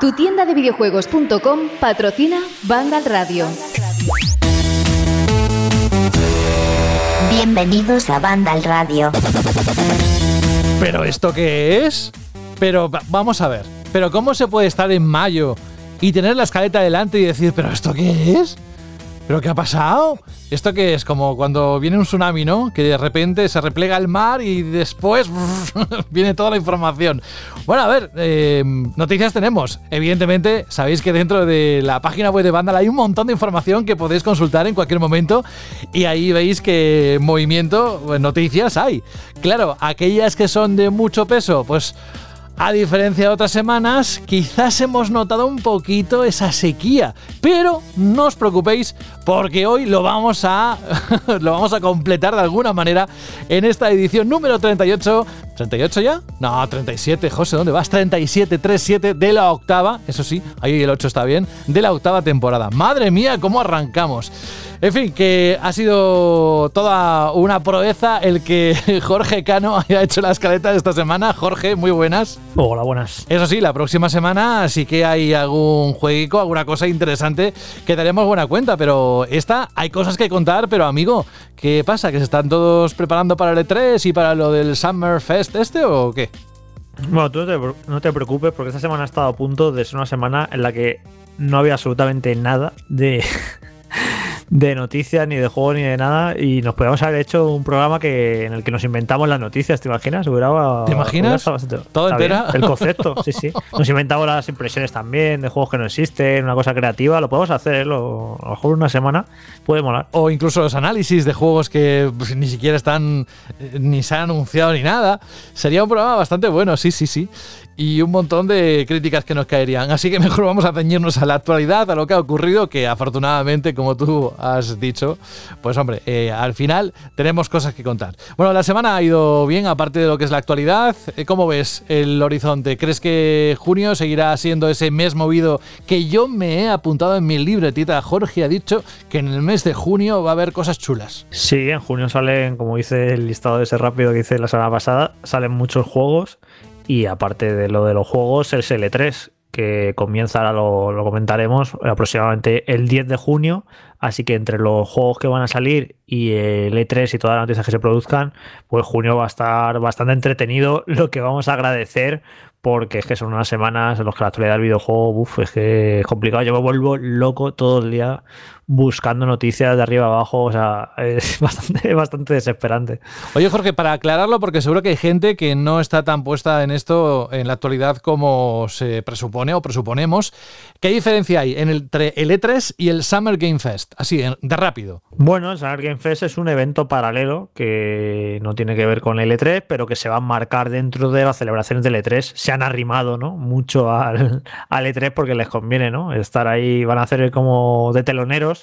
Tu tienda de videojuegos.com patrocina Vandal Radio. Bienvenidos a Vandal Radio. ¿Pero esto qué es? Pero vamos a ver. ¿Pero cómo se puede estar en mayo y tener la escaleta delante y decir, ¿pero esto qué es? ¿Pero qué ha pasado? ¿Esto qué es? Como cuando viene un tsunami, ¿no? Que de repente se replega el mar y después viene toda la información. Bueno, a ver, eh, noticias tenemos. Evidentemente, sabéis que dentro de la página web de Vandal hay un montón de información que podéis consultar en cualquier momento y ahí veis que movimiento, pues, noticias hay. Claro, aquellas que son de mucho peso, pues a diferencia de otras semanas, quizás hemos notado un poquito esa sequía, pero no os preocupéis porque hoy lo vamos a lo vamos a completar de alguna manera en esta edición número 38. ¿38 ya? No, 37, José, ¿dónde vas? 37, 37 de la octava, eso sí, ahí el 8 está bien, de la octava temporada. Madre mía, cómo arrancamos. En fin, que ha sido toda una proeza el que Jorge Cano haya hecho la escaleta de esta semana. Jorge, muy buenas. Hola, buenas. Eso sí, la próxima semana sí que hay algún jueguico, alguna cosa interesante que daremos buena cuenta, pero esta hay cosas que contar, pero amigo, ¿qué pasa? ¿Que se están todos preparando para el E3 y para lo del Summer Fest este o qué? Bueno, tú no te, no te preocupes porque esta semana ha estado a punto de ser una semana en la que no había absolutamente nada de, de noticias, ni de juego, ni de nada. Y nos podíamos haber hecho un programa que en el que nos inventamos las noticias, ¿te imaginas? ¿Te imaginas? ¿Todo entera? El concepto, sí, sí. Nos inventamos las impresiones también de juegos que no existen, una cosa creativa. Lo podemos hacer, a lo mejor una semana puede molar. O incluso los análisis de juegos que pues, ni siquiera están, eh, ni se han anunciado ni nada. Sería un programa bastante bueno, sí, sí, sí y un montón de críticas que nos caerían. Así que mejor vamos a ceñirnos a la actualidad, a lo que ha ocurrido, que afortunadamente, como tú has dicho, pues hombre, eh, al final tenemos cosas que contar. Bueno, la semana ha ido bien, aparte de lo que es la actualidad. Eh, ¿Cómo ves el horizonte? ¿Crees que junio seguirá siendo ese mes movido que yo me he apuntado en mi libretita? Jorge ha dicho que en el mes de junio va a haber cosas chulas. Sí, en junio salen, como dice el listado de ese rápido que hice la semana pasada, salen muchos juegos y aparte de lo de los juegos, el SL3, que comienza, ahora lo, comentaremos, aproximadamente el 10 de junio. Así que entre los juegos que van a salir y el E3 y todas las noticias que se produzcan, pues junio va a estar bastante entretenido, lo que vamos a agradecer porque es que son unas semanas en las que la actualidad del videojuego, uff, es que es complicado. Yo me vuelvo loco todo el día buscando noticias de arriba abajo, o sea, es bastante, bastante desesperante. Oye, Jorge, para aclararlo, porque seguro que hay gente que no está tan puesta en esto en la actualidad como se presupone o presuponemos, ¿qué diferencia hay entre el E3 y el Summer Game Fest? Así, de rápido. Bueno, el Summer Game Fest es un evento paralelo que no tiene que ver con el E3, pero que se va a marcar dentro de las celebraciones del E3. Se han arrimado ¿no? mucho al, al E3 porque les conviene ¿no? estar ahí, van a hacer como de teloneros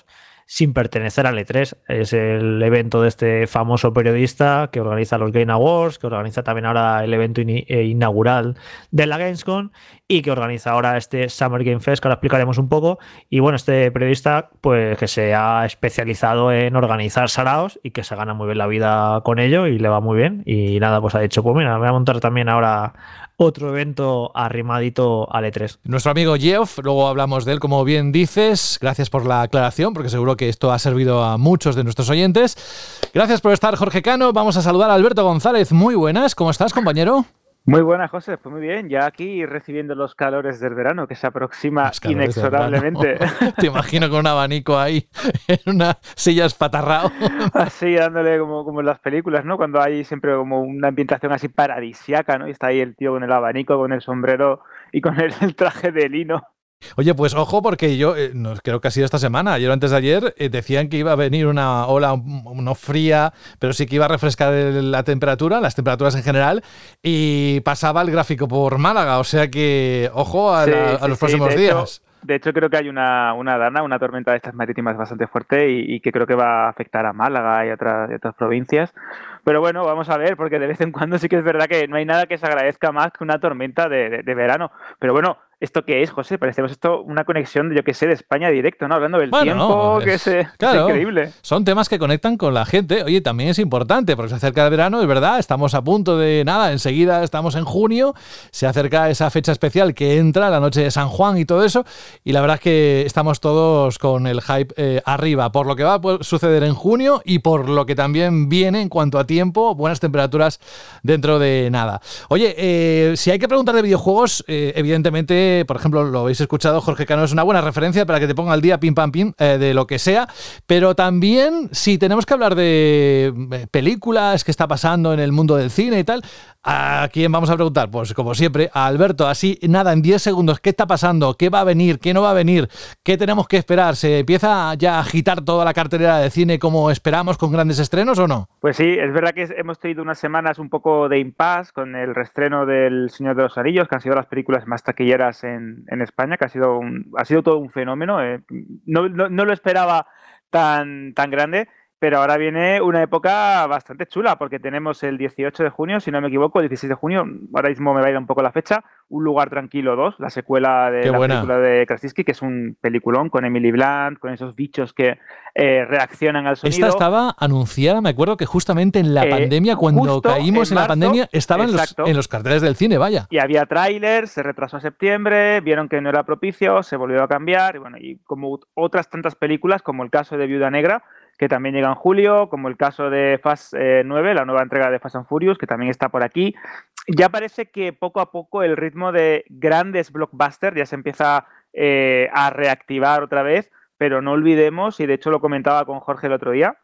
sin pertenecer al E3. Es el evento de este famoso periodista que organiza los Game Awards, que organiza también ahora el evento eh, inaugural de la Gamescom y que organiza ahora este Summer Game Fest, que ahora explicaremos un poco. Y bueno, este periodista, pues que se ha especializado en organizar saraos y que se gana muy bien la vida con ello y le va muy bien. Y nada, pues ha dicho, pues mira, me voy a montar también ahora otro evento arrimadito al E3. Nuestro amigo Geoff, luego hablamos de él, como bien dices. Gracias por la aclaración, porque seguro que esto ha servido a muchos de nuestros oyentes. Gracias por estar, Jorge Cano. Vamos a saludar a Alberto González. Muy buenas, ¿cómo estás, compañero? Muy buenas, José. Pues muy bien, ya aquí recibiendo los calores del verano que se aproxima inexorablemente. Te imagino con un abanico ahí en una silla espatarrado. Así, dándole como, como en las películas, ¿no? Cuando hay siempre como una ambientación así paradisiaca, ¿no? Y está ahí el tío con el abanico, con el sombrero y con el traje de lino. Oye, pues ojo, porque yo eh, creo que ha sido esta semana, ayer o antes de ayer, eh, decían que iba a venir una ola no fría, pero sí que iba a refrescar la temperatura, las temperaturas en general, y pasaba el gráfico por Málaga, o sea que ojo a, los próximos días. de hecho, creo que hay una, una, dana, una tormenta de estas marítimas bastante fuerte y, que creo que va a afectar a Málaga y a otras, otras provincias. Pero bueno, vamos a ver, porque de vez en cuando sí que es verdad que no hay nada que se agradezca más que una tormenta de, de verano. Pero bueno, ¿esto qué es, José? Parecemos esto una conexión, de, yo que sé, de España directo, ¿no? Hablando del tiempo, que es, increíble. Son temas que conectan con la gente. Oye, también es importante, porque se acerca el verano, es verdad, estamos a punto de nada, enseguida estamos en junio, se acerca esa fecha especial que entra, la noche de San Juan y todo eso, y la verdad es que estamos todos con el hype eh, arriba, por lo que va a suceder en junio y por lo que también viene en cuanto a tiempo, buenas temperaturas dentro de nada. Oye, eh, si hay que preguntar de videojuegos, eh, evidentemente, por ejemplo, lo habéis escuchado, Jorge Cano es una buena referencia para que te ponga al día pim pam pim eh, de lo que sea, pero también si tenemos que hablar de películas que está pasando en el mundo del cine y tal, ¿A quién vamos a preguntar? Pues como siempre, a Alberto, así nada, en 10 segundos, ¿qué está pasando? ¿Qué va a venir? ¿Qué no va a venir? ¿Qué tenemos que esperar? ¿Se empieza ya a agitar toda la cartelera de cine como esperamos con grandes estrenos o no? Pues sí, es verdad que hemos tenido unas semanas un poco de impasse con el reestreno del Señor de los Anillos, que han sido las películas más taquilleras en, España, que ha sido, ha sido todo un fenómeno. Eh. No, no, lo esperaba tan, tan grande. Pero ahora viene una época bastante chula, porque tenemos el 18 de junio, si no me equivoco, el 16 de junio, ahora mismo me va a ir un poco la fecha, Un lugar tranquilo 2, la secuela de la película de Krasinski, que es un peliculón con Emily Blunt, con esos bichos que eh, reaccionan al sonido. Esta estaba anunciada, me acuerdo que justamente en la eh, pandemia, cuando caímos en, la pandemia, estaba en los, en los, carteles del cine, vaya. Y había tráiler, se retrasó a septiembre, vieron que no era propicio, se volvió a cambiar, y bueno, y como otras tantas películas, como el caso de Viuda Negra, que también llega en julio, como el caso de Fast 9, eh, la nueva entrega de Fast and Furious, que también está por aquí. Ya parece que poco a poco el ritmo de grandes blockbusters ya se empieza eh, a reactivar otra vez, pero no olvidemos, y de hecho lo comentaba con Jorge el otro día,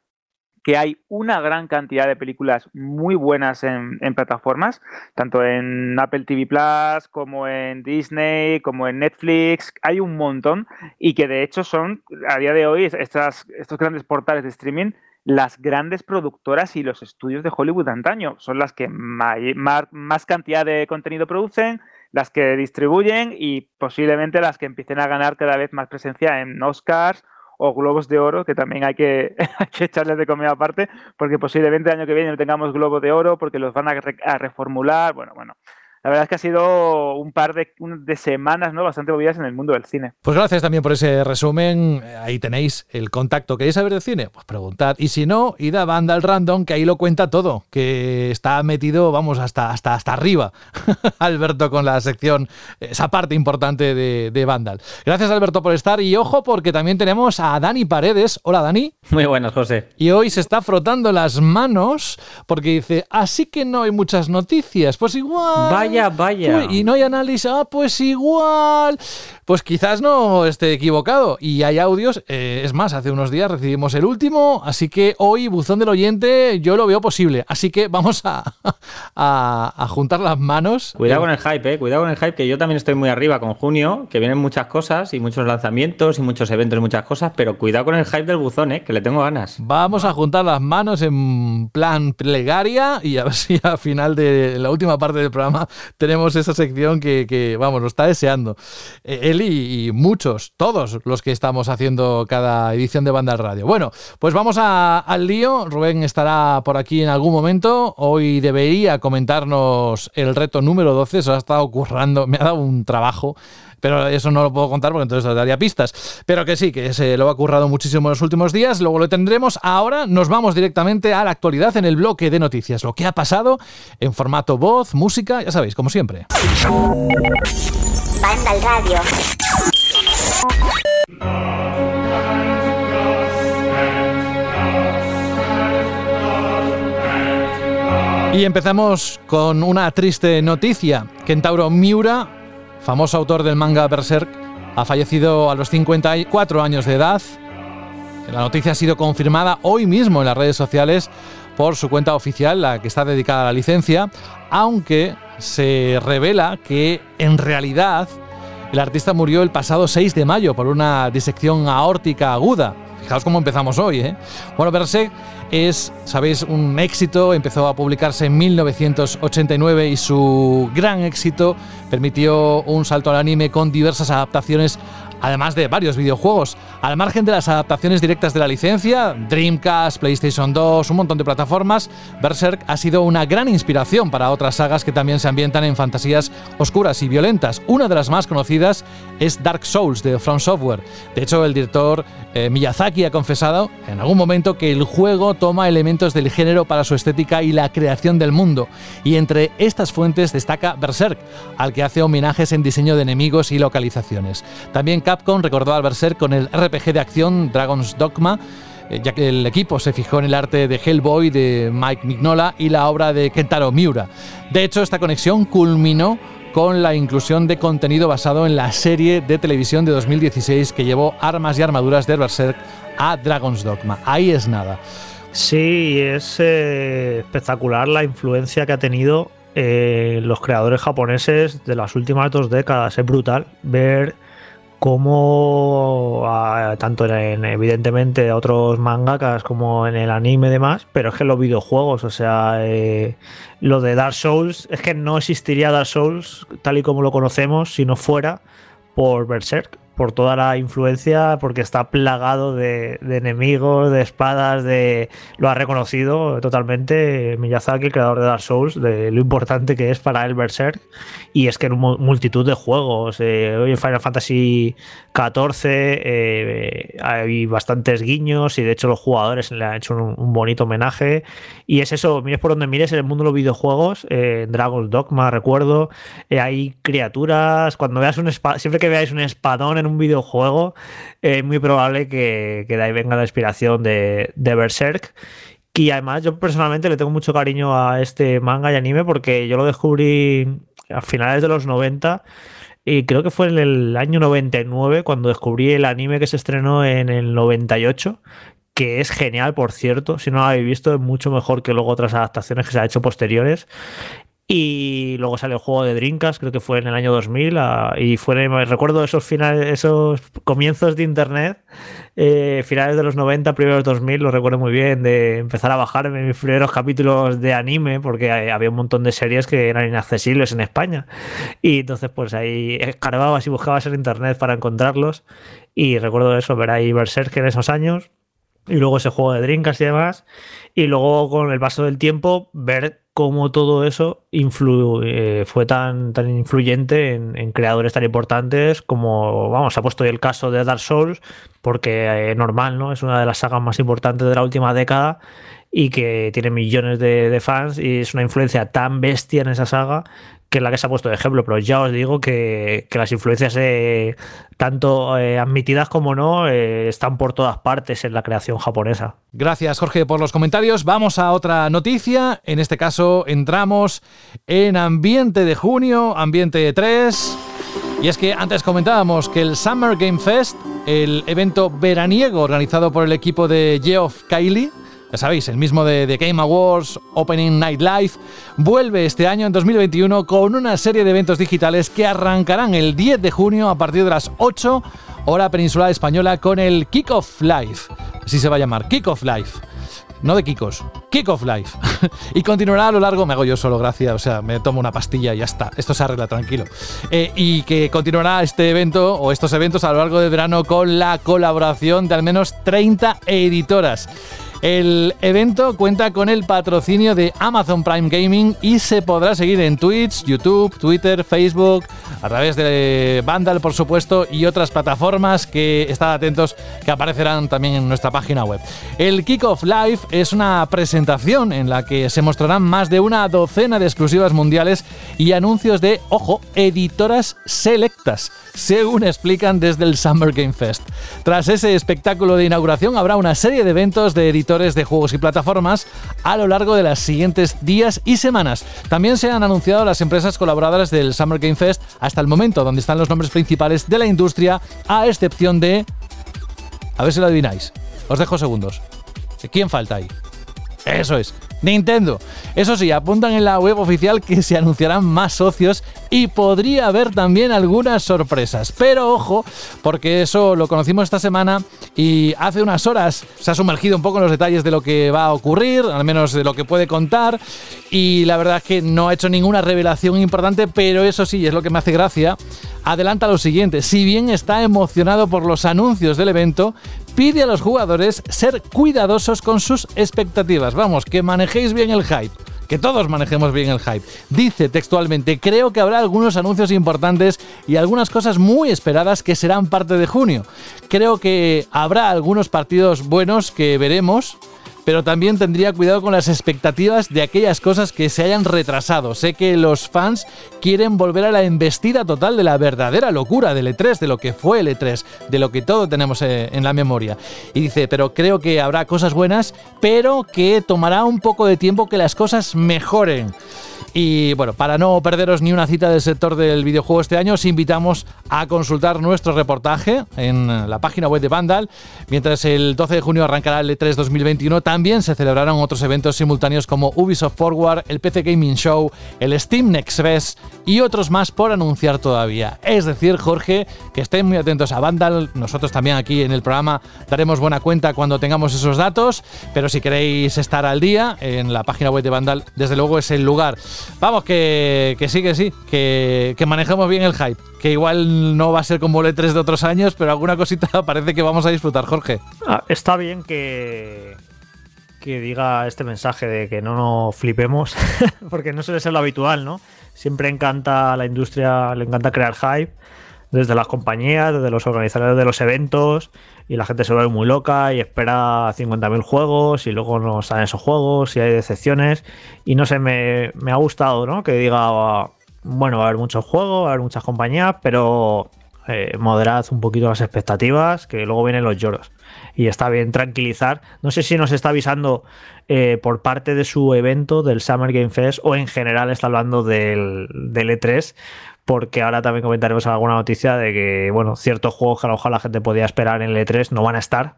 que hay una gran cantidad de películas muy buenas en, plataformas, tanto en Apple TV Plus como en Disney, como en Netflix, hay un montón y que de hecho son a día de hoy estas, estos grandes portales de streaming las grandes productoras y los estudios de Hollywood de antaño. Son las que más cantidad de contenido producen, las que distribuyen y posiblemente las que empiecen a ganar cada vez más presencia en Oscars o globos de oro, que también hay que, echarles de comida aparte, porque posiblemente el año que viene no tengamos globos de oro, porque los van a, a reformular. Bueno, bueno. La verdad es que ha sido un par de, de, semanas ¿no? bastante movidas en el mundo del cine. Pues gracias también por ese resumen. Ahí tenéis el contacto. ¿Queréis saber de cine? Pues preguntad. Y si no, id a Vandal Random, que ahí lo cuenta todo, que está metido, vamos, hasta, hasta, hasta arriba. Alberto con la sección, esa parte importante de, de Vandal. Gracias, Alberto, por estar. Y ojo, porque también tenemos a Dani Paredes. Hola, Dani. Muy buenas, José. Y hoy se está frotando las manos porque dice, así que no hay muchas noticias. Pues igual. Vaya vaya, y no hay análisis, ah, pues igual. Pues quizás no esté equivocado. Y hay audios, eh, es más, hace unos días recibimos el último, así que hoy, buzón del oyente, yo lo veo posible. Así que vamos a, a, juntar las manos. Cuidado con el hype, eh. Cuidado con el hype, que yo también estoy muy arriba con junio, que vienen muchas cosas y muchos lanzamientos y muchos eventos y muchas cosas, pero cuidado con el hype del buzón, eh, que le tengo ganas. Vamos a juntar las manos en plan plegaria y a ver si al final de la última parte del programa tenemos esa sección que, vamos, lo está deseando. Eh, y, muchos, todos los que estamos haciendo cada edición de Banda al Radio. Bueno, pues vamos al lío. Rubén estará por aquí en algún momento. Hoy debería comentarnos el reto número 12. Eso ha estado currando, me ha dado un trabajo pero eso no lo puedo contar porque entonces daría pistas. Pero que sí, que se lo ha currado muchísimo en los últimos días, luego lo tendremos. Ahora nos vamos directamente a la actualidad en el bloque de noticias, lo que ha pasado en formato voz, música, ya sabéis, como siempre. Banda al radio. Y empezamos con una triste noticia. Kentauro Miura, famoso autor del manga Berserk, ha fallecido a los 54 años de edad. La noticia ha sido confirmada hoy mismo en las redes sociales por su cuenta oficial, la que está dedicada a la licencia, aunque se revela que en realidad el artista murió el pasado 6 de mayo por una disección aórtica aguda. Fijaos cómo empezamos hoy, ¿eh? Bueno, Berserk es, sabéis, un éxito, empezó a publicarse en 1989 y su gran éxito permitió un salto al anime con diversas adaptaciones además de varios videojuegos. Al margen de las adaptaciones directas de la licencia, Dreamcast, PlayStation 2, un montón de plataformas, Berserk ha sido una gran inspiración para otras sagas que también se ambientan en fantasías oscuras y violentas. Una de las más conocidas es Dark Souls de From Software. De hecho, el director eh, Miyazaki ha confesado en algún momento que el juego toma elementos del género para su estética y la creación del mundo. Y entre estas fuentes destaca Berserk, al que hace homenajes en diseño de enemigos y localizaciones. También Capcom recordó al Berserk con el RPG de acción Dragon's Dogma, eh, ya que el equipo se fijó en el arte de Hellboy de Mike Mignola y la obra de Kentaro Miura. De hecho, esta conexión culminó con la inclusión de contenido basado en la serie de televisión de 2016 que llevó armas y armaduras de Berserk a Dragon's Dogma. Ahí es nada. Sí, es eh, espectacular la influencia que ha tenido eh, los creadores japoneses de las últimas dos décadas. Es brutal ver como tanto en, evidentemente otros mangakas como en el anime y demás, pero es que los videojuegos, o sea, eh, lo de Dark Souls, es que no existiría Dark Souls tal y como lo conocemos si no fuera por Berserk por toda la influencia, porque está plagado de, enemigos, de espadas, de lo ha reconocido totalmente Miyazaki, el creador de Dark Souls, de lo importante que es para el Berserk. Y es que en multitud de juegos, eh, hoy en Final Fantasy XIV eh, hay bastantes guiños y de hecho los jugadores le han hecho un, bonito homenaje. Y es eso, mires por donde mires en el mundo de los videojuegos, eh, Dragon's Dogma, recuerdo, hay criaturas, cuando veas un siempre que veáis un espadón en un videojuego, es muy probable que, de ahí venga la inspiración de, de Berserk. Y además yo personalmente le tengo mucho cariño a este manga y anime porque yo lo descubrí a finales de los 90 y creo que fue en el año 99 cuando descubrí el anime que se estrenó en el 98 que es genial, por cierto. Si no lo habéis visto, es mucho mejor que luego otras adaptaciones que se ha hecho posteriores. Y luego salió el juego de Dreamcast, creo que fue en el año 2000. Ah, y fue, recuerdo esos finales, esos comienzos de internet, eh, finales de los 90, primeros 2000, lo recuerdo muy bien, de empezar a bajarme mis primeros capítulos de anime, porque había un montón de series que eran inaccesibles en España. Y entonces, pues ahí escarbabas y buscabas en internet para encontrarlos. Y recuerdo eso, ver ahí Berserk en esos años. Y luego ese juego de Dreamcast y demás. Y luego, con el paso del tiempo, ver cómo todo eso eh, fue tan, tan influyente en, creadores tan importantes como, vamos, ha puesto el caso de Dark Souls, porque eh, normal, ¿no? Es una de las sagas más importantes de la última década y que tiene millones de, fans y es una influencia tan bestia en esa saga que es la que se ha puesto de ejemplo, pero ya os digo que, las influencias eh, tanto eh, admitidas como no eh, están por todas partes en la creación japonesa. Gracias Jorge por los comentarios. Vamos a otra noticia. En este caso entramos en ambiente de junio, ambiente 3. Y es que antes comentábamos que el Summer Game Fest, el evento veraniego organizado por el equipo de Geoff Kylie, ya sabéis, el mismo de, Game Awards, Opening Night Live, vuelve este año en 2021 con una serie de eventos digitales que arrancarán el 10 de junio a partir de las 8 hora peninsular española con el Kick Off Live. Así se va a llamar, Kick Off Live. No de Kikos, Kick Off Live. y continuará a lo largo, me hago yo solo gracia, o sea, me tomo una pastilla y ya está. Esto se arregla tranquilo. Eh, y que continuará este evento o estos eventos a lo largo del verano con la colaboración de al menos 30 editoras. El evento cuenta con el patrocinio de Amazon Prime Gaming y se podrá seguir en Twitch, YouTube, Twitter, Facebook, a través de Vandal, por supuesto, y otras plataformas que estad atentos que aparecerán también en nuestra página web. El Kickoff Live es una presentación en la que se mostrarán más de una docena de exclusivas mundiales y anuncios de, ojo, editoras selectas, según explican desde el Summer Game Fest. Tras ese espectáculo de inauguración habrá una serie de eventos de de juegos y plataformas a lo largo de los siguientes días y semanas. También se han anunciado las empresas colaboradoras del Summer Game Fest hasta el momento, donde están los nombres principales de la industria, a excepción de... A ver si lo adivináis. Os dejo segundos. ¿Quién falta ahí? Eso es. Nintendo. Eso sí, apuntan en la web oficial que se anunciarán más socios y podría haber también algunas sorpresas. Pero ojo, porque eso lo conocimos esta semana y hace unas horas se ha sumergido un poco en los detalles de lo que va a ocurrir, al menos de lo que puede contar. Y la verdad es que no ha hecho ninguna revelación importante, pero eso sí, es lo que me hace gracia adelanta lo siguiente, si bien está emocionado por los anuncios del evento, pide a los jugadores ser cuidadosos con sus expectativas. Vamos, que manejéis bien el hype que todos manejemos bien el hype. Dice textualmente, creo que habrá algunos anuncios importantes y algunas cosas muy esperadas que serán parte de junio. Creo que habrá algunos partidos buenos que veremos pero también tendría cuidado con las expectativas de aquellas cosas que se hayan retrasado. Sé que los fans quieren volver a la embestida total de la verdadera locura del E3, de lo que fue el E3, de lo que todo tenemos eh, en la memoria. Y dice, pero creo que habrá cosas buenas, pero que tomará un poco de tiempo que las cosas mejoren. Y bueno, para no perderos ni una cita del sector del videojuego este año, os invitamos a consultar nuestro reportaje en la página web de Vandal. Mientras el 12 de junio arrancará el E3 2021, también se celebrarán otros eventos simultáneos como Ubisoft Forward, el PC Gaming Show, el Steam Next Fest y otros más por anunciar todavía. Es decir, Jorge, que estén muy atentos a Vandal. Nosotros también aquí en el programa daremos buena cuenta cuando tengamos esos datos, pero si queréis estar al día en la página web de Vandal, desde luego es el lugar. Vamos, que, sí, que sí, que, que, manejemos bien el hype. Que igual no va a ser como el E3 de otros años, pero alguna cosita parece que vamos a disfrutar, Jorge. Ah, está bien que, que diga este mensaje de que no nos flipemos, porque no suele ser lo habitual, ¿no? Siempre encanta a la industria, le encanta crear hype, desde las compañías, desde los organizadores de los eventos, y la gente se vuelve muy loca y espera 50.000 juegos y luego no salen esos juegos y hay decepciones. Y no sé, me, ha gustado, ¿no? Que diga, bueno, va a haber muchos juegos, va a haber muchas compañías, pero eh, moderad un poquito las expectativas, que luego vienen los lloros. Y está bien tranquilizar. No sé si nos está avisando eh, por parte de su evento, del Summer Game Fest, o en general está hablando del, del E3, porque ahora también comentaremos alguna noticia de que, bueno, ciertos juegos que a lo mejor la gente podía esperar en el E3 no van a estar.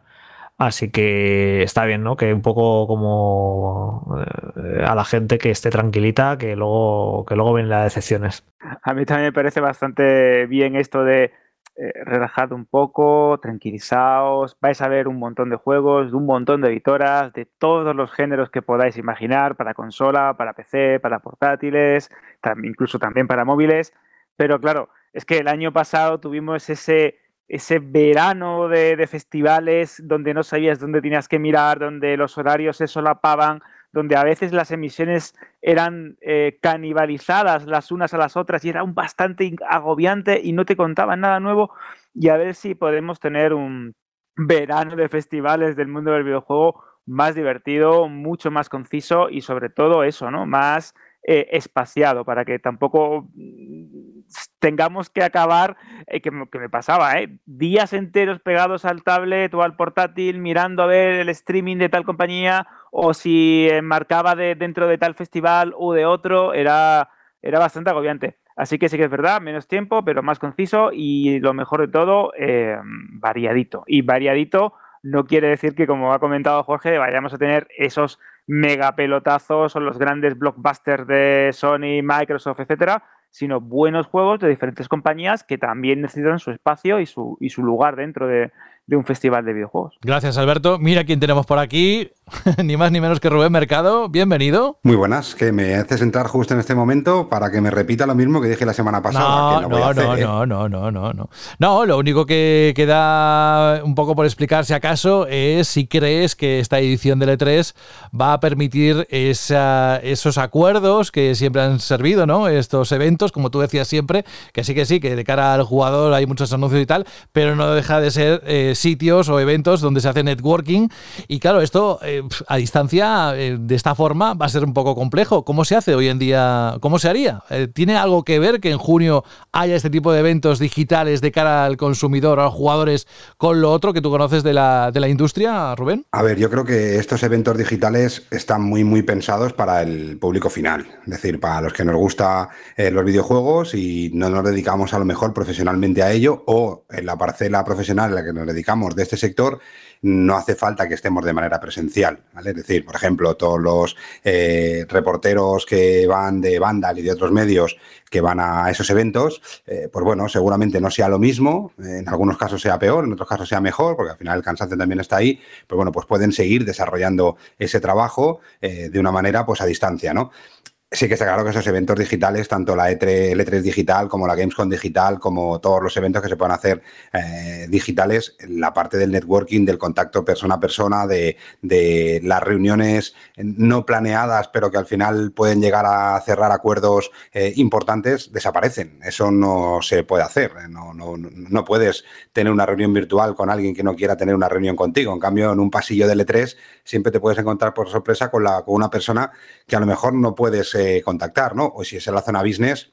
Así que está bien, ¿no? Que un poco como eh, a la gente que esté tranquilita, que luego, que luego vienen las decepciones. A mí también me parece bastante bien esto de eh, relajad un poco, tranquilizaos, vais a ver un montón de juegos, de un montón de editoras, de todos los géneros que podáis imaginar, para consola, para PC, para portátiles, incluso también para móviles. Pero claro, es que el año pasado tuvimos ese, ese verano de, festivales donde no sabías dónde tenías que mirar, donde los horarios se solapaban, donde a veces las emisiones eran eh, canibalizadas las unas a las otras y era un bastante agobiante y no te contaban nada nuevo. Y a ver si podemos tener un verano de festivales del mundo del videojuego más divertido, mucho más conciso y sobre todo eso, ¿no? Más eh, espaciado para que tampoco tengamos que acabar, eh, que, me pasaba, ¿eh? días enteros pegados al tablet o al portátil mirando a ver el streaming de tal compañía o si marcaba de, dentro de tal festival o de otro, era, era bastante agobiante. Así que sí que es verdad, menos tiempo, pero más conciso y lo mejor de todo, eh, variadito. Y variadito no quiere decir que, como ha comentado Jorge, vayamos a tener esos megapelotazos o los grandes blockbusters de Sony, Microsoft, etcétera, sino buenos juegos de diferentes compañías que también necesitan su espacio y su, y su lugar dentro de, de un festival de videojuegos. Gracias, Alberto. Mira quién tenemos por aquí, ni más ni menos que Rubén Mercado. Bienvenido. Muy buenas, que me haces entrar justo en este momento para que me repita lo mismo que dije la semana pasada. No, no, no, no, no, no, no, no. No, lo único que queda un poco por explicar, si acaso, es si crees que esta edición del E3 va a permitir esos acuerdos que siempre han servido, ¿no? Estos eventos, como tú decías siempre, que sí que sí, que de cara al jugador hay muchos anuncios y tal, pero no deja de ser eh, sitios o eventos donde se hace networking. Y claro, esto eh, a distancia eh, de esta forma va a ser un poco complejo. ¿Cómo se hace hoy en día? ¿Cómo se haría? Eh, ¿Tiene algo que ver que en junio haya este tipo de eventos digitales de cara al consumidor a los jugadores con lo otro que tú conoces de la, de la industria, Rubén? A ver, yo creo que estos eventos digitales están muy, muy pensados para el público final. Es decir, para los que nos gusta los videojuegos y no nos dedicamos a lo mejor profesionalmente a ello o en la parcela profesional en la que nos dedicamos de este sector, no hace falta que estemos de manera presencial. Es decir, por ejemplo, todos los eh, reporteros que van de Vandal y de otros medios que van a esos eventos, eh, pues bueno, seguramente no sea lo mismo, en algunos casos sea peor, en otros casos sea mejor, porque al final el cansancio también está ahí, pero bueno, pues pueden seguir desarrollando ese trabajo eh, de una manera pues a distancia, ¿no? Sí que está claro que esos eventos digitales, tanto la E3, el E3 digital como la Gamescom digital, como todos los eventos que se pueden hacer eh, digitales, la parte del networking, del contacto persona a persona, de, las reuniones no planeadas, pero que al final pueden llegar a cerrar acuerdos eh, importantes, desaparecen. Eso no se puede hacer. No, no, no puedes tener una reunión virtual con alguien que no quiera tener una reunión contigo. En cambio, en un pasillo del E3 siempre te puedes encontrar por sorpresa con, la, con una persona que a lo mejor no puedes contactar, ¿no? O si es en la zona business,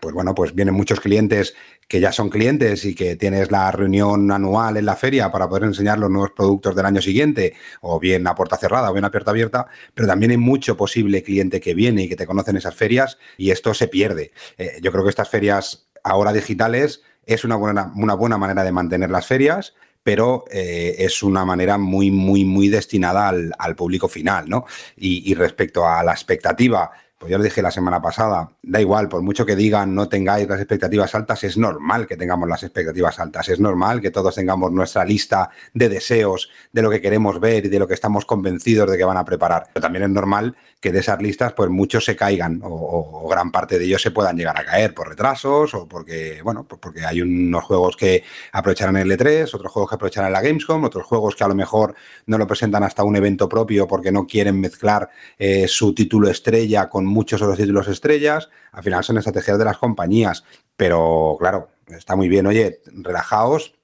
pues bueno, pues vienen muchos clientes que ya son clientes y que tienes la reunión anual en la feria para poder enseñar los nuevos productos del año siguiente, o bien a puerta cerrada o bien a puerta abierta, pero también hay mucho posible cliente que viene y que te conoce en esas ferias y esto se pierde. Eh, yo creo que estas ferias ahora digitales es una buena, una buena manera de mantener las ferias, pero eh, es una manera muy, muy, muy destinada al, al público final, ¿no? Y, respecto a la expectativa pues yo lo dije la semana pasada, da igual, por mucho que digan no tengáis las expectativas altas, es normal que tengamos las expectativas altas, es normal que todos tengamos nuestra lista de deseos de lo que queremos ver y de lo que estamos convencidos de que van a preparar. Pero también es normal que de esas listas, pues muchos se caigan o, o gran parte de ellos se puedan llegar a caer por retrasos o porque, bueno, pues porque hay unos juegos que aprovecharán el E3, otros juegos que aprovecharán la Gamescom, otros juegos que a lo mejor no lo presentan hasta un evento propio porque no quieren mezclar eh, su título estrella con muchos otros títulos estrellas. Al final son estrategias de las compañías. Pero claro, está muy bien. Oye, relajaos,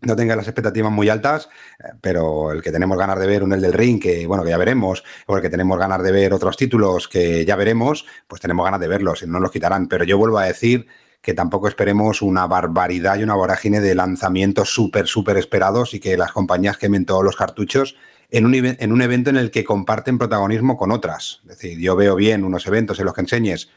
no tengas las expectativas muy altas, eh, pero el que tenemos ganas de ver un El del Ring, que bueno, que ya veremos, o el que tenemos ganas de ver otros títulos que ya veremos, pues tenemos ganas de verlos y no los quitarán. Pero yo vuelvo a decir que tampoco esperemos una barbaridad y una vorágine de lanzamientos súper, súper esperados y que las compañías quemen todos los cartuchos en un, en un evento en el que comparten protagonismo con otras. Es decir, yo veo bien unos eventos en los que enseñes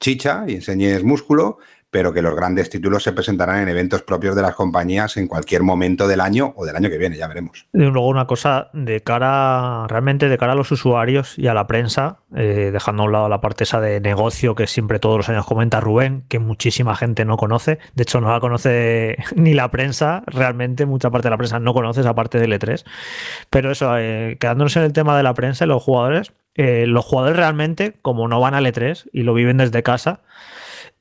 chicha y enseñes músculo, pero que los grandes títulos se presentarán en eventos propios de las compañías en cualquier momento del año o del año que viene, ya veremos. Y luego una cosa de cara, realmente de cara a los usuarios y a la prensa, eh, dejando a un lado la parte esa de negocio que siempre todos los años comenta Rubén, que muchísima gente no conoce, de hecho no la conoce ni la prensa, realmente mucha parte de la prensa no conoce esa parte del E3, pero eso, eh, quedándonos en el tema de la prensa y los jugadores, eh, los jugadores realmente, como no van al E3 y lo viven desde casa,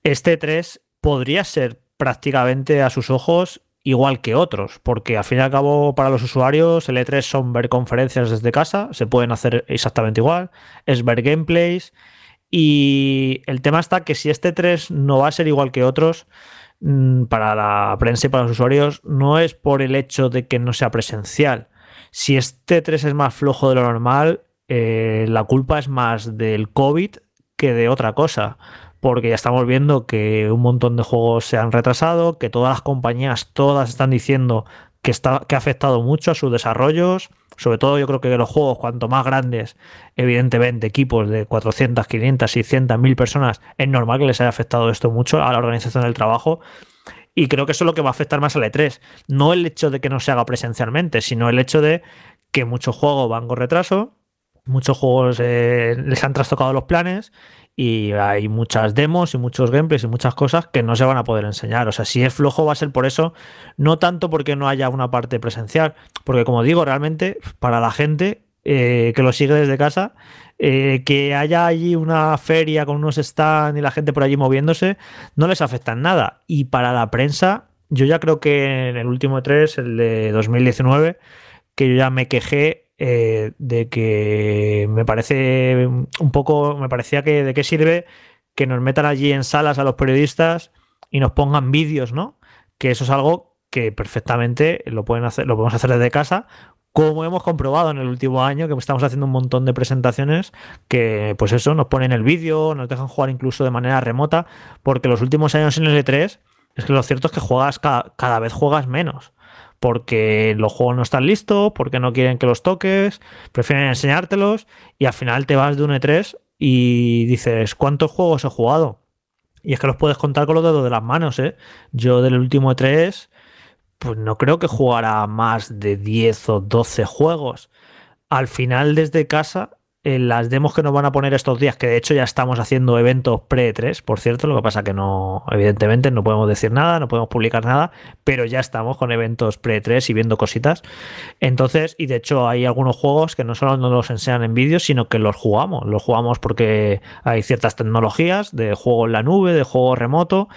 este 3 podría ser prácticamente a sus ojos igual que otros, porque al fin y al cabo para los usuarios el E3 son ver conferencias desde casa, se pueden hacer exactamente igual, es ver gameplays y el tema está que si este 3 no va a ser igual que otros, mm, para la prensa y para los usuarios no es por el hecho de que no sea presencial. Si este 3 es más flojo de lo normal, eh, la culpa es más del COVID que de otra cosa porque ya estamos viendo que un montón de juegos se han retrasado, que todas las compañías, todas están diciendo que, está, que ha afectado mucho a sus desarrollos. Sobre todo yo creo que los juegos, cuanto más grandes, evidentemente equipos de 400, 500, 600, 1000 personas, es normal que les haya afectado esto mucho a la organización del trabajo. Y creo que eso es lo que va a afectar más al E3. No el hecho de que no se haga presencialmente, sino el hecho de que muchos juegos van con retraso, muchos juegos eh, les han trastocado los planes y hay muchas demos y muchos gameplays y muchas cosas que no se van a poder enseñar. O sea, si es flojo va a ser por eso, no tanto porque no haya una parte presencial, porque como digo, realmente para la gente eh, que lo sigue desde casa, eh, que haya allí una feria con unos stands y la gente por allí moviéndose, no les afecta en nada. Y para la prensa, yo ya creo que en el último 3, el de 2019, que yo ya me quejé eh, de que me parece un poco, me parecía que de qué sirve que nos metan allí en salas a los periodistas y nos pongan vídeos, ¿no? Que eso es algo que perfectamente lo pueden hacer, lo podemos hacer desde casa, como hemos comprobado en el último año, que estamos haciendo un montón de presentaciones que, pues eso, nos ponen el vídeo, nos dejan jugar incluso de manera remota, porque los últimos años en el E3 es que lo cierto es que juegas cada vez juegas menos porque los juegos no están listos, porque no quieren que los toques, prefieren enseñártelos y al final te vas de un E3 y dices, ¿cuántos juegos he jugado? Y es que los puedes contar con los dedos de las manos, ¿eh? Yo del último E3, pues no creo que jugara más de 10 o 12 juegos. Al final desde casa eh, las demos que nos van a poner estos días, que de hecho ya estamos haciendo eventos pre-3, por cierto, lo que pasa que no, evidentemente no podemos decir nada, no podemos publicar nada, pero ya estamos con eventos pre-3 y viendo cositas. Entonces, y de hecho hay algunos juegos que no solo nos los enseñan en vídeos, sino que los jugamos. Los jugamos porque hay ciertas tecnologías de juego en la nube, de juego remoto,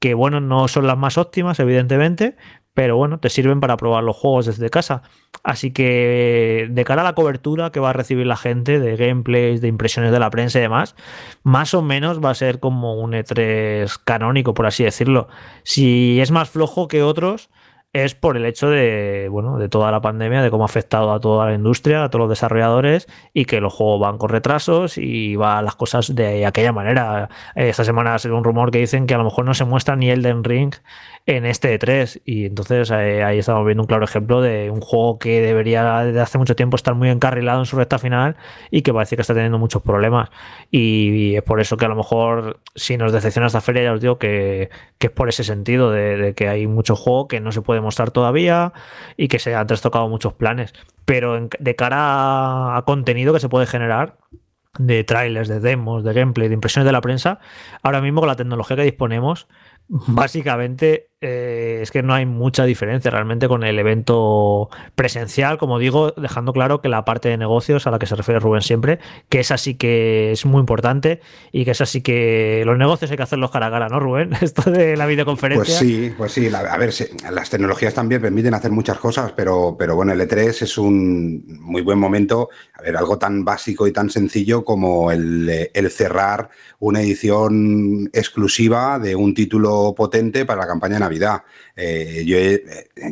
que bueno, no son las más óptimas, evidentemente, pero bueno, te sirven para probar los juegos desde casa. Así que de cara a la cobertura que va a recibir la gente de gameplays, de impresiones de la prensa y demás, más o menos va a ser como un E3 canónico, por así decirlo. Si es más flojo que otros, es por el hecho de, bueno, de toda la pandemia, de cómo ha afectado a toda la industria, a todos los desarrolladores y que los juegos van con retrasos y van las cosas de aquella manera. Esta semana ha sido un rumor que dicen que a lo mejor no se muestra ni Elden Ring en este E3 y entonces eh, ahí estamos viendo un claro ejemplo de un juego que debería desde hace mucho tiempo estar muy encarrilado en su recta final y que parece que está teniendo muchos problemas y, es por eso que a lo mejor si nos decepciona esta feria ya os digo que, es por ese sentido de, que hay mucho juego que no se puede mostrar todavía y que se han trastocado muchos planes. Pero de cara a contenido que se puede generar de trailers, de demos, de gameplay, de impresiones de la prensa, ahora mismo con la tecnología que disponemos básicamente eh, es que no hay mucha diferencia realmente con el evento presencial, como digo, dejando claro que la parte de negocios a la que se refiere Rubén siempre, que esa sí que es muy importante y que esa sí que los negocios hay que hacerlos cara a cara, ¿no, Rubén? Esto de la videoconferencia. Pues sí, pues sí, a ver, las tecnologías también permiten hacer muchas cosas, pero, pero bueno, el E3 es un muy buen momento, a ver, algo tan básico y tan sencillo como el, el cerrar una edición exclusiva de un título potente para la campaña de Navidad. Eh, yo,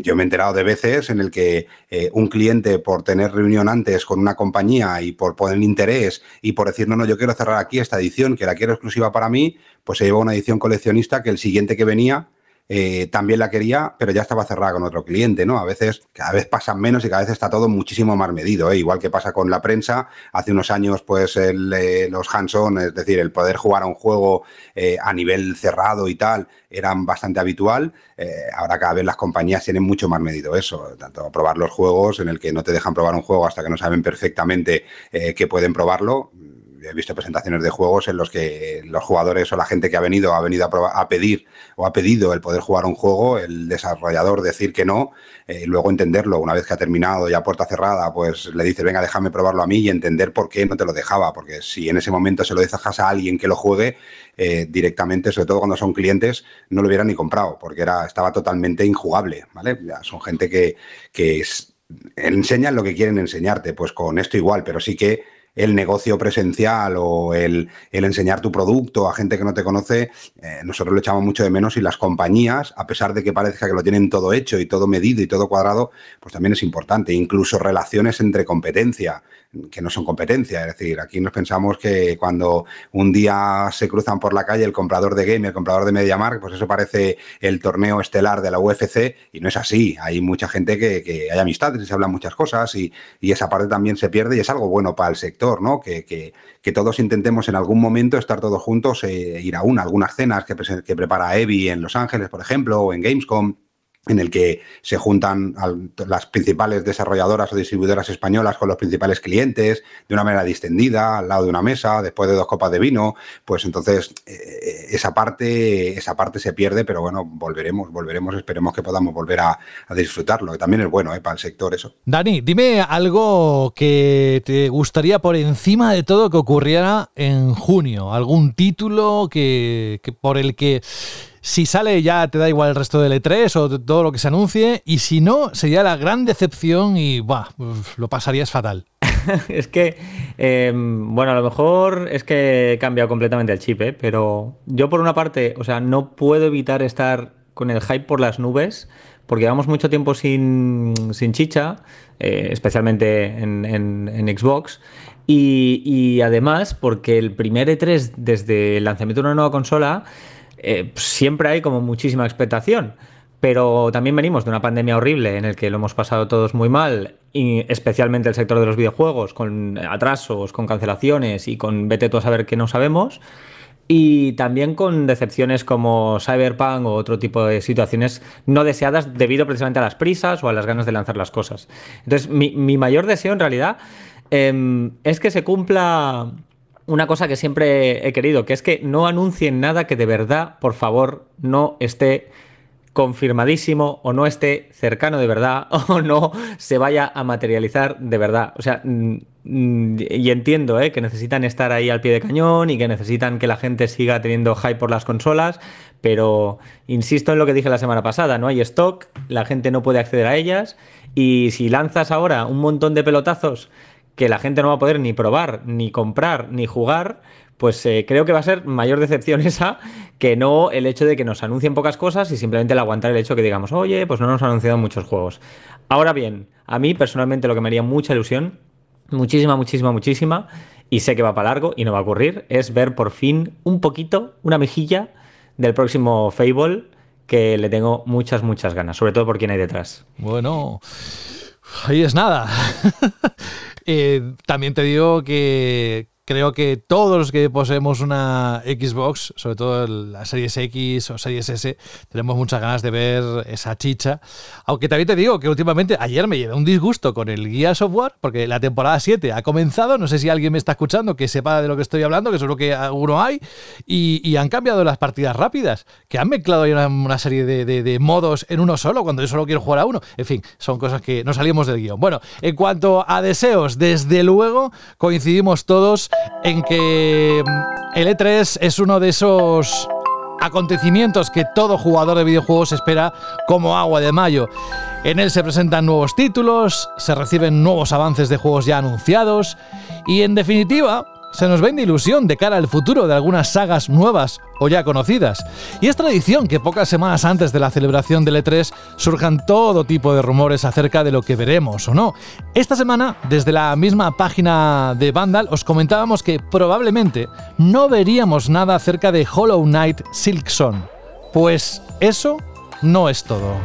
yo, me he enterado de veces en el que eh, un cliente, por tener reunión antes con una compañía y por poner interés y por decir, no, no, yo quiero cerrar aquí esta edición, que la quiero exclusiva para mí, pues se lleva una edición coleccionista que el siguiente que venía eh, también la quería, pero ya estaba cerrada con otro cliente, ¿no? A veces, cada vez pasan menos y cada vez está todo muchísimo más medido, ¿eh? igual que pasa con la prensa. Hace unos años, pues el, eh, los hands-on, es decir, el poder jugar a un juego a nivel cerrado y tal, eran bastante habitual. ahora cada vez las compañías tienen mucho más medido eso, tanto probar los juegos en el que no te dejan probar un juego hasta que no saben perfectamente que pueden probarlo he visto presentaciones de juegos en los que los jugadores o la gente que ha venido ha venido a, pedir o ha pedido el poder jugar un juego, el desarrollador decir que no, eh, y luego entenderlo. Una vez que ha terminado ya puerta cerrada, pues le dices, venga, déjame probarlo a mí y entender por qué no te lo dejaba. Porque si en ese momento se lo dejas a alguien que lo juegue eh, directamente, sobre todo cuando son clientes, no lo hubieran ni comprado, porque era, estaba totalmente injugable. ¿vale? Son gente que, que enseñan lo que quieren enseñarte. Pues con esto igual, pero sí que el negocio presencial o el, enseñar tu producto a gente que no te conoce, eh, nosotros lo echamos mucho de menos y las compañías, a pesar de que parezca que lo tienen todo hecho y todo medido y todo cuadrado, pues también es importante. Incluso relaciones entre competencia que no son competencia. Es decir, aquí nos pensamos que cuando un día se cruzan por la calle el comprador de game y el comprador de MediaMark, pues eso parece el torneo estelar de la UFC y no es así. Hay mucha gente que, hay amistades y se hablan muchas cosas y, esa parte también se pierde y es algo bueno para el sector, ¿no? Que, que, todos intentemos en algún momento estar todos juntos, e ir a una, algunas cenas que, que prepara Evi en Los Ángeles, por ejemplo, o en Gamescom en el que se juntan las principales desarrolladoras o distribuidoras españolas con los principales clientes de una manera distendida, al lado de una mesa, después de dos copas de vino, pues entonces eh, esa parte esa parte se pierde, pero bueno, volveremos, volveremos, esperemos que podamos volver a, disfrutarlo, que también es bueno eh, para el sector eso. Dani, dime algo que te gustaría por encima de todo que ocurriera en junio, algún título que por el que si sale ya te da igual el resto del E3 o todo lo que se anuncie. Y si no, sería la gran decepción y buah, lo pasarías fatal. es que, em, bueno, a lo mejor es que he cambiado completamente el chip, ¿eh? pero yo por una parte, o sea, no puedo evitar estar con el hype por las nubes, porque llevamos mucho tiempo sin, chicha, eh, especialmente en, Xbox, y, y, además porque el primer E3 desde el lanzamiento de una nueva consola eh, siempre hay como muchísima expectación. Pero también venimos de una pandemia horrible en el que lo hemos pasado todos muy mal, y especialmente el sector de los videojuegos, con atrasos, con cancelaciones y con vete tú a saber que no sabemos. Y también con decepciones como Cyberpunk o otro tipo de situaciones no deseadas debido precisamente a las prisas o a las ganas de lanzar las cosas. Entonces, mi, mayor deseo en realidad em, es que se cumpla una cosa que siempre he querido, que es que no anuncien nada que de verdad, por favor, no esté confirmadísimo o no esté cercano de verdad o no se vaya a materializar de verdad. O sea, mm, y entiendo ¿eh? que necesitan estar ahí al pie de cañón y que necesitan que la gente siga teniendo hype por las consolas, pero insisto en lo que dije la semana pasada, no hay stock, la gente no puede acceder a ellas y si lanzas ahora un montón de pelotazos que la gente no va a poder ni probar, ni comprar, ni jugar, pues eh, creo que va a ser mayor decepción esa que no el hecho de que nos anuncien pocas cosas y simplemente el aguantar el hecho que digamos, oye, pues no nos han anunciado muchos juegos. Ahora bien, a mí personalmente lo que me haría mucha ilusión, muchísima, muchísima, muchísima, y sé que va para largo y no va a ocurrir, es ver por fin un poquito, una mejilla del próximo Fable que le tengo muchas, muchas ganas, sobre todo por quien hay detrás. Bueno, ahí es nada. Eh, también te digo que creo que todos los que poseemos una Xbox, sobre todo la Series X o Series S, tenemos muchas ganas de ver esa chicha. Aunque también te digo que últimamente, ayer me llevé un disgusto con el guía software, porque la temporada 7 ha comenzado, no sé si alguien me está escuchando que sepa de lo que estoy hablando, que seguro que alguno hay, y, han cambiado las partidas rápidas, que han mezclado una, serie de, modos en uno solo, cuando yo solo quiero jugar a uno. En fin, son cosas que no salimos del guion. Bueno, en cuanto a deseos, desde luego coincidimos todos en que mm, el E3 es uno de esos acontecimientos que todo jugador de videojuegos espera como agua de mayo. En él se presentan nuevos títulos, se reciben nuevos avances de juegos ya anunciados y en definitiva se nos vende ilusión de cara al futuro de algunas sagas nuevas o ya conocidas. Y es tradición que pocas semanas antes de la celebración del E3 surjan todo tipo de rumores acerca de lo que veremos o no. Esta semana, desde la misma página de Vandal, os comentábamos que probablemente no veríamos nada acerca de Hollow Knight Silksong. Pues eso no es todo.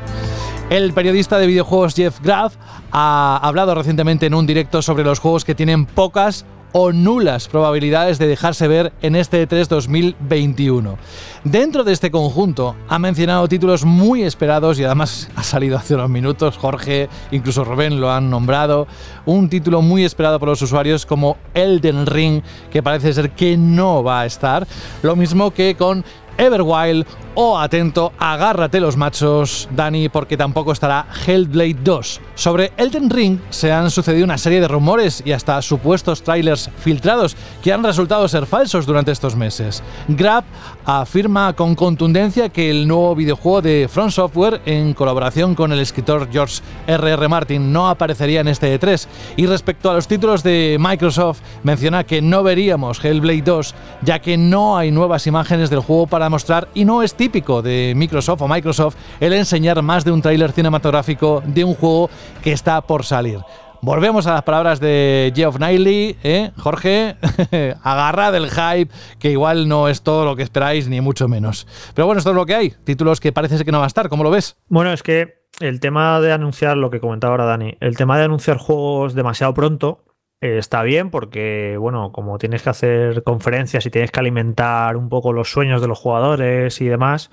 El periodista de videojuegos Jeff Graff ha hablado recientemente en un directo sobre los juegos que tienen pocas o nulas probabilidades de dejarse ver en este E3 2021. Dentro de este conjunto ha mencionado títulos muy esperados y además ha salido hace unos minutos, Jorge, incluso Rubén lo han nombrado, un título muy esperado por los usuarios como Elden Ring, que parece ser que no va a estar, lo mismo que con Everwild o atento, agárrate los machos, Dani, porque tampoco estará Hellblade 2. Sobre Elden Ring se han sucedido una serie de rumores y hasta supuestos trailers filtrados que han resultado ser falsos durante estos meses. Grab afirma con contundencia que el nuevo videojuego de Front Software, en colaboración con el escritor George R.R. Martin, no aparecería en este E3. Y respecto a los títulos de Microsoft, menciona que no veríamos Hellblade 2, ya que no hay nuevas imágenes del juego para mostrar y no es típico de Microsoft o Microsoft el enseñar más de un tráiler cinematográfico de un juego que está por salir. Volvemos a las palabras de Geoff Knightley, ¿eh? Jorge, agarra del hype, que igual no es todo lo que esperáis, ni mucho menos. Pero bueno, esto es lo que hay. Títulos que parece que no va a estar, ¿cómo lo ves? Bueno, es que el tema de anunciar, lo que comentaba ahora Dani, el tema de anunciar juegos demasiado pronto, eh, está bien porque, bueno, como tienes que hacer conferencias y tienes que alimentar un poco los sueños de los jugadores y demás,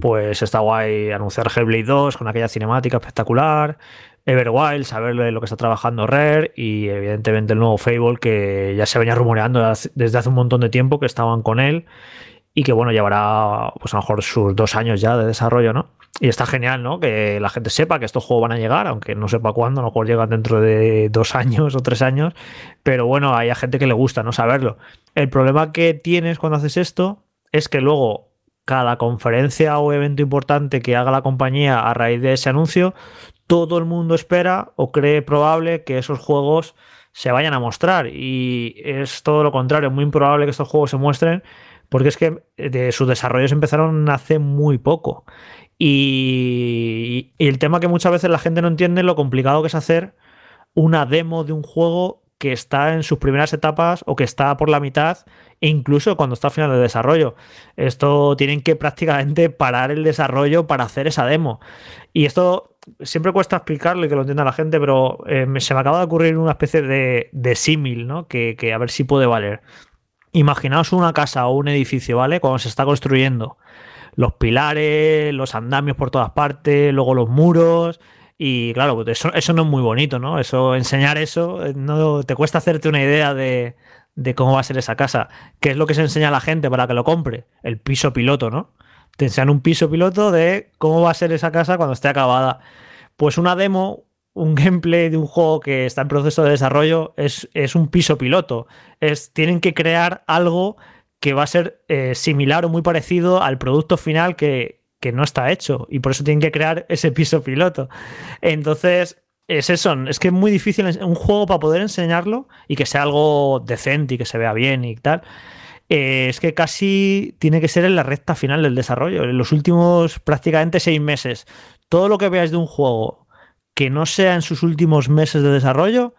pues está guay anunciar Hellblade 2 con aquella cinemática espectacular, Everwild, saber lo que está trabajando Rare y evidentemente el nuevo Fable que ya se venía rumoreando desde hace un montón de tiempo que estaban con él y que bueno, llevará pues a lo mejor sus dos años ya de desarrollo, ¿no? Y está genial, ¿no? Que la gente sepa que estos juegos van a llegar, aunque no sepa cuándo, a lo mejor llegan dentro de dos años o tres años, pero bueno, hay gente que le gusta, ¿no? Saberlo. El problema que tienes cuando haces esto es que luego cada conferencia o evento importante que haga la compañía a raíz de ese anuncio, todo el mundo espera o cree probable que esos juegos se vayan a mostrar. Y es todo lo contrario, es muy improbable que estos juegos se muestren porque es que de sus desarrollos empezaron hace muy poco. Y, el tema que muchas veces la gente no entiende lo complicado que es hacer una demo de un juego que está en sus primeras etapas o que está por la mitad e incluso cuando está al final del desarrollo. Esto tienen que prácticamente parar el desarrollo para hacer esa demo. Y esto siempre cuesta explicarle que lo entienda la gente, pero eh, se me acaba de ocurrir una especie de, de símil, ¿no? Que, a ver si puede valer. Imaginaos una casa o un edificio, ¿vale? Cuando se está construyendo. Los pilares, los andamios por todas partes, luego los muros, Y claro, pues eso, eso no es muy bonito, ¿no? Eso, enseñar eso, eh, no te cuesta hacerte una idea de, de cómo va a ser esa casa. ¿Qué es lo que se enseña a la gente para que lo compre? El piso piloto, ¿no? Te enseñan un piso piloto de cómo va a ser esa casa cuando esté acabada. Pues una demo, un gameplay de un juego que está en proceso de desarrollo es, es un piso piloto. Es, tienen que crear algo que va a ser eh, similar o muy parecido al producto final que, que no está hecho. Y por eso tienen que crear ese piso piloto. Entonces, es eso, es que es muy difícil un juego para poder enseñarlo y que sea algo decente y que se vea bien y tal. Eh, es que casi tiene que ser en la recta final del desarrollo, en los últimos prácticamente seis meses. Todo lo que veáis de un juego que no sea en sus últimos meses de desarrollo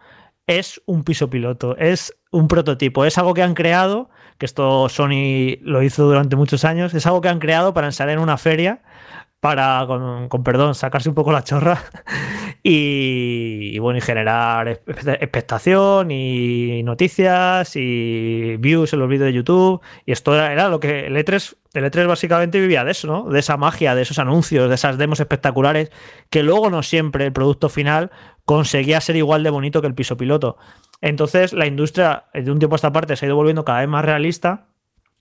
es un piso piloto, es un prototipo, es algo que han creado, que esto Sony lo hizo durante muchos años, es algo que han creado para ensayar en una feria para, con, perdón, sacarse un poco la chorra y, bueno, y generar expectación y noticias y views en los vídeos de YouTube. Y esto era, lo que el E3, el E3 básicamente vivía de eso, ¿no? De esa magia, de esos anuncios, de esas demos espectaculares, que luego no siempre el producto final conseguía ser igual de bonito que el piso piloto. Entonces la industria de un tiempo a esta parte se ha ido volviendo cada vez más realista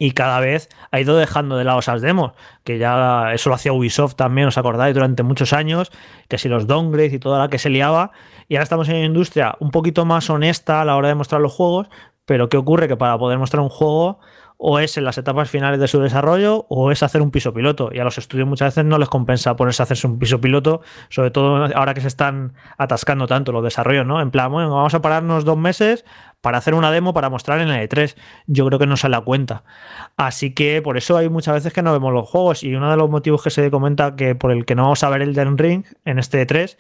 y cada vez ha ido dejando de lado esas demos, que ya eso lo hacía Ubisoft también, os acordáis, durante muchos años, que si los downgrades y toda la que se liaba, y ahora estamos en una industria un poquito más honesta a la hora de mostrar los juegos, pero ¿qué ocurre? Que para poder mostrar un juego o es en las etapas finales de su desarrollo o es hacer un piso piloto. Y a los estudios muchas veces no les compensa ponerse a hacerse un piso piloto, sobre todo ahora que se están atascando tanto los desarrollos, ¿no? En plan, bueno, vamos a pararnos dos meses para hacer una demo para mostrar en el E3. Yo creo que no se la cuenta. Así que por eso hay muchas veces que no vemos los juegos. Y uno de los motivos que se comenta que por el que no vamos a ver el Den Ring en este E3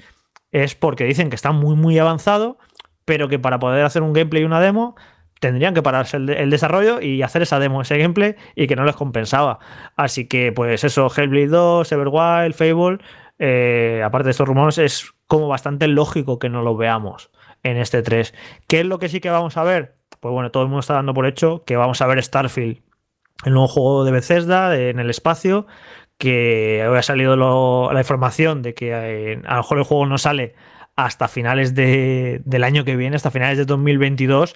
es porque dicen que está muy, muy avanzado, pero que para poder hacer un gameplay y una demo tendrían que pararse el, desarrollo y hacer esa demo, ese gameplay, y que no les compensaba. Así que, pues eso, Hellblade 2, Everwild, Fable, eh, aparte de estos rumores, es como bastante lógico que no lo veamos en este 3. ¿Qué es lo que sí que vamos a ver? Pues bueno, todo el mundo está dando por hecho que vamos a ver Starfield, el nuevo juego de Bethesda en el espacio, que hoy ha salido la información de que eh, a lo mejor el juego no sale hasta finales del año que viene, hasta finales de 2022,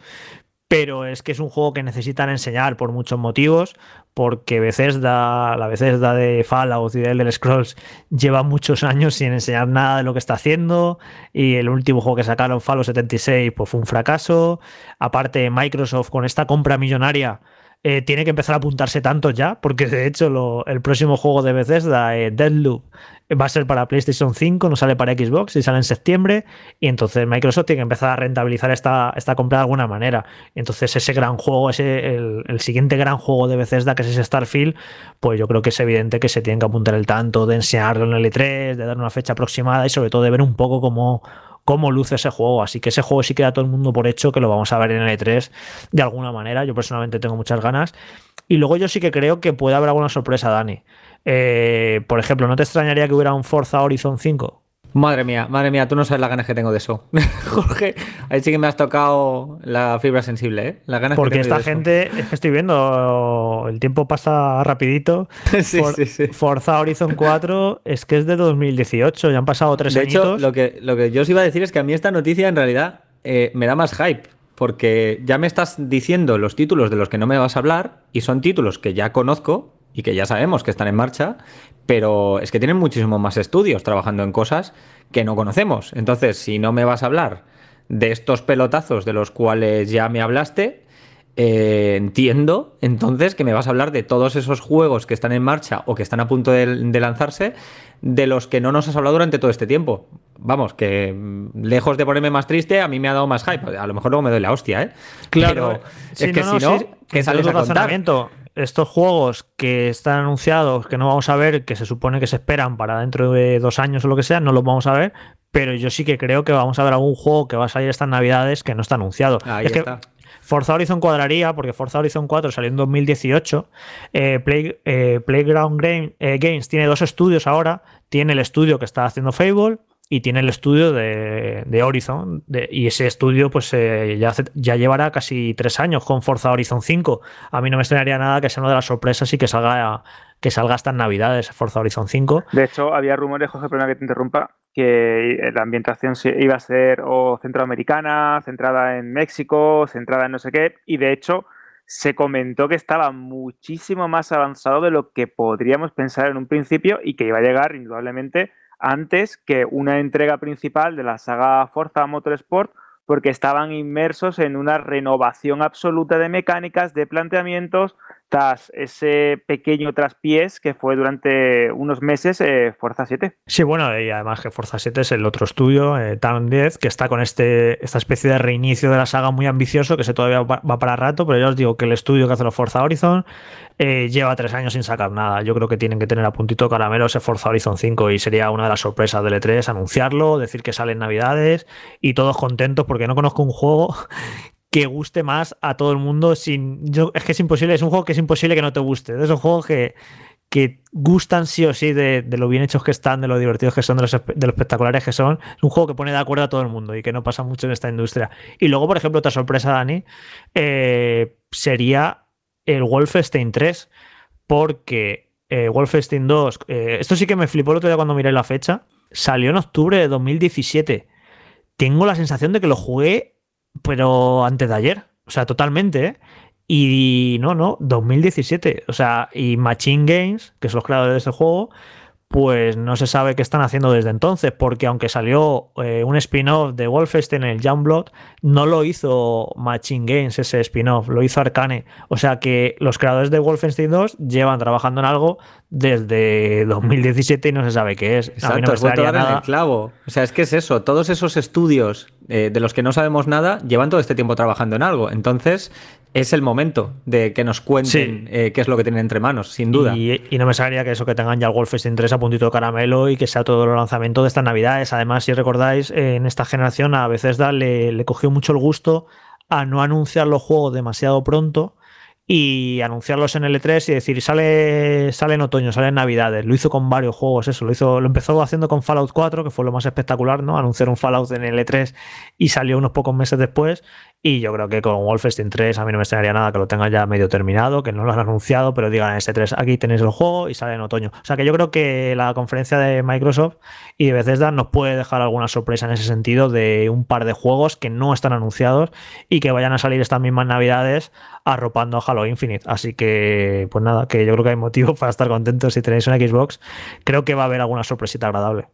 pero es que es un juego que necesitan enseñar por muchos motivos, porque Bethesda, la Bethesda de Fallout y de Elder Scrolls lleva muchos años sin enseñar nada de lo que está haciendo y el último juego que sacaron, Fallout 76, pues fue un fracaso. Aparte, Microsoft con esta compra millonaria eh, tiene que empezar a apuntarse tanto ya, porque de hecho el próximo juego de Bethesda, eh, Deadloop, va a ser para PlayStation 5, no sale para Xbox y sale en septiembre. Y entonces Microsoft tiene que empezar a rentabilizar esta, esta compra de alguna manera. Entonces, ese gran juego, ese, el, siguiente gran juego de Bethesda, que es Starfield, pues yo creo que es evidente que se tiene que apuntar el tanto de enseñarlo en el E3, de dar una fecha aproximada y sobre todo de ver un poco cómo cómo luce ese juego. Así que ese juego sí queda todo el mundo por hecho que lo vamos a ver en el E3 de alguna manera. Yo personalmente tengo muchas ganas. Y luego yo sí que creo que puede haber alguna sorpresa, Dani. Eh, por ejemplo, ¿no te extrañaría que hubiera un Forza Horizon 5? Madre mía, madre mía, tú no sabes las ganas que tengo de eso. Jorge, ahí sí que me has tocado la fibra sensible, ¿eh? Las ganas Porque esta gente, es que estoy viendo, el tiempo pasa rapidito. sí, sí, sí. Forza Horizon 4 es que es de 2018, ya han pasado tres años. De hecho, lo que, lo que yo os iba a decir es que a mí esta noticia en realidad eh, me da más hype. Porque ya me estás diciendo los títulos de los que no me vas a hablar y son títulos que ya conozco y que ya sabemos que están en marcha, pero es que tienen muchísimos más estudios trabajando en cosas que no conocemos. Entonces, si no me vas a hablar de estos pelotazos de los cuales ya me hablaste, eh, entiendo entonces que me vas a hablar de todos esos juegos que están en marcha o que están a punto de, lanzarse, de los que no nos has hablado durante todo este tiempo. Vamos, que mm, lejos de ponerme más triste, a mí me ha dado más hype. A lo mejor luego me doy la hostia, ¿eh? Claro, es que si no, ¿qué sales a contar? Estos juegos que están anunciados, que no vamos a ver, que se supone que se esperan para dentro de dos años o lo que sea, no los vamos a ver, pero yo sí que creo que vamos a ver algún juego que va a salir estas navidades que no está anunciado. Ahí está. Forza Horizon cuadraría, porque Forza Horizon 4 salió en 2018. Eh, eh, Playground eh, Games tiene dos estudios ahora. Tiene el estudio que está haciendo Fable y tiene el estudio de, Horizon. y ese estudio, pues eh, ya, ya llevará casi tres años con Forza Horizon 5. A mí no me extrañaría nada que sea una de las sorpresas y que salga, que salga hasta en Navidades Forza Horizon 5. De hecho, había rumores, Jorge, perdona que te interrumpa, que la ambientación iba a ser o centroamericana, centrada en México, centrada en no sé qué, y de hecho se comentó que estaba muchísimo más avanzado de lo que podríamos pensar en un principio y que iba a llegar indudablemente antes que una entrega principal de la saga Forza Motorsport porque estaban inmersos en una renovación absoluta de mecánicas, de planteamientos, ese pequeño traspiés que fue durante unos meses eh, Forza 7. Sí, bueno, y además que Forza 7 es el otro estudio, eh, Town 10, que está con este, esta especie de reinicio de la saga muy ambicioso, que se todavía va, para rato, pero ya os digo que el estudio que hace los Forza Horizon eh, lleva tres años sin sacar nada. Yo creo que tienen que tener a puntito caramelo ese Forza Horizon 5 y sería una de las sorpresas del E3 anunciarlo, decir que sale en Navidades y todos contentos porque no conozco un juego que guste más a todo el mundo sin. Yo, es que es imposible, es un juego que es imposible que no te guste. Es un juego que, que gustan sí o sí de, lo bien hechos que están, de lo divertidos que son, de los, espectaculares que son. Es un juego que pone de acuerdo a todo el mundo y que no pasa mucho en esta industria. Y luego, por ejemplo, otra sorpresa, Dani, eh, sería el Wolfenstein 3, porque eh, Wolfenstein 2, eh, esto sí que me flipó el otro día cuando miré la fecha, salió en octubre de 2017. Tengo la sensación de que lo jugué pero antes de ayer. O sea, totalmente, ¿eh? Y no, no, 2017. O sea, y Machine Games, que son los creadores de este juego, pues no se sabe qué están haciendo desde entonces, porque aunque salió eh, un spin-off de Wolfenstein, el Youngblood, no lo hizo Machine Games ese spin-off, lo hizo Arcane. O sea que los creadores de Wolfenstein 2 llevan trabajando en algo desde 2017 y no se sabe qué es. Exacto, a mí no me nada. el clavo. O sea, es que es eso, todos esos estudios eh, de los que no sabemos nada llevan todo este tiempo trabajando en algo. Entonces, es el momento de que nos cuenten eh, qué es lo que tienen entre manos, sin duda. Y, no me sabría que eso que tengan ya el Wolfenstein 3 a puntito de caramelo y que sea todo el lanzamiento de estas navidades. Además, si recordáis, en esta generación a veces le, le cogió mucho el gusto a no anunciar los juegos demasiado pronto y anunciarlos en L3 y decir, sale, sale en otoño, sale en Navidades. Lo hizo con varios juegos, eso. Lo hizo, lo empezó haciendo con Fallout 4, que fue lo más espectacular, ¿no? Anunciar un Fallout en L3 y salió unos pocos meses después. Y yo creo que con Wolfenstein 3 a mí no me extrañaría nada que lo tenga ya medio terminado, que no lo han anunciado, pero digan este 3 aquí tenéis el juego y sale en otoño. O sea que yo creo que la conferencia de Microsoft y de Bethesda nos puede dejar alguna sorpresa en ese sentido de un par de juegos que no están anunciados y que vayan a salir estas mismas navidades arropando a Halo Infinite. Así que, pues nada, que yo creo que hay motivo para estar contentos si tenéis una Xbox. Creo que va a haber alguna sorpresita agradable.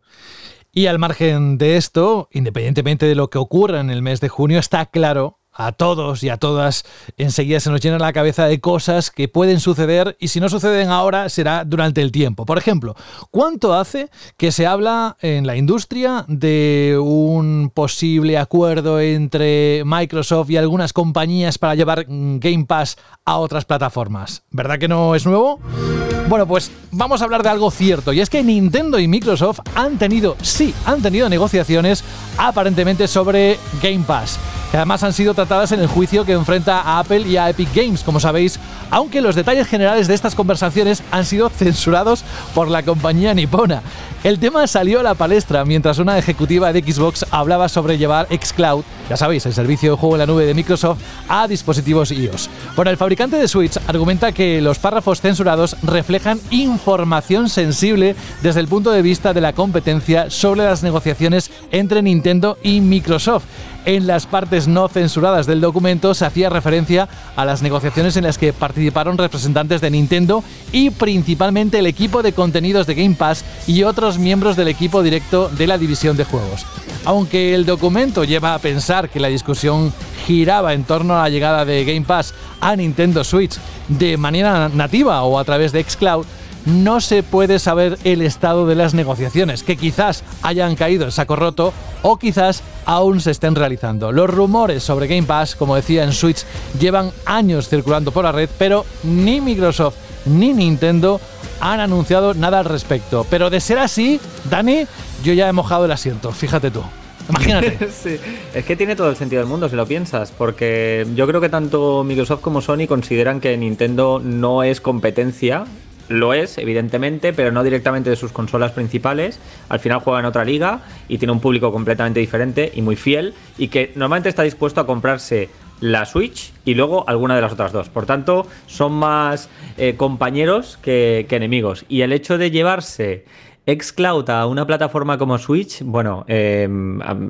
Y al margen de esto, independientemente de lo que ocurra en el mes de junio, está claro a todos y a todas, enseguida se nos llena la cabeza de cosas que pueden suceder y si no suceden ahora será durante el tiempo. Por ejemplo, ¿cuánto hace que se habla en la industria de un posible acuerdo entre Microsoft y algunas compañías para llevar Game Pass a otras plataformas? ¿Verdad que no es nuevo? Bueno, pues vamos a hablar de algo cierto y es que Nintendo y Microsoft han tenido, sí, han tenido negociaciones aparentemente sobre Game Pass que además han sido tratadas en el juicio que enfrenta a Apple y a Epic Games, como sabéis, aunque los detalles generales de estas conversaciones han sido censurados por la compañía nipona. El tema salió a la palestra mientras una ejecutiva de Xbox hablaba sobre llevar xCloud, ya sabéis, el servicio de juego en la nube de Microsoft, a dispositivos iOS. Bueno, el fabricante de Switch argumenta que los párrafos censurados reflejan información sensible desde el punto de vista de la competencia sobre las negociaciones entre Nintendo y Microsoft. En las partes no censuradas del documento se hacía referencia a las negociaciones en las que participaron representantes de Nintendo y principalmente el equipo de contenidos de Game Pass y otros miembros del equipo directo de la división de juegos. Aunque el documento lleva a pensar que la discusión giraba en torno a la llegada de Game Pass a Nintendo Switch de manera nativa o a través de Xcloud, no se puede saber el estado de las negociaciones, que quizás hayan caído en saco roto o quizás aún se estén realizando. Los rumores sobre Game Pass, como decía en Switch, llevan años circulando por la red, pero ni Microsoft ni Nintendo han anunciado nada al respecto. Pero de ser así, Dani, yo ya he mojado el asiento, fíjate tú. Imagínate. Es que tiene todo el sentido del mundo si lo piensas, porque yo creo que tanto Microsoft como Sony consideran que Nintendo no es competencia lo es, evidentemente, pero no directamente de sus consolas principales. Al final juega en otra liga y tiene un público completamente diferente y muy fiel y que normalmente está dispuesto a comprarse la Switch y luego alguna de las otras dos. Por tanto, son más eh, compañeros que, enemigos. Y el hecho de llevarse Xcloud a una plataforma como Switch, bueno, eh,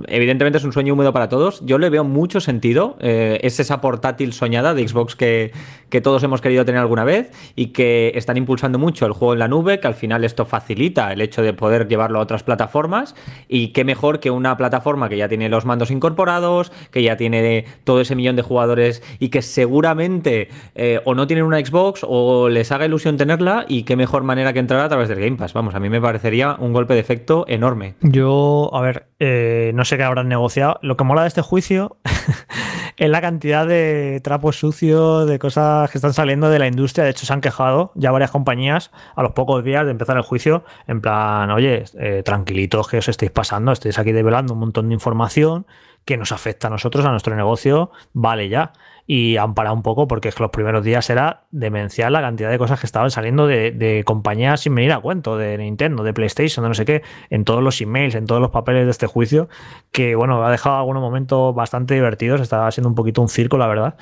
evidentemente es un sueño húmedo para todos. Yo le veo mucho sentido. Eh, es esa portátil soñada de Xbox que, que, todos hemos querido tener alguna vez y que están impulsando mucho el juego en la nube, que al final esto facilita el hecho de poder llevarlo a otras plataformas. Y qué mejor que una plataforma que ya tiene los mandos incorporados, que ya tiene todo ese millón de jugadores y que seguramente eh, o no tienen una Xbox o les haga ilusión tenerla y qué mejor manera que entrar a través del Game Pass. Vamos, a mí me parece sería un golpe de efecto enorme. Yo, a ver, eh, no sé qué habrán negociado. Lo que mola de este juicio es la cantidad de trapos sucios, de cosas que están saliendo de la industria. De hecho, se han quejado ya varias compañías a los pocos días de empezar el juicio, en plan, oye, eh, tranquilitos que os estáis pasando, estáis aquí develando un montón de información que nos afecta a nosotros, a nuestro negocio, vale ya y han parado un poco porque es que los primeros días era demencial la cantidad de cosas que estaban saliendo de, compañías sin venir a cuento, de Nintendo, de PlayStation, de no sé qué, en todos los emails, en todos los papeles de este juicio, que bueno, ha dejado algunos momentos bastante divertidos, estaba siendo un poquito un circo, la verdad.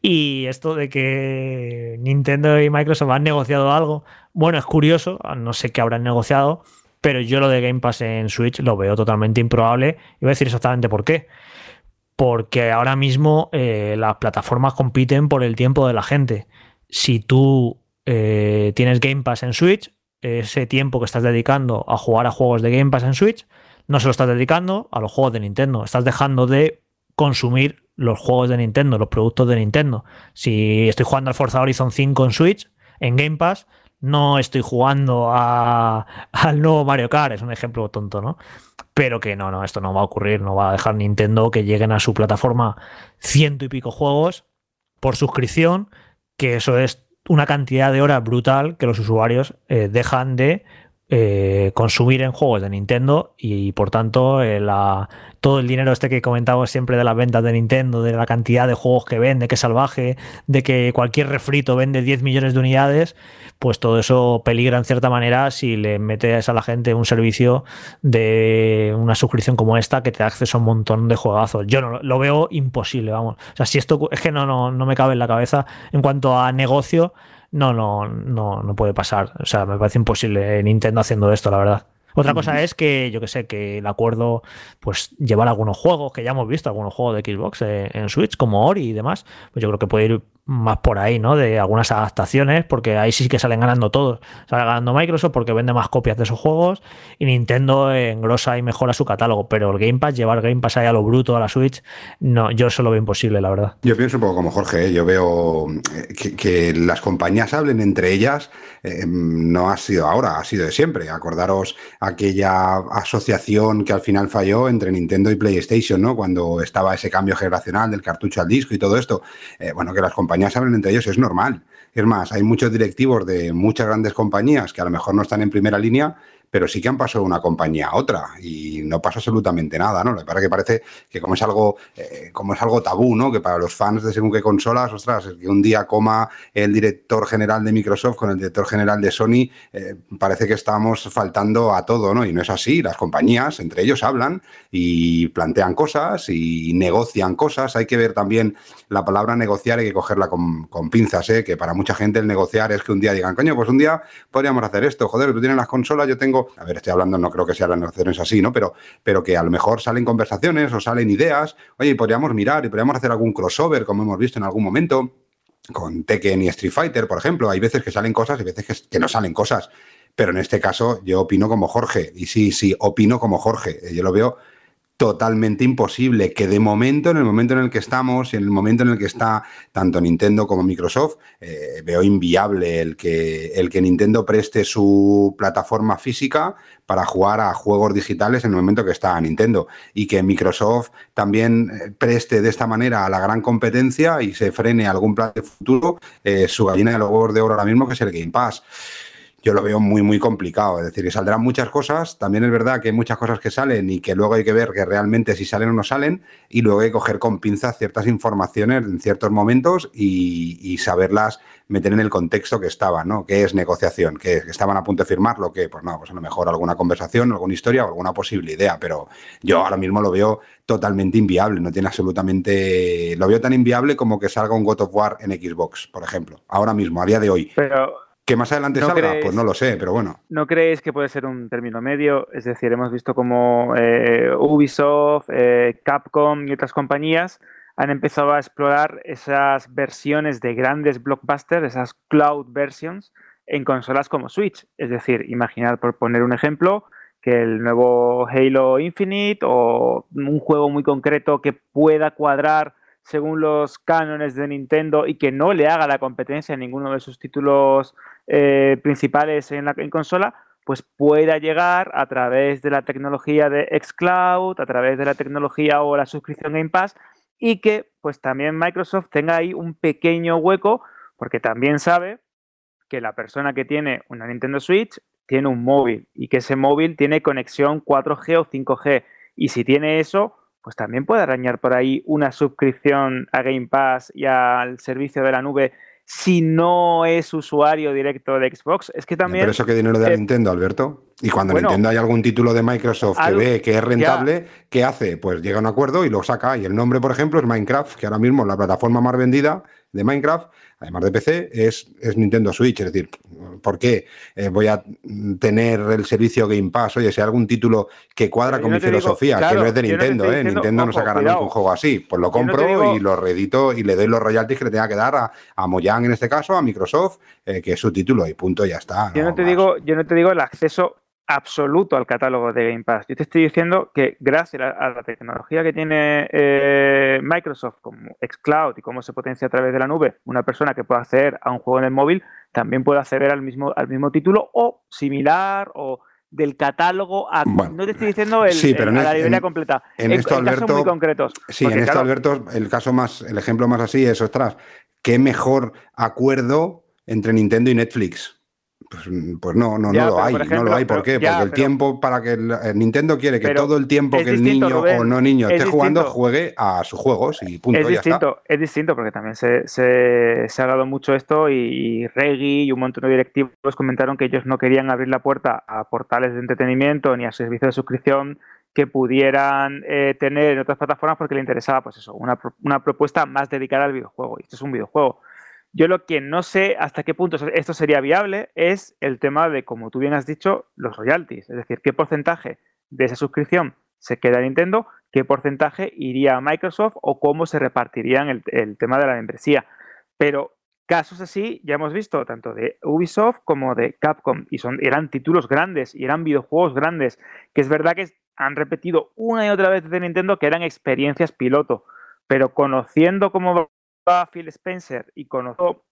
Y esto de que Nintendo y Microsoft han negociado algo, bueno, es curioso, no sé qué habrán negociado, pero yo lo de Game Pass en Switch lo veo totalmente improbable y voy a decir exactamente por qué porque ahora mismo eh, las plataformas compiten por el tiempo de la gente. Si tú eh, tienes Game Pass en Switch, ese tiempo que estás dedicando a jugar a juegos de Game Pass en Switch, no se lo estás dedicando a los juegos de Nintendo. Estás dejando de consumir los juegos de Nintendo, los productos de Nintendo. Si estoy jugando al Forza Horizon 5 en Switch, en Game Pass, no estoy jugando a, al nuevo Mario Kart, es un ejemplo tonto, ¿no? Pero que no, no, esto no va a ocurrir, no va a dejar Nintendo que lleguen a su plataforma ciento y pico juegos por suscripción, que eso es una cantidad de horas brutal que los usuarios eh, dejan de eh, consumir en juegos de Nintendo y, por tanto eh, todo el dinero este que comentamos siempre de las ventas de Nintendo, de la cantidad de juegos que vende, que salvaje, de que cualquier refrito vende 10 millones de unidades, pues todo eso peligra en cierta manera si le metes a la gente un servicio de una suscripción como esta que te da acceso a un montón de juegazos. Yo no lo veo imposible, vamos. O sea, si esto es que no, no, no me cabe en la cabeza en cuanto a negocio no, no, no, no puede pasar. O sea, me parece imposible Nintendo haciendo esto, la verdad. Otra cosa es que, yo que sé, que el acuerdo, pues llevar algunos juegos, que ya hemos visto algunos juegos de Xbox eh, en Switch, como Ori y demás, pues yo creo que puede ir más por ahí, ¿no? De algunas adaptaciones, porque ahí sí que salen ganando todos. Sale ganando Microsoft porque vende más copias de esos juegos y Nintendo engrosa y mejora su catálogo, pero el Game Pass, llevar Game Pass ahí a lo bruto a la Switch, no, yo eso lo veo imposible, la verdad. Yo pienso un poco como Jorge, ¿eh? yo veo eh, que, las compañías hablen entre ellas, eh, no ha sido ahora, ha sido de siempre. Acordaros aquella asociación que al final falló entre Nintendo y PlayStation, ¿no? Cuando estaba ese cambio generacional del cartucho al disco y todo esto. bueno, que las compañías compañías entre ellos, es normal. Es más, hay muchos directivos de muchas grandes compañías que a lo mejor no están en primera línea, pero sí que han pasado de una compañía a otra y no pasa absolutamente nada, ¿no? Lo que parece que como es algo, eh, como es algo tabú, ¿no? Que para los fans de según qué consolas, ostras, que un día coma el director general de Microsoft con el director general de Sony, eh, parece que estamos faltando a todo, ¿no? Y no es así, las compañías entre ellos hablan y plantean cosas y negocian cosas. Hay que ver también la palabra negociar, hay que cogerla con, con pinzas, ¿eh? Que para mucha gente el negociar es que un día digan, coño, pues un día podríamos hacer esto, joder, tú tienes las consolas, yo tengo a ver, estoy hablando, no creo que sean las negociaciones así, ¿no? Pero, pero que a lo mejor salen conversaciones o salen ideas, oye, podríamos mirar y podríamos hacer algún crossover, como hemos visto en algún momento, con Tekken y Street Fighter, por ejemplo. Hay veces que salen cosas y veces que, no salen cosas. Pero en este caso yo opino como Jorge. Y sí, sí, opino como Jorge. Yo lo veo totalmente imposible que de momento, en el momento en el que estamos y en el momento en el que está tanto Nintendo como Microsoft, eh, veo inviable el que, el que Nintendo preste su plataforma física para jugar a juegos digitales en el momento que está Nintendo y que Microsoft también eh, preste de esta manera a la gran competencia y se frene algún plan de futuro eh, su gallina de los de oro ahora mismo que es el Game Pass yo lo veo muy, muy complicado. Es decir, que saldrán muchas cosas. También es verdad que hay muchas cosas que salen y que luego hay que ver que realmente si salen o no salen. Y luego hay que coger con pinzas ciertas informaciones en ciertos momentos y, saberlas meter en el contexto que estaban, ¿no? ¿Qué es negociación? ¿Que estaban a punto de firmar? ¿Lo que? Pues no, pues a lo mejor alguna conversación, alguna historia o alguna posible idea. Pero yo ahora mismo lo veo totalmente inviable. No tiene absolutamente. Lo veo tan inviable como que salga un God of War en Xbox, por ejemplo. Ahora mismo, a día de hoy. Pero Que más adelante ¿No salga, pues no lo sé, pero bueno. ¿No creéis que puede ser un término medio? Es decir, hemos visto como eh, Ubisoft, eh, Capcom y otras compañías han empezado a explorar esas versiones de grandes blockbusters, esas cloud versions, en consolas como Switch. Es decir, imaginar, por poner un ejemplo, que el nuevo Halo Infinite o un juego muy concreto que pueda cuadrar según los cánones de Nintendo y que no le haga la competencia a ninguno de sus títulos eh, principales en la consola, pues pueda llegar a través de la tecnología de xCloud, a través de la tecnología o la suscripción Game Pass y que pues también Microsoft tenga ahí un pequeño hueco porque también sabe que la persona que tiene una Nintendo Switch tiene un móvil y que ese móvil tiene conexión 4G o 5G y si tiene eso pues también puede arañar por ahí una suscripción a Game Pass y al servicio de la nube si no es usuario directo de Xbox. Es que también... Pero eso que dinero de eh, Nintendo, Alberto. Y cuando bueno, Nintendo hay algún título de Microsoft que ve que es rentable, ¿qué hace? Pues llega a un acuerdo y lo saca. Y el nombre, por ejemplo, es Minecraft, que ahora mismo la plataforma más vendida de Minecraft, además de PC, es, es Nintendo Switch. Es decir, ¿por qué eh, voy a tener el servicio Game Pass? Oye, si hay algún título que cuadra con mi no digo- filosofía, que no es de no Nintendo, ¿eh? diciendo- Nintendo no sacará ningún juego así. Pues lo no compro digo- y lo reedito y le doy los royalties que le tenga que dar a, a Mojang en este caso, a Microsoft, eh, que es su título y punto, ya está. Yo no te más. digo, yo no te digo el acceso absoluto al catálogo de Game Pass. Yo te estoy diciendo que gracias a, la tecnología que tiene eh, Microsoft como xCloud y cómo se potencia a través de la nube, una persona que pueda acceder a un juego en el móvil también puede acceder al mismo, al mismo título o similar o del catálogo a, Bueno, no te estoy diciendo el, sí, pero el- en a la librería en- completa. en esto, casos muy concretos. Sí, en esto, claro, Alberto, el caso más, el ejemplo más así es, ostras, qué mejor acuerdo entre Nintendo y Netflix. Pues, pues no, no, Ya, no lo hay, no lo hay. ¿Por qué? ya, Porque el pero- tiempo para que el, el Nintendo quiere que todo el tiempo que el niño Rubén, o no niño es esté jugando juegue a sus juegos y punto, es ya está. distinto, es distinto porque también se, se, se ha hablado mucho esto y, y Reggie y un montón de directivos comentaron que ellos no querían abrir la puerta a portales de entretenimiento ni a servicios de suscripción que pudieran eh, tener en otras plataformas porque le interesaba pues eso, una, una propuesta más dedicada al videojuego. Y esto es un videojuego. Yo lo que no sé hasta qué punto esto sería viable es el tema de, como tú bien has dicho, los royalties. Es decir, qué porcentaje de esa suscripción se queda a Nintendo, qué porcentaje iría a Microsoft o cómo se repartirían el, tema de la membresía. Pero casos así ya hemos visto tanto de Ubisoft como de Capcom y son, eran títulos grandes y eran videojuegos grandes, que es verdad que han repetido una y otra vez de Nintendo que eran experiencias piloto, pero conociendo cómo va Phil Spencer y conozco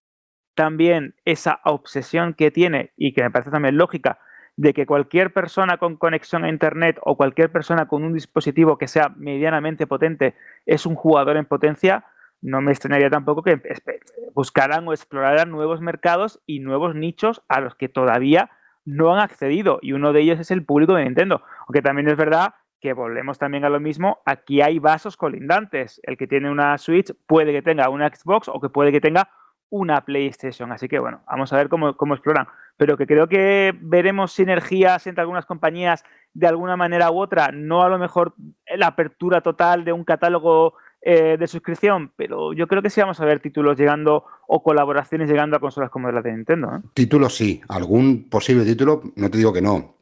también esa obsesión que tiene y que me parece también lógica de que cualquier persona con conexión a internet o cualquier persona con un dispositivo que sea medianamente potente es un jugador en potencia, no me extrañaría tampoco que buscaran o exploraran nuevos mercados y nuevos nichos a los que todavía no han accedido y uno de ellos es el público de Nintendo, aunque también es verdad que volvemos también a lo mismo, aquí hay vasos colindantes, el que tiene una Switch puede que tenga una Xbox o que puede que tenga una PlayStation. Así que bueno, vamos a ver cómo, cómo exploran. Pero que creo que veremos sinergias entre algunas compañías de alguna manera u otra. No a lo mejor la apertura total de un catálogo eh, de suscripción, pero yo creo que sí vamos a ver títulos llegando o colaboraciones llegando a consolas como la de Nintendo. ¿eh? Título sí, algún posible título, no te digo que no.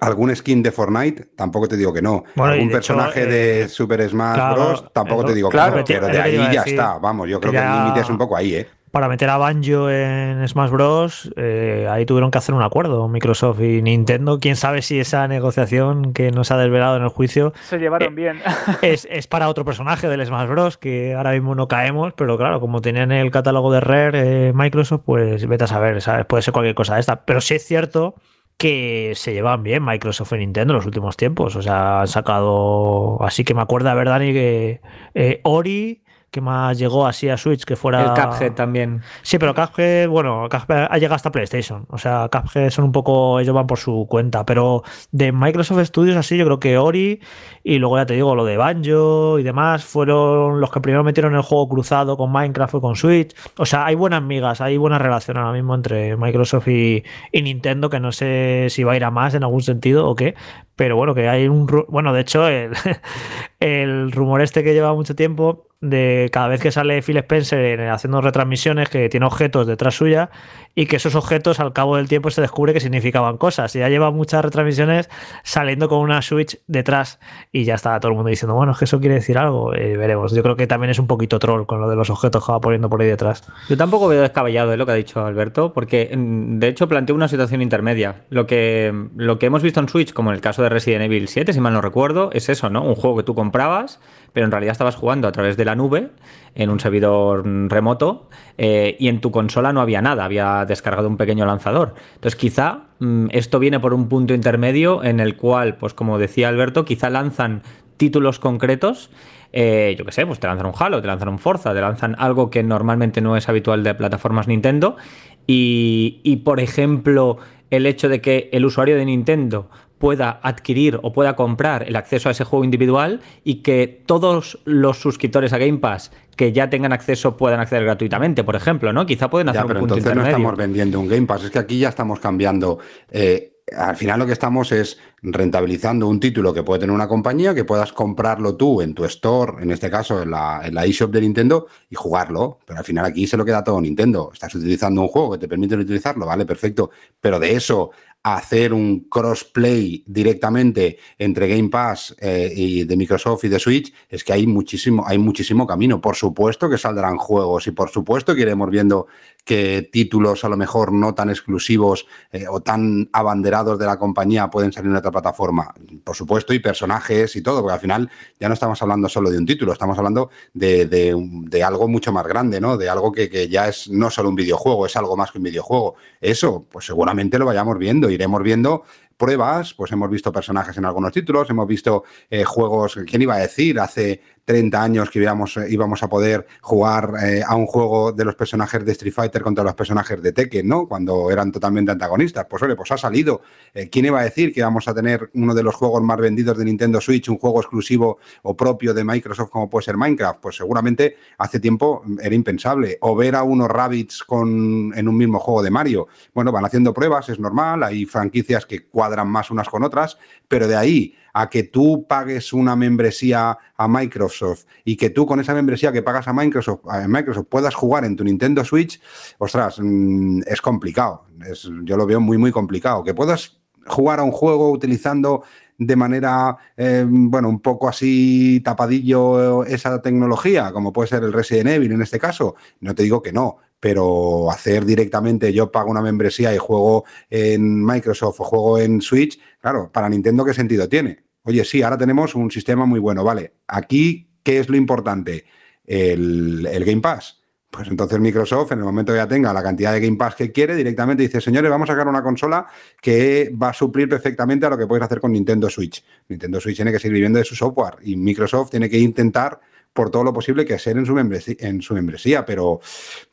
Algún skin de Fortnite, tampoco te digo que no. Bueno, Algún de hecho, personaje eh, de Super Smash claro, Bros, tampoco te digo claro, que no. Pero de ahí ya decir. está, vamos, yo creo que el límite es un poco ahí, ¿eh? Para meter a Banjo en Smash Bros. eh, ahí tuvieron que hacer un acuerdo Microsoft y Nintendo. Quién sabe si esa negociación que nos ha desvelado en el juicio Se llevaron Eh, bien. es, es para otro personaje del Smash Bros. que ahora mismo no caemos, pero claro, como tenían el catálogo de Rare eh, Microsoft, pues vete a saber, ¿sabes? Puede ser cualquier cosa de esta. Pero sí es cierto que se llevan bien Microsoft y Nintendo en los últimos tiempos. O sea, han sacado. Así que me acuerdo, a ver, Dani, que eh, Ori. Que más llegó así a Switch que fuera El Cuphead también. Sí, pero Cuphead, bueno, Cuphead ha llegado hasta PlayStation. O sea, Cuphead son un poco, ellos van por su cuenta. Pero de Microsoft Studios, así, yo creo que Ori y luego ya te digo, lo de Banjo y demás, fueron los que primero metieron el juego cruzado con Minecraft o con Switch. O sea, hay buenas migas, hay buena relación ahora mismo entre Microsoft y, y Nintendo, que no sé si va a ir a más en algún sentido o qué. Pero bueno, que hay un. Bueno, de hecho, el, el rumor este que lleva mucho tiempo de cada vez que sale Phil Spencer haciendo retransmisiones que tiene objetos detrás suya y que esos objetos al cabo del tiempo se descubre que significaban cosas. Y ya lleva muchas retransmisiones saliendo con una Switch detrás y ya está todo el mundo diciendo, bueno, es que eso quiere decir algo. Eh, veremos. Yo creo que también es un poquito troll con lo de los objetos que va poniendo por ahí detrás. Yo tampoco veo descabellado lo que ha dicho Alberto, porque mm, de hecho plantea una situación intermedia. Lo que, lo que hemos visto en Switch, como en el caso de Resident Evil 7, si mal no recuerdo, es eso, ¿no? Un juego que tú comprabas, pero en realidad estabas jugando a través de la nube en un servidor remoto eh, y en tu consola no había nada, había descargado un pequeño lanzador. Entonces quizá mm, esto viene por un punto intermedio en el cual, pues como decía Alberto, quizá lanzan títulos concretos. Eh, yo qué sé, pues te lanzan un Halo, te lanzan un Forza, te lanzan algo que normalmente no es habitual de plataformas Nintendo. Y, y por ejemplo, el hecho de que el usuario de Nintendo pueda adquirir o pueda comprar el acceso a ese juego individual y que todos los suscriptores a Game Pass que ya tengan acceso puedan acceder gratuitamente, por ejemplo, ¿no? Quizá pueden hacer ya, pero un punto entonces no estamos vendiendo un Game Pass, es que aquí ya estamos cambiando. Eh, al final lo que estamos es rentabilizando un título que puede tener una compañía, que puedas comprarlo tú en tu store, en este caso en la, en la eShop de Nintendo, y jugarlo. Pero al final aquí se lo queda todo Nintendo. Estás utilizando un juego que te permite utilizarlo, ¿vale? Perfecto. Pero de eso hacer un crossplay directamente entre Game Pass eh, y de Microsoft y de Switch, es que hay muchísimo, hay muchísimo camino. Por supuesto que saldrán juegos y por supuesto que iremos viendo que títulos a lo mejor no tan exclusivos eh, o tan abanderados de la compañía pueden salir en otra plataforma. Por supuesto, y personajes y todo, porque al final ya no estamos hablando solo de un título, estamos hablando de, de, algo mucho más grande, ¿no? De algo que, que, ya es no solo un videojuego, es algo más que un videojuego. Eso, pues seguramente lo vayamos viendo, iremos viendo pruebas, pues hemos visto personajes en algunos títulos, hemos visto eh, juegos, ¿quién iba a decir? Hace 30 años que íbamos, eh, íbamos a poder jugar eh, a un juego de los personajes de Street Fighter contra los personajes de Tekken, ¿no? Cuando eran totalmente antagonistas. Pues oye, pues ha salido. Eh, ¿Quién iba a decir que íbamos a tener uno de los juegos más vendidos de Nintendo Switch, un juego exclusivo o propio de Microsoft como puede ser Minecraft? Pues seguramente hace tiempo era impensable. O ver a unos rabbits con, en un mismo juego de Mario. Bueno, van haciendo pruebas, es normal, hay franquicias que cuadran más unas con otras, pero de ahí a que tú pagues una membresía a Microsoft y que tú con esa membresía que pagas a Microsoft, a Microsoft puedas jugar en tu Nintendo Switch, ostras, mm, es complicado. Es, yo lo veo muy, muy complicado. Que puedas jugar a un juego utilizando de manera, eh, bueno, un poco así tapadillo esa tecnología, como puede ser el Resident Evil en este caso. No te digo que no, pero hacer directamente yo pago una membresía y juego en Microsoft o juego en Switch, claro, para Nintendo, ¿qué sentido tiene? Oye, sí, ahora tenemos un sistema muy bueno, vale. Aquí, ¿qué es lo importante? El, Game Pass. Pues entonces Microsoft, en el momento que ya tenga la cantidad de Game Pass que quiere, directamente dice, señores, vamos a sacar una consola que va a suplir perfectamente a lo que podéis hacer con Nintendo Switch. Nintendo Switch tiene que seguir viviendo de su software y Microsoft tiene que intentar por todo lo posible que ser en su, membresía, en su membresía, pero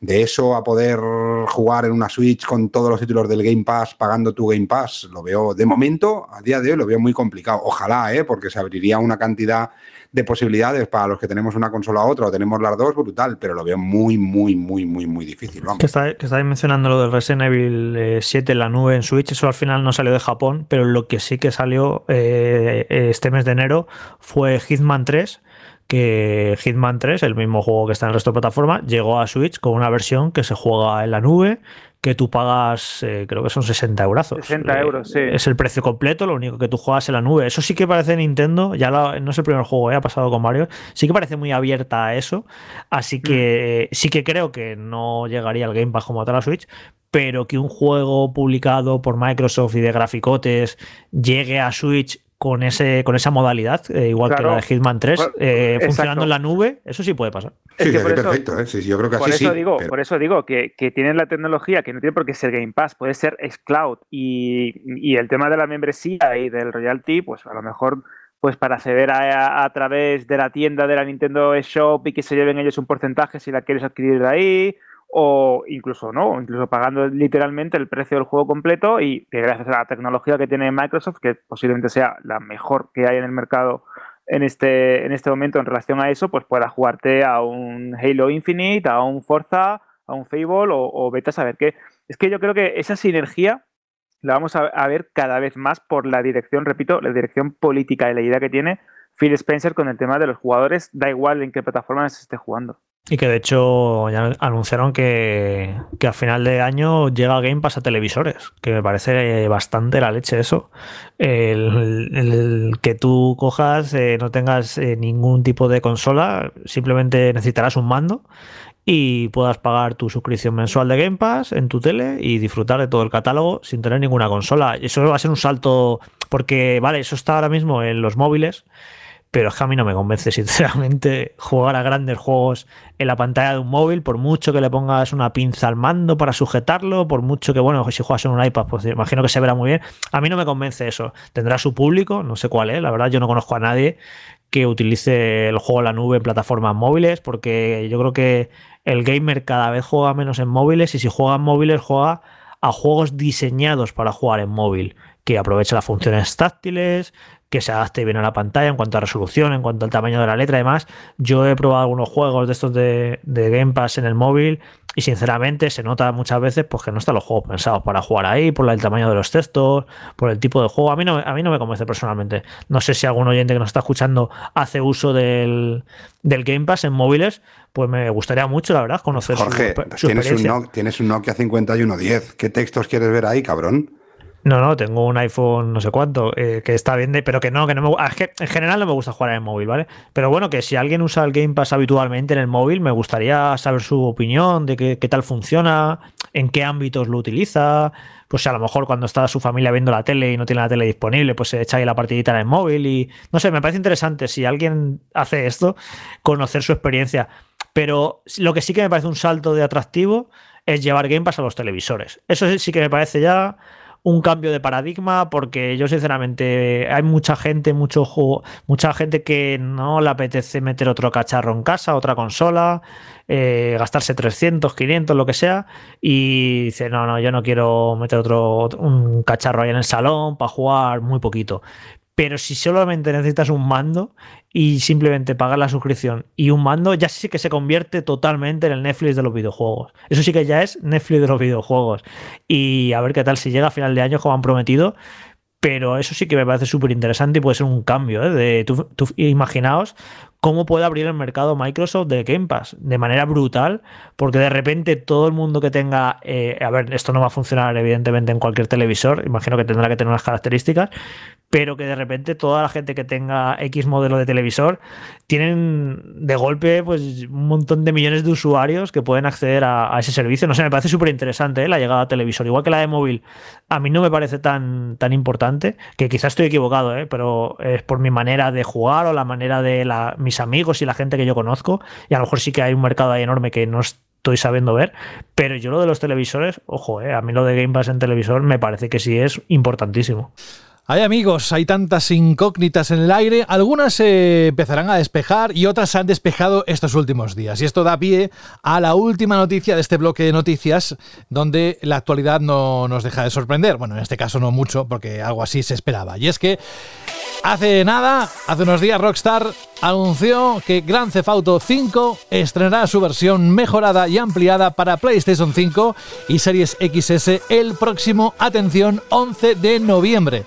de eso a poder jugar en una Switch con todos los títulos del Game Pass pagando tu Game Pass, lo veo de momento, a día de hoy, lo veo muy complicado. Ojalá, ¿eh? porque se abriría una cantidad de posibilidades para los que tenemos una consola a otra o tenemos las dos, brutal, pero lo veo muy, muy, muy, muy, muy difícil. Que, está, que estáis mencionando lo del Resident Evil 7 en la nube en Switch, eso al final no salió de Japón, pero lo que sí que salió eh, este mes de enero fue Hitman 3 que Hitman 3, el mismo juego que está en el resto de plataformas, llegó a Switch con una versión que se juega en la nube, que tú pagas, eh, creo que son 60 euros. 60 euros, sí. Es el precio completo, lo único que tú juegas en la nube. Eso sí que parece Nintendo, ya no es el primer juego, eh, ha pasado con Mario, sí que parece muy abierta a eso, así que mm. sí que creo que no llegaría al Game Pass como tal a Switch, pero que un juego publicado por Microsoft y de graficotes llegue a Switch con, ese, con esa modalidad, eh, igual que la de Hitman 3, eh, funcionando en la nube, eso sí puede pasar. Sí, es perfecto, ¿eh? sí, yo creo que por así eso Digo, Por eso digo que, que, tienen la tecnología, que no tiene por qué ser Game Pass, puede ser Xcloud y, y el tema de la membresía y del royalty, pues a lo mejor pues para acceder a, a, través de la tienda de la Nintendo Shop y que se lleven ellos un porcentaje si la quieres adquirir de ahí, o incluso no, incluso pagando literalmente el precio del juego completo y que gracias a la tecnología que tiene Microsoft, que posiblemente sea la mejor que hay en el mercado en este, en este momento en relación a eso, pues puedas jugarte a un Halo Infinite, a un Forza, a un Fable o, o a saber qué. Es que yo creo que esa sinergia la vamos a, a ver cada vez más por la dirección, repito, la dirección política y la idea que tiene Phil Spencer con el tema de los jugadores, da igual en qué plataforma se esté jugando. Y que de hecho ya anunciaron que, que a final de año llega Game Pass a televisores, que me parece bastante la leche eso. El, que tú cojas, eh, no tengas eh, ningún tipo de consola, simplemente necesitarás un mando y puedas pagar tu suscripción mensual de Game Pass en tu tele y disfrutar de todo el catálogo sin tener ninguna consola. Eso va a ser un salto, porque vale, eso está ahora mismo en los móviles pero es que a mí no me convence, sinceramente, jugar a grandes juegos en la pantalla de un móvil, por mucho que le pongas una pinza al mando para sujetarlo, por mucho que, bueno, si juegas en un iPad, pues imagino que se verá muy bien. A mí no me convence eso. Tendrá su público, no sé cuál es, la verdad, yo no conozco a nadie que utilice el juego en la nube en plataformas móviles, porque yo creo que el gamer cada vez juega menos en móviles y si juega en móviles juega a juegos diseñados para jugar en móvil, que aprovecha las funciones táctiles, que se adapte bien a la pantalla en cuanto a resolución, en cuanto al tamaño de la letra y demás. Yo he probado algunos juegos de estos de, Game Pass en el móvil y sinceramente se nota muchas veces pues, que no están los juegos pensados para jugar ahí, por el tamaño de los textos, por el tipo de juego. A mí no, a mí no me convence personalmente. No sé si algún oyente que nos está escuchando hace uso del, Game Pass en móviles, pues me gustaría mucho, la verdad, conocer Jorge, tienes, un tienes un Nokia 5110. ¿Qué textos quieres ver ahí, cabrón? No, no, tengo un iPhone no sé cuánto, eh, que está bien, pero que no, que no me Es que en general no me gusta jugar en el móvil, ¿vale? Pero bueno, que si alguien usa el Game Pass habitualmente en el móvil, me gustaría saber su opinión de qué, tal funciona, en qué ámbitos lo utiliza. Pues a lo mejor cuando está su familia viendo la tele y no tiene la tele disponible, pues se echa ahí la partidita en el móvil y. No sé, me parece interesante si alguien hace esto, conocer su experiencia. Pero lo que sí que me parece un salto de atractivo es llevar Game Pass a los televisores. Eso sí que me parece ya un cambio de paradigma porque yo sinceramente hay mucha gente, mucho juego, mucha gente que no le apetece meter otro cacharro en casa, otra consola, eh, gastarse 300, 500, lo que sea y dice, no, no, yo no quiero meter otro un cacharro ahí en el salón para jugar muy poquito. Pero si solamente necesitas un mando y simplemente pagar la suscripción y un mando, ya sí que se convierte totalmente en el Netflix de los videojuegos. Eso sí que ya es Netflix de los videojuegos. Y a ver qué tal si llega a final de año como han prometido. Pero eso sí que me parece súper interesante y puede ser un cambio. ¿eh? De, tú, imaginaos cómo puede abrir el mercado Microsoft de Game Pass de manera brutal, porque de repente todo el mundo que tenga, eh, a ver, esto no va a funcionar evidentemente en cualquier televisor, imagino que tendrá que tener unas características, pero que de repente toda la gente que tenga X modelo de televisor tienen de golpe pues un montón de millones de usuarios que pueden acceder a, ese servicio. No sé, me parece súper interesante ¿eh? la llegada a televisor, igual que la de móvil. A mí no me parece tan, tan importante, que quizás estoy equivocado, ¿eh? pero es por mi manera de jugar o la manera de amigos y la gente que yo conozco. Y a lo mejor sí que hay un mercado ahí enorme que no estoy sabiendo ver, pero yo lo de los televisores, ojo, ¿eh? a mí lo de Game Pass en televisor me parece que sí es importantísimo. Hay amigos, hay tantas incógnitas en el aire, algunas se empezarán a despejar y otras se han despejado estos últimos días. Y esto da pie a la última noticia de este bloque de noticias, donde la actualidad no nos deja de sorprender. Bueno, en este caso no mucho, porque algo así se esperaba. Y es que Hace nada, hace unos días, Rockstar anunció que Grand Theft Auto 5 estrenará su versión mejorada y ampliada para PlayStation 5 y Series XS el próximo, atención, 11 de noviembre.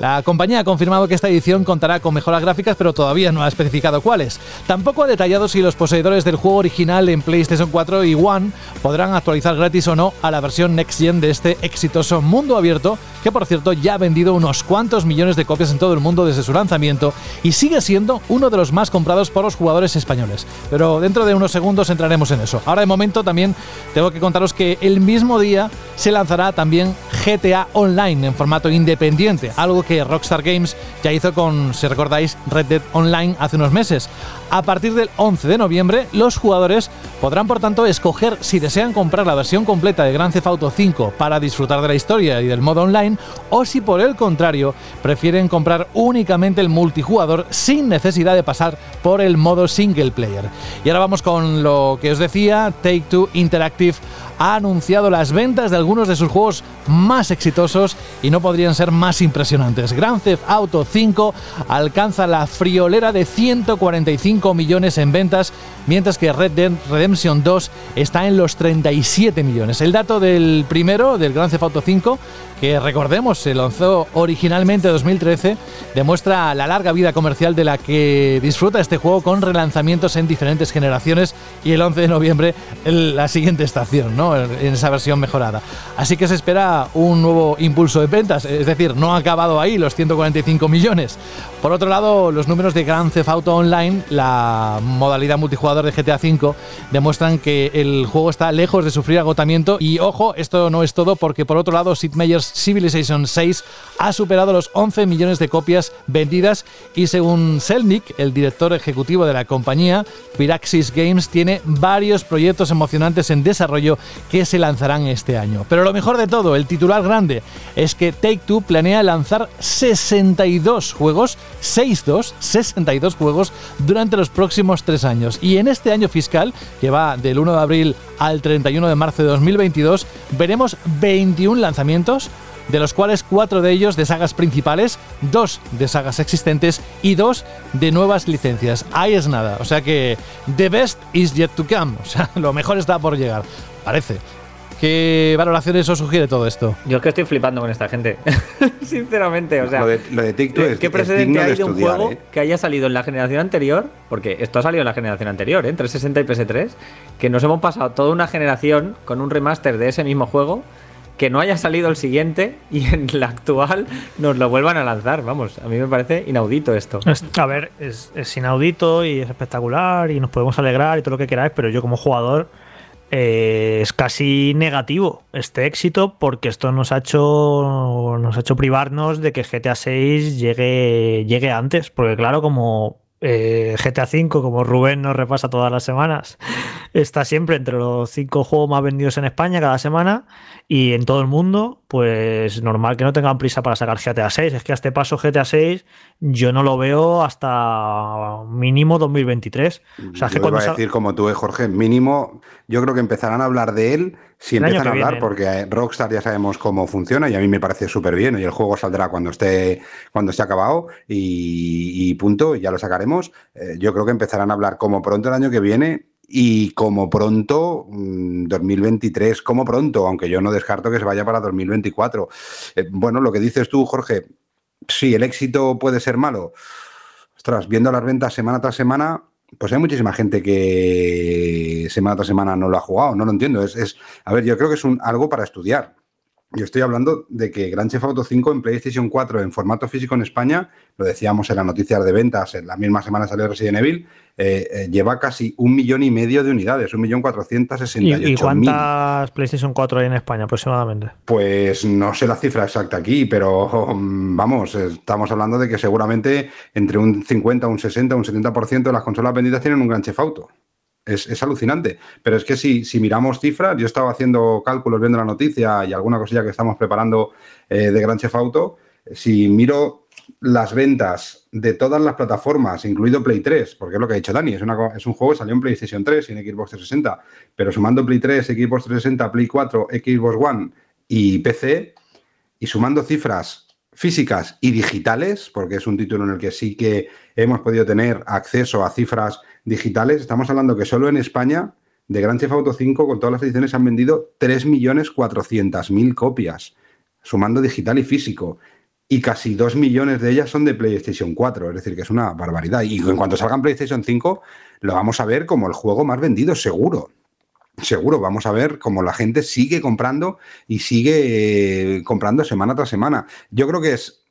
La compañía ha confirmado que esta edición contará con mejoras gráficas, pero todavía no ha especificado cuáles. Tampoco ha detallado si los poseedores del juego original en PlayStation 4 y One podrán actualizar gratis o no a la versión Next Gen de este exitoso mundo abierto, que por cierto ya ha vendido unos cuantos millones de copias en todo el mundo desde su lanzamiento y sigue siendo uno de los más comprados por los jugadores españoles. Pero dentro de unos segundos entraremos en eso. Ahora de momento también tengo que contaros que el mismo día se lanzará también GTA Online en formato independiente, algo Rockstar Games ya hizo con, si recordáis, Red Dead Online hace unos meses. A partir del 11 de noviembre, los jugadores podrán por tanto escoger si desean comprar la versión completa de Grand Theft Auto 5 para disfrutar de la historia y del modo online o si por el contrario prefieren comprar únicamente el multijugador sin necesidad de pasar por el modo single player. Y ahora vamos con lo que os decía, Take Two Interactive ha anunciado las ventas de algunos de sus juegos más exitosos y no podrían ser más impresionantes. Grand Theft Auto 5 alcanza la friolera de 145 millones en ventas mientras que Red Dead Redemption 2 está en los 37 millones. El dato del primero, del Grand Theft Auto 5, que recordemos se lanzó originalmente en 2013, demuestra la larga vida comercial de la que disfruta este juego con relanzamientos en diferentes generaciones y el 11 de noviembre en la siguiente estación, ¿no? en esa versión mejorada. Así que se espera un nuevo impulso de ventas, es decir, no ha acabado ahí los 145 millones. Por otro lado, los números de Grand Theft Auto Online, la modalidad multijugador de GTA V, demuestran que el juego está lejos de sufrir agotamiento y ojo, esto no es todo porque por otro lado Sid Meier's Civilization 6 ha superado los 11 millones de copias vendidas y según Selnick, el director ejecutivo de la compañía, Piraxis Games tiene varios proyectos emocionantes en desarrollo que se lanzarán este año. Pero lo mejor de todo, el titular grande, es que Take Two planea lanzar 62 juegos, 6-2, 62 juegos durante los próximos tres años. Y en este año fiscal, que va del 1 de abril al 31 de marzo de 2022, veremos 21 lanzamientos de los cuales cuatro de ellos de sagas principales, dos de sagas existentes y dos de nuevas licencias. Ahí es nada, o sea que the best is yet to come, o sea, lo mejor está por llegar, parece. ¿Qué valoraciones os sugiere todo esto? Yo es que estoy flipando con esta gente. Sinceramente, o sea. Lo de, lo de TikTok ¿Qué, es, qué es precedente digno hay de de un juego ¿eh? que haya salido en la generación anterior? Porque esto ha salido en la generación anterior, ¿eh? en 360 y PS3. Que nos hemos pasado toda una generación con un remaster de ese mismo juego. Que no haya salido el siguiente y en la actual nos lo vuelvan a lanzar. Vamos, a mí me parece inaudito esto. Es- A ver, es, es inaudito y es espectacular y nos podemos alegrar y todo lo que queráis, pero yo como jugador es casi negativo este éxito porque esto nos ha hecho nos ha hecho privarnos de que GTA 6 llegue, llegue antes, porque claro, como eh, GTA 5, como Rubén nos repasa todas las semanas, está siempre entre los cinco juegos más vendidos en España cada semana y en todo el mundo, pues normal que no tengan prisa para sacar GTA 6. Es que a este paso GTA 6 yo no lo veo hasta mínimo 2023. O sea, es que cuando iba a decir como tú, eh, Jorge, mínimo, yo creo que empezarán a hablar de él si El empiezan a hablar, viene. porque eh, Rockstar ya sabemos cómo funciona y a mí me parece súper bien y el juego saldrá cuando esté, cuando esté acabado y, y punto, ya lo sacaremos. Eh, yo creo que empezarán a hablar como pronto el año que viene y como pronto mm, 2023, como pronto, aunque yo no descarto que se vaya para 2024. Eh, bueno, lo que dices tú, Jorge, sí, el éxito puede ser malo. Ostras, viendo las ventas semana tras semana, pues hay muchísima gente que semana tras semana no lo ha jugado, no lo entiendo. Es, es- a ver, yo creo que es un, algo para estudiar. Yo estoy hablando de que Grand Theft Auto 5 en PlayStation 4 en formato físico en España, lo decíamos en las noticias de ventas, en la misma semana salió Resident Evil, eh, eh, lleva casi un millón y medio de unidades, un millón cuatrocientos sesenta ¿Y, mil. cuántas PlayStation 4 hay en España aproximadamente? Pues no sé la cifra exacta aquí, pero mm, vamos, estamos hablando de que seguramente entre un 50, un 60, un 70% de las consolas vendidas tienen un gran Theft Auto. Es, es alucinante. Pero es que si, si miramos cifras, yo estaba haciendo cálculos viendo la noticia y alguna cosilla que estamos preparando eh, de Gran Chef Auto. Si miro las ventas de todas las plataformas, incluido Play 3, porque es lo que ha dicho Dani, es, una es un juego que salió en PlayStation 3 y en Xbox 360, pero sumando Play 3, Xbox 360, Play 4, Xbox One y PC, y sumando cifras físicas y digitales, porque es un título en el que sí que hemos podido tener acceso a cifras digitales, estamos hablando que solo en España, de Grand Theft Auto 5, con todas las ediciones, han vendido 3.400.000 copias, sumando digital y físico. Y casi 2 millones de ellas son de PlayStation 4, es decir, que es una barbaridad. Y en cuanto salga PlayStation 5, lo vamos a ver como el juego más vendido, seguro. Seguro, vamos a ver cómo la gente sigue comprando y sigue eh, comprando semana tras semana. Yo creo que es,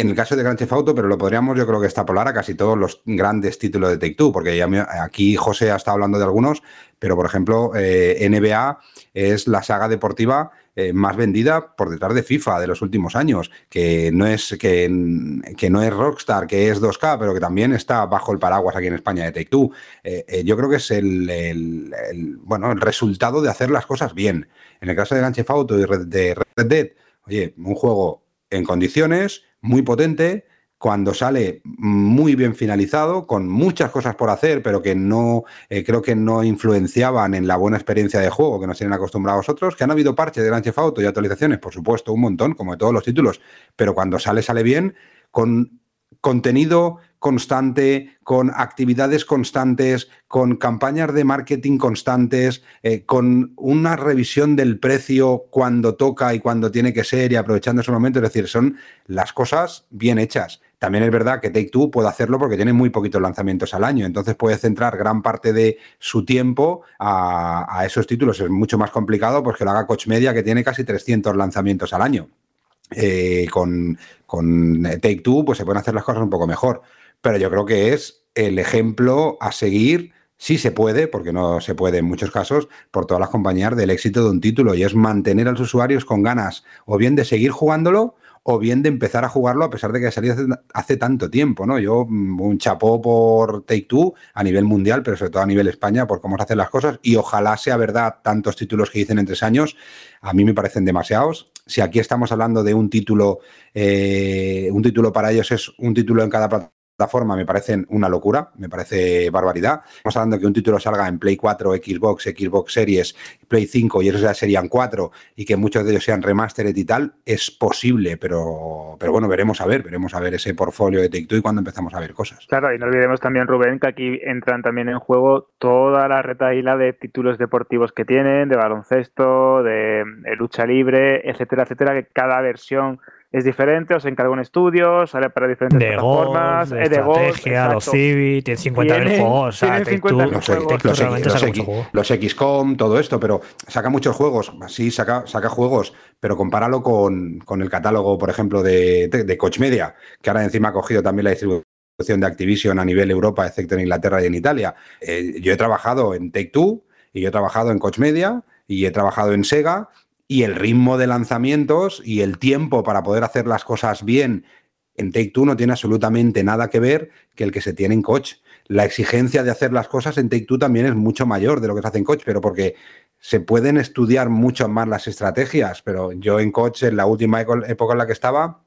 en el caso de Grand Theft Auto, pero lo podríamos yo creo que extrapolar a casi todos los grandes títulos de Take-Two, porque ya me- aquí José ha estado hablando de algunos, pero por ejemplo, eh, NBA es la saga deportiva eh, más vendida por detrás de FIFA de los últimos años, que no es que, no es Rockstar, que es 2K, pero que también está bajo el paraguas aquí en España de Take Two. Eh, eh, yo creo que es el, bueno el resultado de hacer las cosas bien. En el caso de Grand Theft Auto y de Red Dead, oye, un juego en condiciones, muy potente, cuando sale muy bien finalizado, con muchas cosas por hacer, pero que no eh, creo que no influenciaban en la buena experiencia de juego que nos tienen acostumbrados otros, que han habido parches de Grand Theft y actualizaciones, por supuesto, un montón, como de todos los títulos, pero cuando sale, sale bien, con contenido, constante, con actividades constantes, con campañas de marketing constantes, eh, con una revisión del precio cuando toca y cuando tiene que ser y aprovechando ese momento. Es decir, son las cosas bien hechas. También es verdad que Take Two puede hacerlo porque tiene muy poquitos lanzamientos al año, entonces puede centrar gran parte de su tiempo a, esos títulos. Es mucho más complicado pues que lo haga Coach Media, que tiene casi 300 lanzamientos al año. Eh, con, con Take Two, pues se pueden hacer las cosas un poco mejor. Pero yo creo que es el ejemplo a seguir. Sí se puede, porque no se puede en muchos casos, por todas las compañías del éxito de un título y es mantener a los usuarios con ganas o bien de seguir jugándolo o bien de empezar a jugarlo a pesar de que salió hace, hace, tanto tiempo, ¿no? Yo mm, un chapó por Take Two a nivel mundial, pero sobre todo a nivel España por cómo se hacen las cosas y ojalá sea verdad tantos títulos que dicen en tres años, a mí me parecen demasiados si aquí estamos hablando de un título, eh, un título para ellos es un título en cada plataforma plataforma me parecen una locura, me parece barbaridad. Estamos hablando de que un título salga en Play 4, Xbox, Xbox Series, Play 5 y eso ya serían 4 y que muchos de ellos sean remastered y tal, es posible, pero, pero bueno, veremos a ver, veremos a ver ese portfolio de Take-Two y cuando empezamos a ver cosas. Claro, y no olvidemos también, Rubén, que aquí entran también en juego toda la retaíla de títulos deportivos que tienen, de baloncesto, de lucha libre, etcétera, etcétera, que cada versión es diferente, os encarga un estudio, sale para diferentes de plataformas, de, de estrategia, los Civi, tiene 50.000 juegos, o sea, 50 los, juegos. los, XCOM, todo esto, pero saca muchos juegos, sí, saca, saca juegos, pero compáralo con, con el catálogo, por ejemplo, de, de, Coach Media, que ahora encima ha cogido también la distribución de Activision a nivel Europa, excepto en Inglaterra y en Italia. Eh, yo he trabajado en Take Two y yo he trabajado en Coach Media y he trabajado en Sega y el ritmo de lanzamientos y el tiempo para poder hacer las cosas bien en Take Two no tiene absolutamente nada que ver que el que se tiene en Coach. La exigencia de hacer las cosas en Take Two también es mucho mayor de lo que se hace en Coach, pero porque se pueden estudiar mucho más las estrategias, pero yo en Coach, en la última época en la que estaba,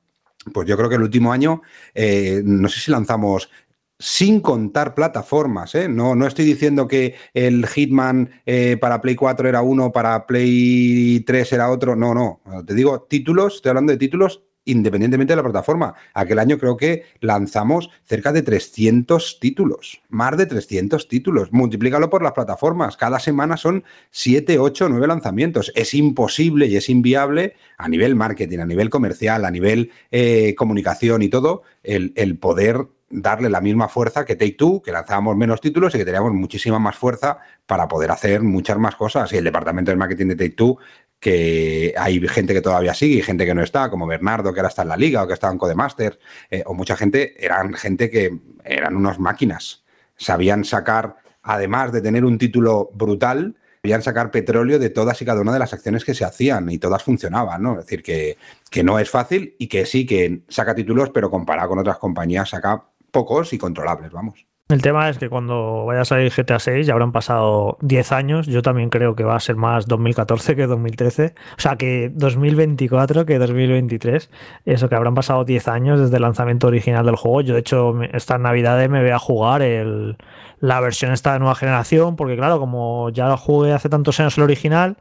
pues yo creo que el último año, eh, no sé si lanzamos sin contar plataformas. ¿eh? No, no estoy diciendo que el Hitman eh, para Play 4 era uno, para Play 3 era otro. No, no. Te digo títulos, estoy hablando de títulos independientemente de la plataforma. Aquel año creo que lanzamos cerca de 300 títulos, más de 300 títulos. Multiplícalo por las plataformas. Cada semana son 7, 8, 9 lanzamientos. Es imposible y es inviable a nivel marketing, a nivel comercial, a nivel eh, comunicación y todo, el, el poder darle la misma fuerza que Take Two, que lanzábamos menos títulos y que teníamos muchísima más fuerza para poder hacer muchas más cosas. Y el departamento de marketing de Take Two, que hay gente que todavía sigue y gente que no está, como Bernardo, que ahora está en la liga o que estaba en Codemaster, eh, o mucha gente, eran gente que eran unas máquinas. Sabían sacar, además de tener un título brutal, sabían sacar petróleo de todas y cada una de las acciones que se hacían y todas funcionaban, ¿no? Es decir, que, que no es fácil y que sí que saca títulos, pero comparado con otras compañías saca pocos y controlables, vamos. El tema es que cuando vaya a salir GTA 6 ya habrán pasado 10 años. Yo también creo que va a ser más 2014 que 2013. O sea, que 2024 que 2023. Eso, que habrán pasado 10 años desde el lanzamiento original del juego. Yo, de hecho, estas navidades me voy a jugar el, la versión esta de nueva generación. Porque, claro, como ya lo jugué hace tantos años el original,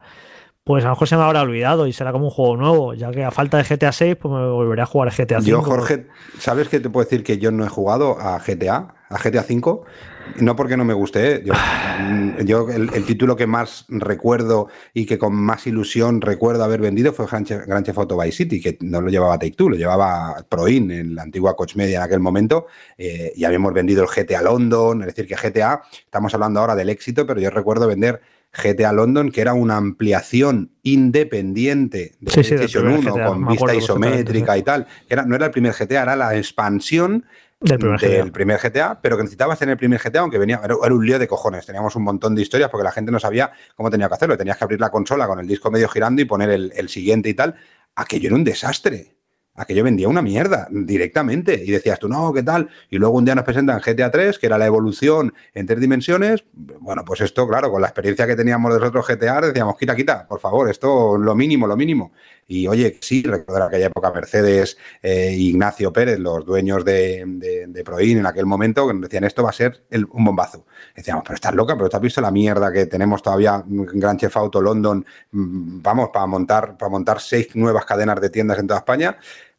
pues a lo mejor se me habrá olvidado y será como un juego nuevo, ya que a falta de GTA 6, pues me volveré a jugar a GTA 5. Yo, Jorge, ¿sabes qué te puedo decir que yo no he jugado a GTA, a GTA 5? No porque no me guste, ¿eh? yo, el, título que más recuerdo y que con más ilusión recuerdo haber vendido fue Grand Theft Auto Vice City, que no lo llevaba Take Two, lo llevaba Proin en la antigua Coach Media en aquel momento, eh, y habíamos vendido el GTA London, es decir, que GTA, estamos hablando ahora del éxito, pero yo recuerdo vender GTA London, que era una ampliación independiente de PlayStation 1 con vista isométrica y tal. Era, no era el primer GTA, era la expansión del primer, GTA. pero que necesitabas tener el primer GTA, aunque venía, era, un lío de cojones. Teníamos un montón de historias porque la gente no sabía cómo tenía que hacerlo. Tenías que abrir la consola con el disco medio girando y poner el, el siguiente y tal. Aquello era un desastre aquello vendía una mierda directamente. Y decías tú, no, ¿qué tal? Y luego un día nos presentan GTA 3, que era la evolución en tres dimensiones. Bueno, pues esto, claro, con la experiencia que teníamos de los otros GTA, decíamos, quita, quita, por favor, esto lo mínimo, lo mínimo. Y oye, sí, recordar aquella época Mercedes e Ignacio Pérez, los dueños de, de, Proin en aquel momento, que nos decían, esto va a ser un bombazo. Decíamos, pero estás loca, pero te has visto la mierda que tenemos todavía Gran Chef Auto London, mm, vamos, para montar, para montar seis nuevas cadenas de tiendas en toda España.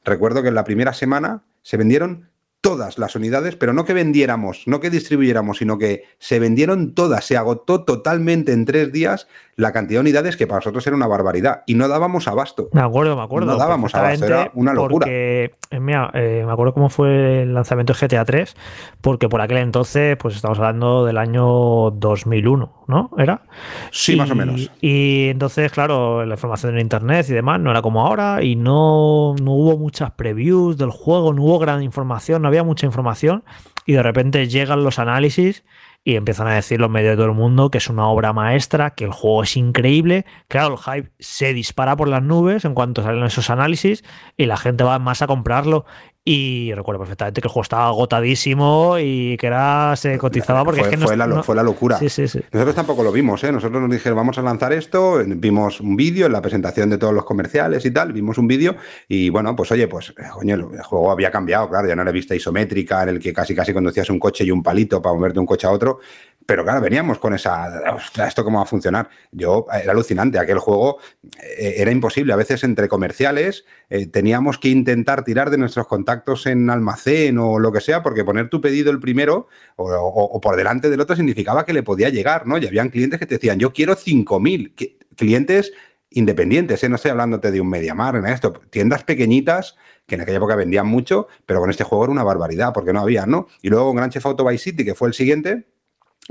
Recuerdo que en la primera semana se vendieron todas las unidades, pero no que vendiéramos, no que distribuyéramos, sino que se vendieron todas, se agotó totalmente en tres días la cantidad de unidades que para nosotros era una barbaridad y no dábamos abasto. Me acuerdo, me acuerdo. No dábamos abasto, era una locura. Porque, eh, mira, eh, me acuerdo cómo fue el lanzamiento de GTA 3, porque por aquel entonces, pues estamos hablando del año 2001, ¿no? ¿Era? Sí, más o menos. Y entonces, claro, la información en internet y demás no era como ahora y no, no hubo muchas previews del juego, no hubo gran información, había mucha información y de repente llegan los análisis y empiezan a decir los medios de todo el mundo que es una obra maestra, que el juego es increíble. Claro, el hype se dispara por las nubes en cuanto salen esos análisis y la gente va más a comprarlo. Y recuerdo perfectamente que el juego estaba agotadísimo y que era se cotizaba porque fue, es que fue, no, la, no- fue la locura. Sí, sí, sí. Nosotros tampoco lo vimos, ¿eh? Nosotros nos dijeron, vamos a lanzar esto, vimos un vídeo en la presentación de todos los comerciales y tal, vimos un vídeo y bueno, pues oye, pues eh, coño, el juego había cambiado, claro, ya no era vista isométrica en el que casi casi conducías un coche y un palito para moverte de un coche a otro, pero claro, veníamos con esa, ¿esto cómo va a funcionar? Yo, era alucinante, aquel juego eh, era imposible, a veces entre comerciales eh, teníamos que intentar tirar de nuestros contactos en almacén o lo que sea, porque poner tu pedido el primero o, por delante del otro significaba que le podía llegar, ¿no? Y habían clientes que te decían, yo quiero 5.000, que- clientes independientes, ¿eh? no estoy hablándote de un Mediamar, en esto, tiendas pequeñitas que en aquella época vendían mucho, pero con este juego era una barbaridad, porque no había, ¿no? Y luego con Gran Theft Auto Vice City, que fue el siguiente,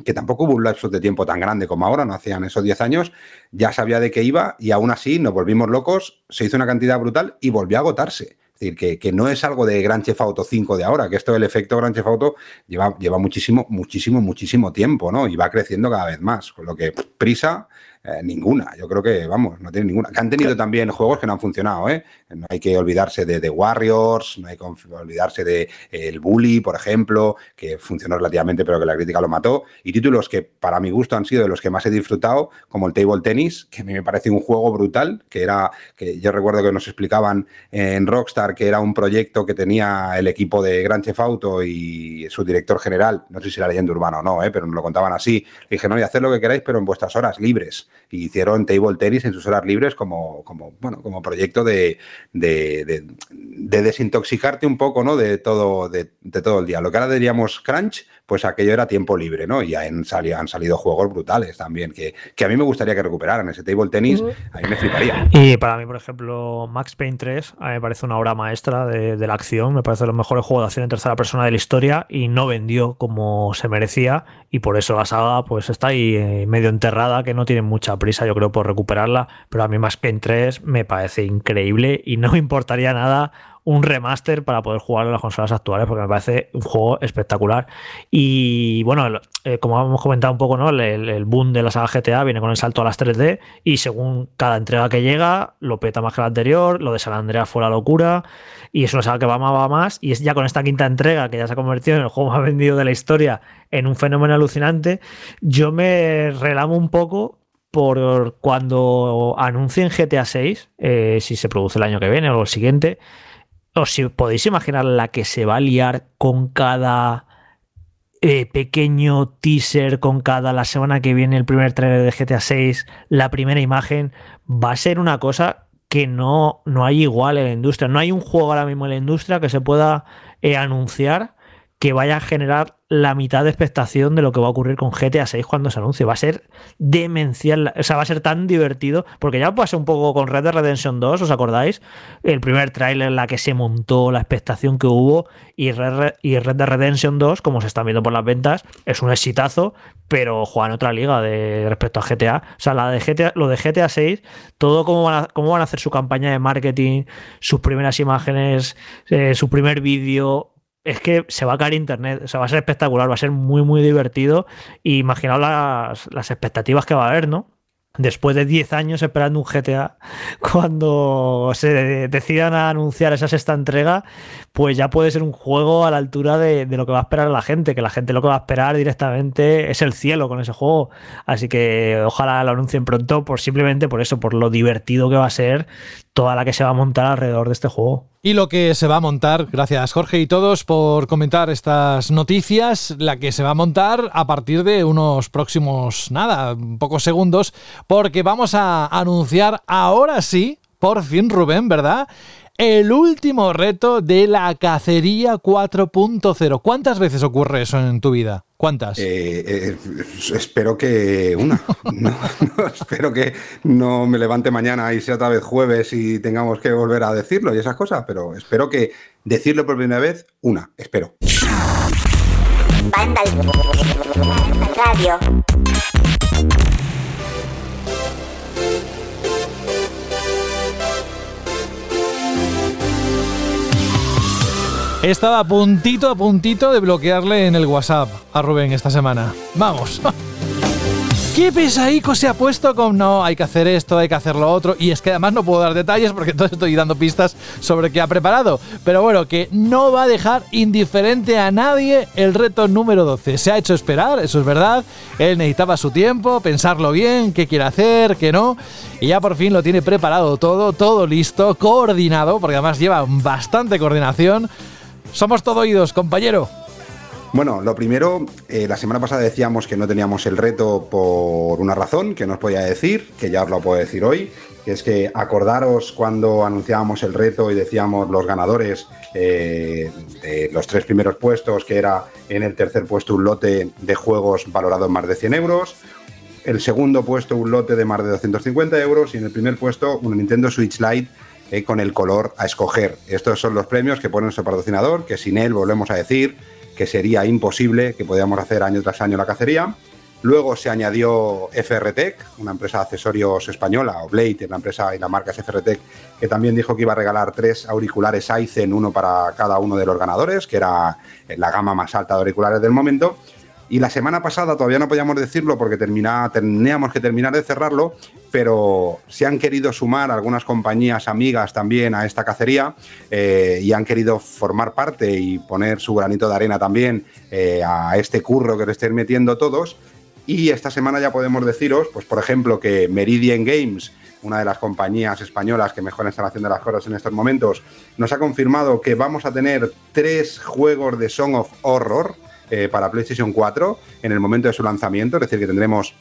que tampoco hubo un lapso de tiempo tan grande como ahora, no hacían esos 10 años, ya sabía de qué iba y aún así nos volvimos locos, se hizo una cantidad brutal y volvió a agotarse. Es decir, que, que no es algo de Gran Theft Auto 5 de ahora, que esto del efecto Gran Theft Auto lleva, lleva muchísimo, muchísimo, muchísimo tiempo, ¿no? Y va creciendo cada vez más, con lo que prisa eh, ninguna. Yo creo que, vamos, no tiene ninguna. Que han tenido también juegos que no han funcionado, ¿eh? No hay que olvidarse de The Warriors, no hay que olvidarse de eh, El Bully, por ejemplo, que funcionó relativamente, pero que la crítica lo mató. Y títulos que, para mi gusto, han sido de los que más he disfrutado, como el Table Tennis, que a mí me parece un juego brutal, que era, que yo recuerdo que nos explicaban en Rockstar que era un proyecto que tenía el equipo de Gran Chef Auto y su director general, no sé si era leyenda urbana o no, ¿eh? pero nos lo contaban así. Le dije, no, y hacer lo que queráis, pero en vuestras horas libres. Y hicieron Table Tennis en sus horas libres como, como, bueno, como proyecto de, de, de, de desintoxicarte un poco ¿no? de, todo, de, de, todo el día. Lo que ahora diríamos crunch, pues aquello era tiempo libre, ¿no? Y han, salido, han salido juegos brutales también, que, que, a mí me gustaría que recuperaran ese Table Tennis, -huh. a mí me fliparía. Y para mí, por ejemplo, Max Payne 3 a mí me parece una obra maestra de, de la acción, me parece los mejores juegos de acción en tercera persona de la historia y no vendió como se merecía y por eso la saga pues está ahí eh, medio enterrada, que no tiene mucha prisa yo creo por recuperarla, pero a mí Max Payne 3 me parece increíble y no me importaría nada un remaster para poder jugar en las consolas actuales porque me parece un juego espectacular. Y bueno eh, como hemos comentado un poco no el, el, boom de la saga GTA viene con el salto a las 3D y según cada entrega que llega lo peta más que la anterior lo de San Andreas fue la locura y es una saga que va más, va más y es ya con esta quinta entrega que ya se ha convertido en el juego más vendido de la historia en un fenómeno alucinante yo me relamo un poco por cuando anuncien GTA 6 eh, si se produce el año que viene o el siguiente o si podéis imaginar la que se va a liar con cada eh, pequeño teaser, con cada la semana que viene el primer trailer de GTA 6, la primera imagen, va a ser una cosa que no, no hay igual en la industria. No hay un juego ahora mismo en la industria que se pueda eh, anunciar que vaya a generar la mitad de expectación de lo que va a ocurrir con GTA 6 cuando se anuncie. Va a ser demencial, o sea, va a ser tan divertido, porque ya pasó un poco con Red Dead Redemption 2, ¿os acordáis? El primer tráiler, la que se montó, la expectación que hubo, y Red, y Red Dead Redemption 2, como se están viendo por las ventas, es un exitazo, pero juega en otra liga de respecto a GTA. O sea, la de GTA, lo de GTA 6, todo cómo van, a, cómo van a hacer su campaña de marketing, sus primeras imágenes, eh, su primer vídeo, es que se va a caer internet, o sea, va a ser espectacular, va a ser muy, muy divertido. Y imaginaos las, las expectativas que va a haber, ¿no? Después de 10 años esperando un GTA, cuando se decidan a anunciar esa sexta entrega, pues ya puede ser un juego a la altura de, de, lo que va a esperar la gente, que la gente lo que va a esperar directamente es el cielo con ese juego. Así que ojalá lo anuncien pronto, por simplemente por eso, por lo divertido que va a ser toda la que se va a montar alrededor de este juego. Y lo que se va a montar, gracias Jorge y todos por comentar estas noticias, la que se va a montar a partir de unos próximos, nada, pocos segundos, porque vamos a anunciar ahora sí, por fin Rubén, ¿verdad? El último reto de la cacería 4.0. ¿Cuántas veces ocurre eso en tu vida? ¿Cuántas? Eh, eh, espero que una. No, no, espero que no me levante mañana y sea otra vez jueves y tengamos que volver a decirlo y esas cosas, pero espero que decirlo por primera vez, una. Espero. Banda Radio. Estaba a puntito, a puntito de bloquearle en el WhatsApp a Rubén esta semana. Vamos. ¿Qué pesaico se ha puesto con no, hay que hacer esto, hay que hacer lo otro? Y es que además no puedo dar detalles porque entonces estoy dando pistas sobre qué ha preparado. Pero bueno, que no va a dejar indiferente a nadie el reto número 12. Se ha hecho esperar, eso es verdad. Él necesitaba su tiempo, pensarlo bien, qué quiere hacer, qué no. Y ya por fin lo tiene preparado todo, todo listo, coordinado, porque además lleva bastante coordinación. Somos todo oídos, compañero. Bueno, lo primero, eh, la semana pasada decíamos que no teníamos el reto por una razón que nos podía decir, que ya os lo puedo decir hoy, que es que acordaros cuando anunciábamos el reto y decíamos los ganadores eh, de los tres primeros puestos, que era en el tercer puesto un lote de juegos valorado en más de 100 euros, el segundo puesto un lote de más de 250 euros y en el primer puesto un Nintendo Switch Lite eh, con el color a escoger. Estos son los premios que pone nuestro patrocinador, que sin él, volvemos a decir, que sería imposible que podíamos hacer año tras año la cacería. Luego se añadió FRTech, una empresa de accesorios española, o Blade, la empresa y la marca es FRTech, que también dijo que iba a regalar tres auriculares Aizen, uno para cada uno de los ganadores, que era la gama más alta de auriculares del momento. Y la semana pasada todavía no podíamos decirlo porque teníamos que terminar de cerrarlo, pero se han querido sumar algunas compañías amigas también a esta cacería eh, y han querido formar parte y poner su granito de arena también eh, a este curro que le estén metiendo todos. Y esta semana ya podemos deciros, pues por ejemplo, que Meridian Games, una de las compañías españolas que mejor están haciendo las cosas en estos momentos, nos ha confirmado que vamos a tener tres juegos de Song of Horror eh, para PlayStation 4 en el momento de su lanzamiento, es decir, que tendremos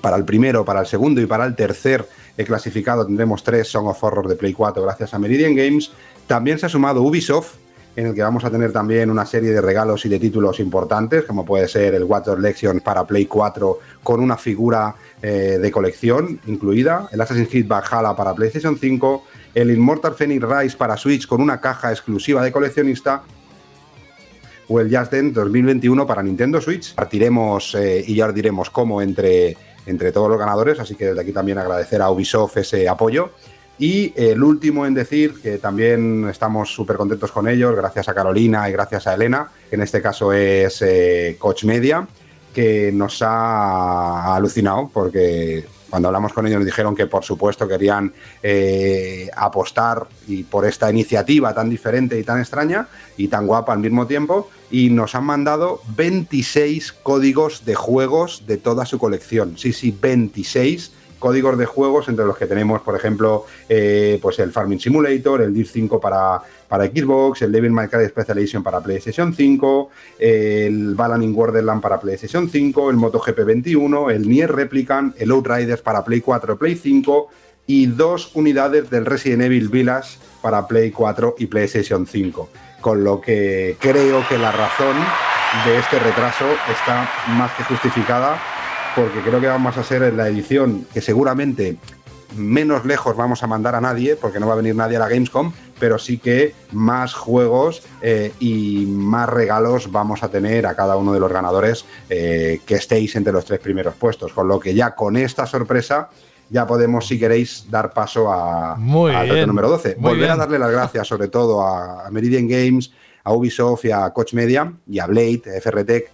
para el primero, para el segundo y para el tercer clasificado tendremos tres Song of Horror de Play 4 gracias a Meridian Games. También se ha sumado Ubisoft, en el que vamos a tener también una serie de regalos y de títulos importantes, como puede ser el Watch Legion para Play 4 con una figura eh, de colección incluida, el Assassin's Creed Valhalla para PlayStation 5, el Immortal Phoenix Rise para Switch con una caja exclusiva de coleccionista o el Just Dance 2021 para Nintendo Switch. Partiremos eh, y ya os diremos cómo entre, entre todos los ganadores, así que desde aquí también agradecer a Ubisoft ese apoyo. Y el último en decir que también estamos súper contentos con ellos, gracias a Carolina y gracias a Elena, que en este caso es eh, Coach Media, que nos ha alucinado porque cuando hablamos con ellos nos dijeron que por supuesto querían eh, apostar y por esta iniciativa tan diferente y tan extraña y tan guapa al mismo tiempo y nos han mandado 26 códigos de juegos de toda su colección. Sí, sí, 26 códigos de juegos entre los que tenemos, por ejemplo, eh, pues el Farming Simulator, el Dirt 5 para, para Xbox, el Devil May Cry Special Edition para PlayStation 5, el Balan in Borderland para PlayStation 5, el MotoGP 21, el Nier Replicant, el Outriders para Play 4 Play 5 y dos unidades del Resident Evil Village para Play 4 y PlayStation 5. Con lo que creo que la razón de este retraso está más que justificada porque creo que vamos a ser la edición que seguramente menos lejos vamos a mandar a nadie, porque no va a venir nadie a la Gamescom, pero sí que más juegos eh, y más regalos vamos a tener a cada uno de los ganadores eh, que estéis entre los tres primeros puestos. Con lo que ya con esta sorpresa ya podemos, si queréis, dar paso a, al número 12. Volver a darle las gracias sobre todo a, a Meridian Games, a Ubisoft y a Coach Media y a Blade, FRTech,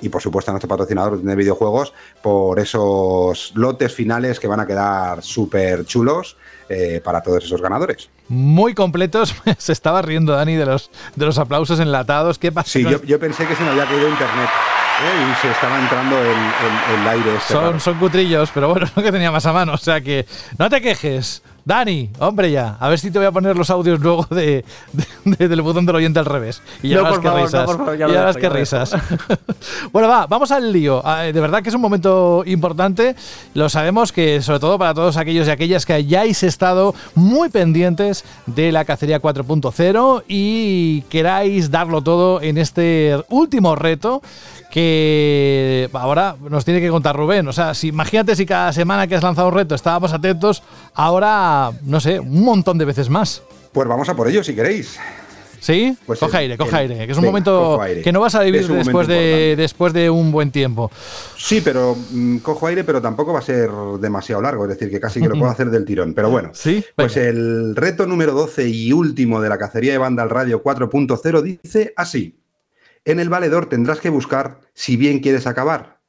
y por supuesto a nuestro patrocinador de videojuegos por esos lotes finales que van a quedar súper chulos eh, para todos esos ganadores. Muy completos, se estaba riendo Dani de los, de los aplausos enlatados. ¿Qué pasa? Sí, yo, pensé que se me había caído internet. ¿eh? y se estaba entrando el, aire. Este son, son cutrillos, pero bueno, lo que tenía más a mano. O sea que no te quejes, Dani, hombre ya, a ver si te voy a poner los audios luego de, de- del botón del oyente al revés. Y ya No, verás favor, no, risas. favor, ya y lo ya verás lo risas. bueno, va, vamos al lío. Ah, De verdad que es un momento importante. Lo sabemos que, sobre todo para todos aquellos y aquellas que hayáis estado muy pendientes de la cacería 4.0 y queráis darlo todo en este último reto que ahora nos tiene que contar Rubén. O sea, si, imagínate si cada semana que has lanzado un reto estábamos atentos, ahora, no sé, un montón de veces más. Pues vamos a por ello si queréis. ¿Sí? Pues el- aire, el- aire, que es un venga, momento que no vas a vivir después de, después de un buen tiempo. Sí, pero mm, cojo aire, pero tampoco va a ser demasiado largo, es decir, que casi que lo puedo hacer del tirón. Pero bueno, Sí, pues el reto número 12 y último de la cacería de banda al radio 4.0 dice así. En el valedor tendrás que buscar si bien quieres acabar.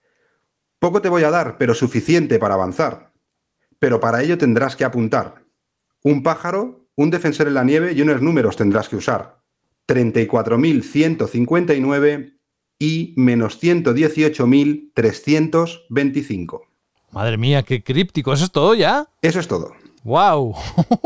Poco te voy a dar, pero suficiente para avanzar. Pero para ello tendrás que apuntar. Un pájaro, un defensor en la nieve y unos números tendrás que usar. 34.159 y menos 118.325. Madre mía, qué críptico. ¿Eso es todo ya? Eso es todo. ¡Wow!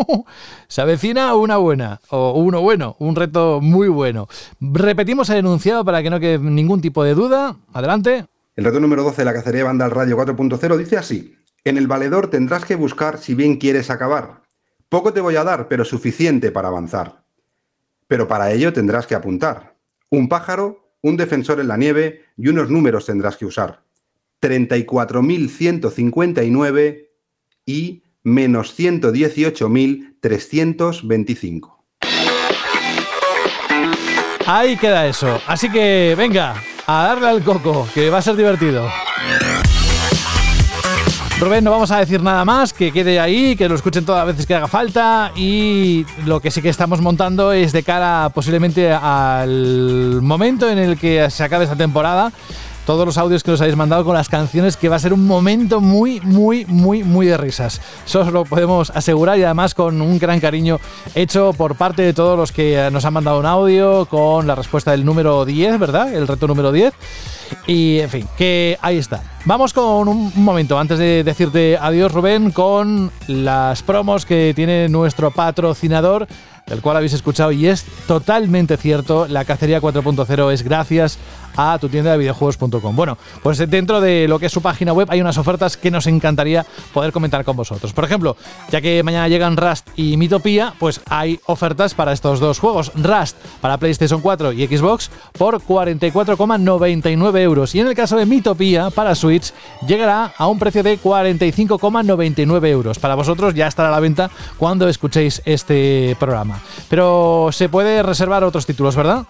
Se avecina una buena, o uno bueno, un reto muy bueno. Repetimos el enunciado para que no quede ningún tipo de duda. Adelante. El reto número 12 de la cacería banda al radio 4.0 dice así. En el valedor tendrás que buscar si bien quieres acabar. Poco te voy a dar, pero suficiente para avanzar. Pero para ello tendrás que apuntar. Un pájaro, un defensor en la nieve y unos números tendrás que usar. 34.159 y menos 118.325. Ahí queda eso. Así que venga, a darle al coco, que va a ser divertido. Rubén, no vamos a decir nada más, que quede ahí, que lo escuchen todas las veces que haga falta y lo que sí que estamos montando es de cara posiblemente al momento en el que se acabe esta temporada. Todos los audios que nos habéis mandado con las canciones, que va a ser un momento muy, muy, muy, muy de risas. Eso os lo podemos asegurar y además con un gran cariño hecho por parte de todos los que nos han mandado un audio con la respuesta del número 10, ¿verdad? El reto número 10. Y en fin, que ahí está. Vamos con un momento, antes de decirte adiós Rubén, con las promos que tiene nuestro patrocinador, del cual habéis escuchado y es totalmente cierto, la cacería 4.0 es gracias a tu tienda de videojuegos.com. Bueno, pues dentro de lo que es su página web hay unas ofertas que nos encantaría poder comentar con vosotros. Por ejemplo, ya que mañana llegan Rust y Mitopía, pues hay ofertas para estos dos juegos. Rust para PlayStation 4 y Xbox por 44,99 euros. Y en el caso de Mitopía para Switch llegará a un precio de 45,99 euros. Para vosotros ya estará a la venta cuando escuchéis este programa. Pero se puede reservar otros títulos, ¿verdad?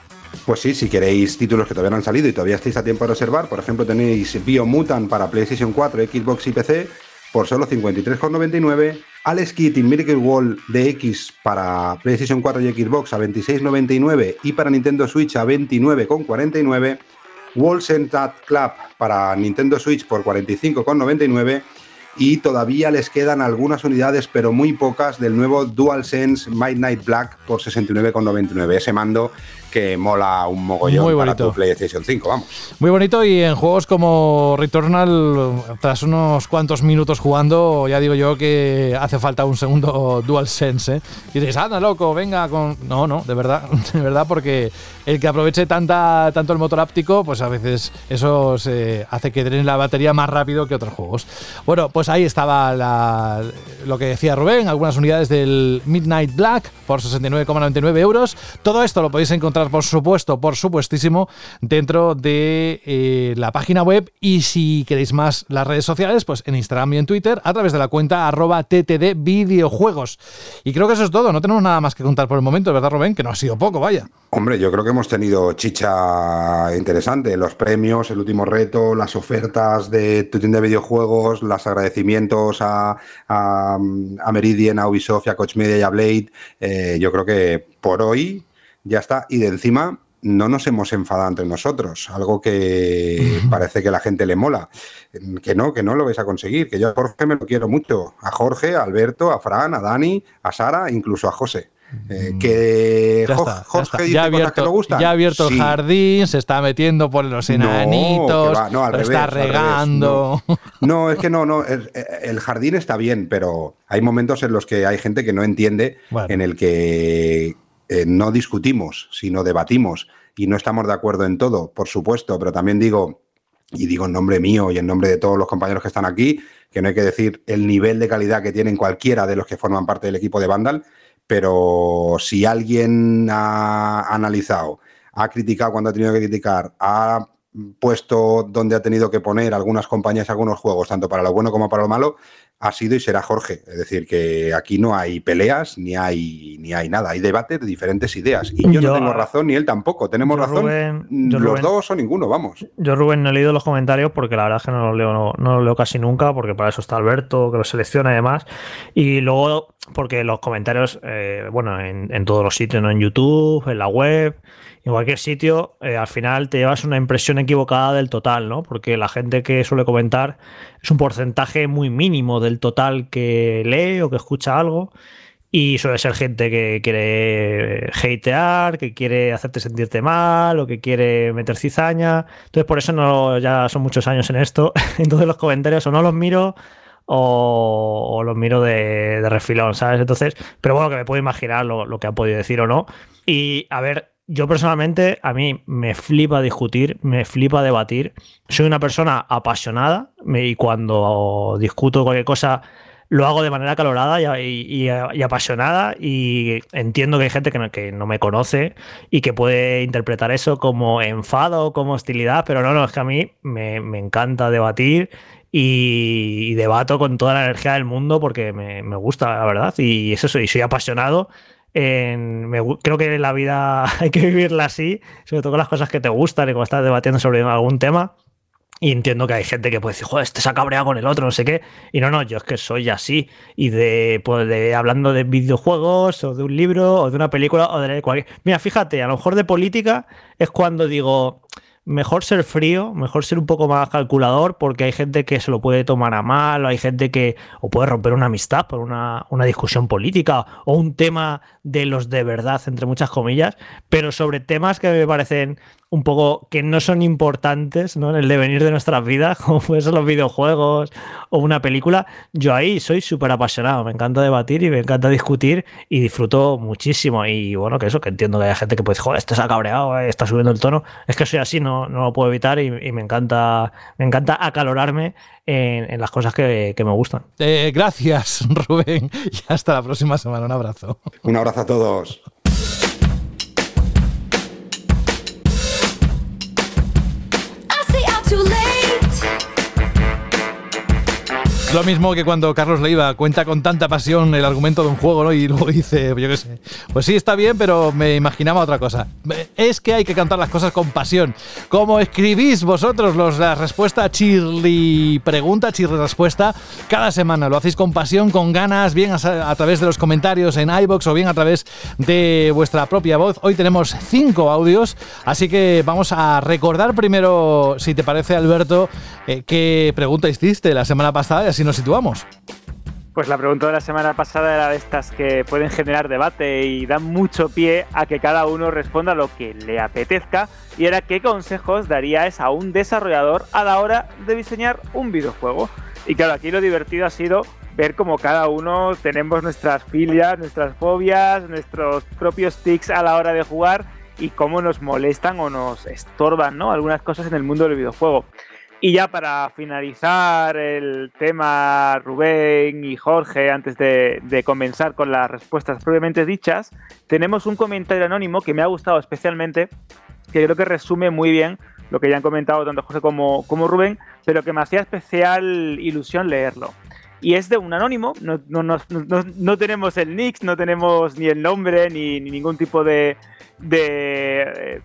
Pues sí, si queréis títulos que todavía no han salido y todavía estáis a tiempo de reservar, por ejemplo tenéis Biomutant para PlayStation 4, Xbox y PC por solo 53,99, Alex Kidd y Miracle Wall de para PlayStation 4 y Xbox a 26,99 y para Nintendo Switch a 29,49, Walls and Tat Club para Nintendo Switch por 45,99 y todavía les quedan algunas unidades, pero muy pocas, del nuevo DualSense Midnight Black por 69,99. Ese mando que mola un mogollón Muy para tu PlayStation 5, vamos. Muy bonito y en juegos como Returnal, tras unos cuantos minutos jugando, ya digo yo que hace falta un segundo DualSense. ¿eh? Y dices, anda loco, venga con... No, no, de verdad, de verdad, porque el que aproveche tanta, tanto el motor áptico, pues a veces eso se hace que drene la batería más rápido que otros juegos. Bueno, pues ahí estaba la- lo que decía Rubén, algunas unidades del Midnight Black por 69,99 euros. Todo esto lo podéis encontrar, por supuesto, por supuestísimo, dentro de eh, la página web y si queréis más las redes sociales, pues en Instagram y en Twitter a través de la cuenta arroba ttd videojuegos. Y creo que eso es todo, no tenemos nada más que contar por el momento, ¿verdad Rubén? Que no ha sido poco, vaya. Hombre, yo creo que hemos tenido chicha interesante. Los premios, el último reto, las ofertas de tu tienda de videojuegos, los agradecimientos a, a, a Meridian, a Ubisoft, a Coach Media y a Blade. Eh, yo creo que por hoy ya está. Y de encima no nos hemos enfadado entre nosotros, algo que parece que a la gente le mola. Que no, que no lo vais a conseguir. Que yo a Jorge me lo quiero mucho. A Jorge, a Alberto, a Fran, a Dani, a Sara, incluso a José. Eh, que Ya Jo- está, ya Jorge está. dice Ya ha cosas abierto, que no gustan. ya ha abierto Sí. el jardín, se está metiendo por los enanitos, no, al lo revés, está revés, regando. No, es que no, no. El, el jardín está bien, pero hay momentos en los que hay gente que no entiende, Bueno. en el que eh, no discutimos, sino debatimos y no estamos de acuerdo en todo, por supuesto, pero también digo, y digo en nombre mío y en nombre de todos los compañeros que están aquí, que no hay que decir el nivel de calidad que tienen cualquiera de los que forman parte del equipo de Vandal, pero si alguien ha analizado, ha criticado cuando ha tenido que criticar, ha puesto donde ha tenido que poner algunas compañías, algunos juegos, tanto para lo bueno como para lo malo, ha sido y será Jorge. Es decir, que aquí no hay peleas ni hay, ni hay nada, hay debate de diferentes ideas. Y yo, Yo- no tengo razón ni él tampoco. Tenemos razón Rubén- yo, los Rubén- dos o ninguno, vamos. Yo, Rubén, no he leído los comentarios porque la verdad es que no los leo, no, no los leo casi nunca, porque para eso está Alberto, que los selecciona y demás. Y luego, porque los comentarios, eh, bueno, en, todos los sitios, ¿no? En YouTube, en la web, en cualquier sitio, eh, al final te llevas una impresión equivocada del total, ¿no? Porque la gente que suele comentar es un porcentaje muy mínimo del total que lee o que escucha algo. Y suele ser gente que quiere hatear, que quiere hacerte sentirte mal o que quiere meter cizaña. Entonces, por eso no, ya son muchos años en esto. Entonces, los comentarios o no los miro o, o los miro de, de refilón, ¿sabes? Entonces, pero bueno, que me puedo imaginar lo, lo que ha podido decir o no. Y a ver, yo personalmente, a mí me flipa discutir, me flipa debatir. Soy una persona apasionada y cuando discuto cualquier cosa lo hago de manera calorada y, y- y- apasionada y entiendo que hay gente que no, que no me conoce y que puede interpretar eso como enfado, como hostilidad, pero no, no, es que a mí me, me encanta debatir y, y debato con toda la energía del mundo porque me, me gusta, la verdad, y es eso, y soy apasionado. En, me creo que la vida hay que vivirla así, sobre todo con las cosas que te gustan y cuando estás debatiendo sobre algún tema. Y entiendo que hay gente que puede decir, joder, este se ha cabreado con el otro, no sé qué. Y no, no, yo es que soy así. Y de, pues, de hablando de videojuegos, o de un libro, o de una película, o de cualquier. Mira, fíjate, a lo mejor de política es cuando digo, mejor ser frío, mejor ser un poco más calculador, porque hay gente que se lo puede tomar a mal, o hay gente que o puede romper una amistad por una, una discusión política, o un tema de los de verdad, entre muchas comillas, pero sobre temas que me parecen un poco que no son importantes ¿no? en el devenir de nuestras vidas, como pueden ser los videojuegos o una película, yo ahí soy súper apasionado, me encanta debatir y me encanta discutir y disfruto muchísimo. Y bueno, que eso, que entiendo que hay gente que puede decir, joder, este se ha cabreado, eh, está subiendo el tono. Es que soy así, no, no lo puedo evitar y, y me encanta me encanta acalorarme en, en las cosas que, que me gustan. Eh, gracias, Rubén. Y hasta la próxima semana. Un abrazo. Un abrazo a todos. Lo mismo que cuando Carlos Leiva cuenta con tanta pasión el argumento de un juego, ¿no? Y luego dice, yo qué sé, pues sí, está bien, pero me imaginaba otra cosa. Es que hay que cantar las cosas con pasión. Como escribís vosotros los, la respuesta chirli pregunta, chirli respuesta, cada semana lo hacéis con pasión, con ganas, bien a, través de los comentarios en iBox o bien a través de vuestra propia voz. Hoy tenemos cinco audios, así que vamos a recordar primero, si te parece, Alberto, eh, qué pregunta hiciste la semana pasada y así nos situamos. Pues la pregunta de la semana pasada era de estas que pueden generar debate y dan mucho pie a que cada uno responda lo que le apetezca y era qué consejos darías a un desarrollador a la hora de diseñar un videojuego. Y claro, aquí lo divertido ha sido ver cómo cada uno tenemos nuestras filias, nuestras fobias, nuestros propios tics a la hora de jugar y cómo nos molestan o nos estorban ¿no? algunas cosas en el mundo del videojuego. Y ya para finalizar el tema, Rubén y Jorge, antes de, comenzar con las respuestas previamente dichas, tenemos un comentario anónimo que me ha gustado especialmente, que creo que resume muy bien lo que ya han comentado tanto Jorge como, como Rubén, pero que me hacía especial ilusión leerlo. Y es de un anónimo, no, no, no, no tenemos el nick, no tenemos ni el nombre, ni, ni ningún tipo de, de eh,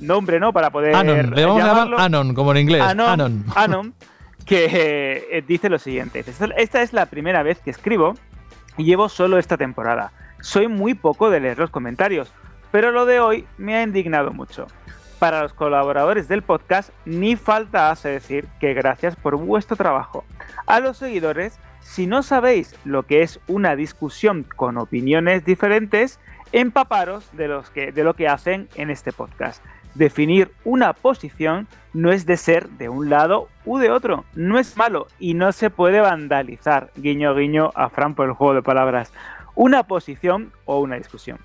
nombre, ¿no? Para poder. Anon, le vamos llamarlo. a llamar Anon, como en inglés. Anon. Anon. Anon que eh, dice lo siguiente: Esta es la primera vez que escribo y llevo solo esta temporada. Soy muy poco de leer los comentarios, pero lo de hoy me ha indignado mucho. Para los colaboradores del podcast, ni falta hace decir que gracias por vuestro trabajo. A los seguidores, si no sabéis lo que es una discusión con opiniones diferentes, empaparos de, los que, de lo que hacen en este podcast. Definir una posición no es de ser de un lado u de otro, no es malo y no se puede vandalizar, guiño guiño a Fran por el juego de palabras, una posición o una discusión.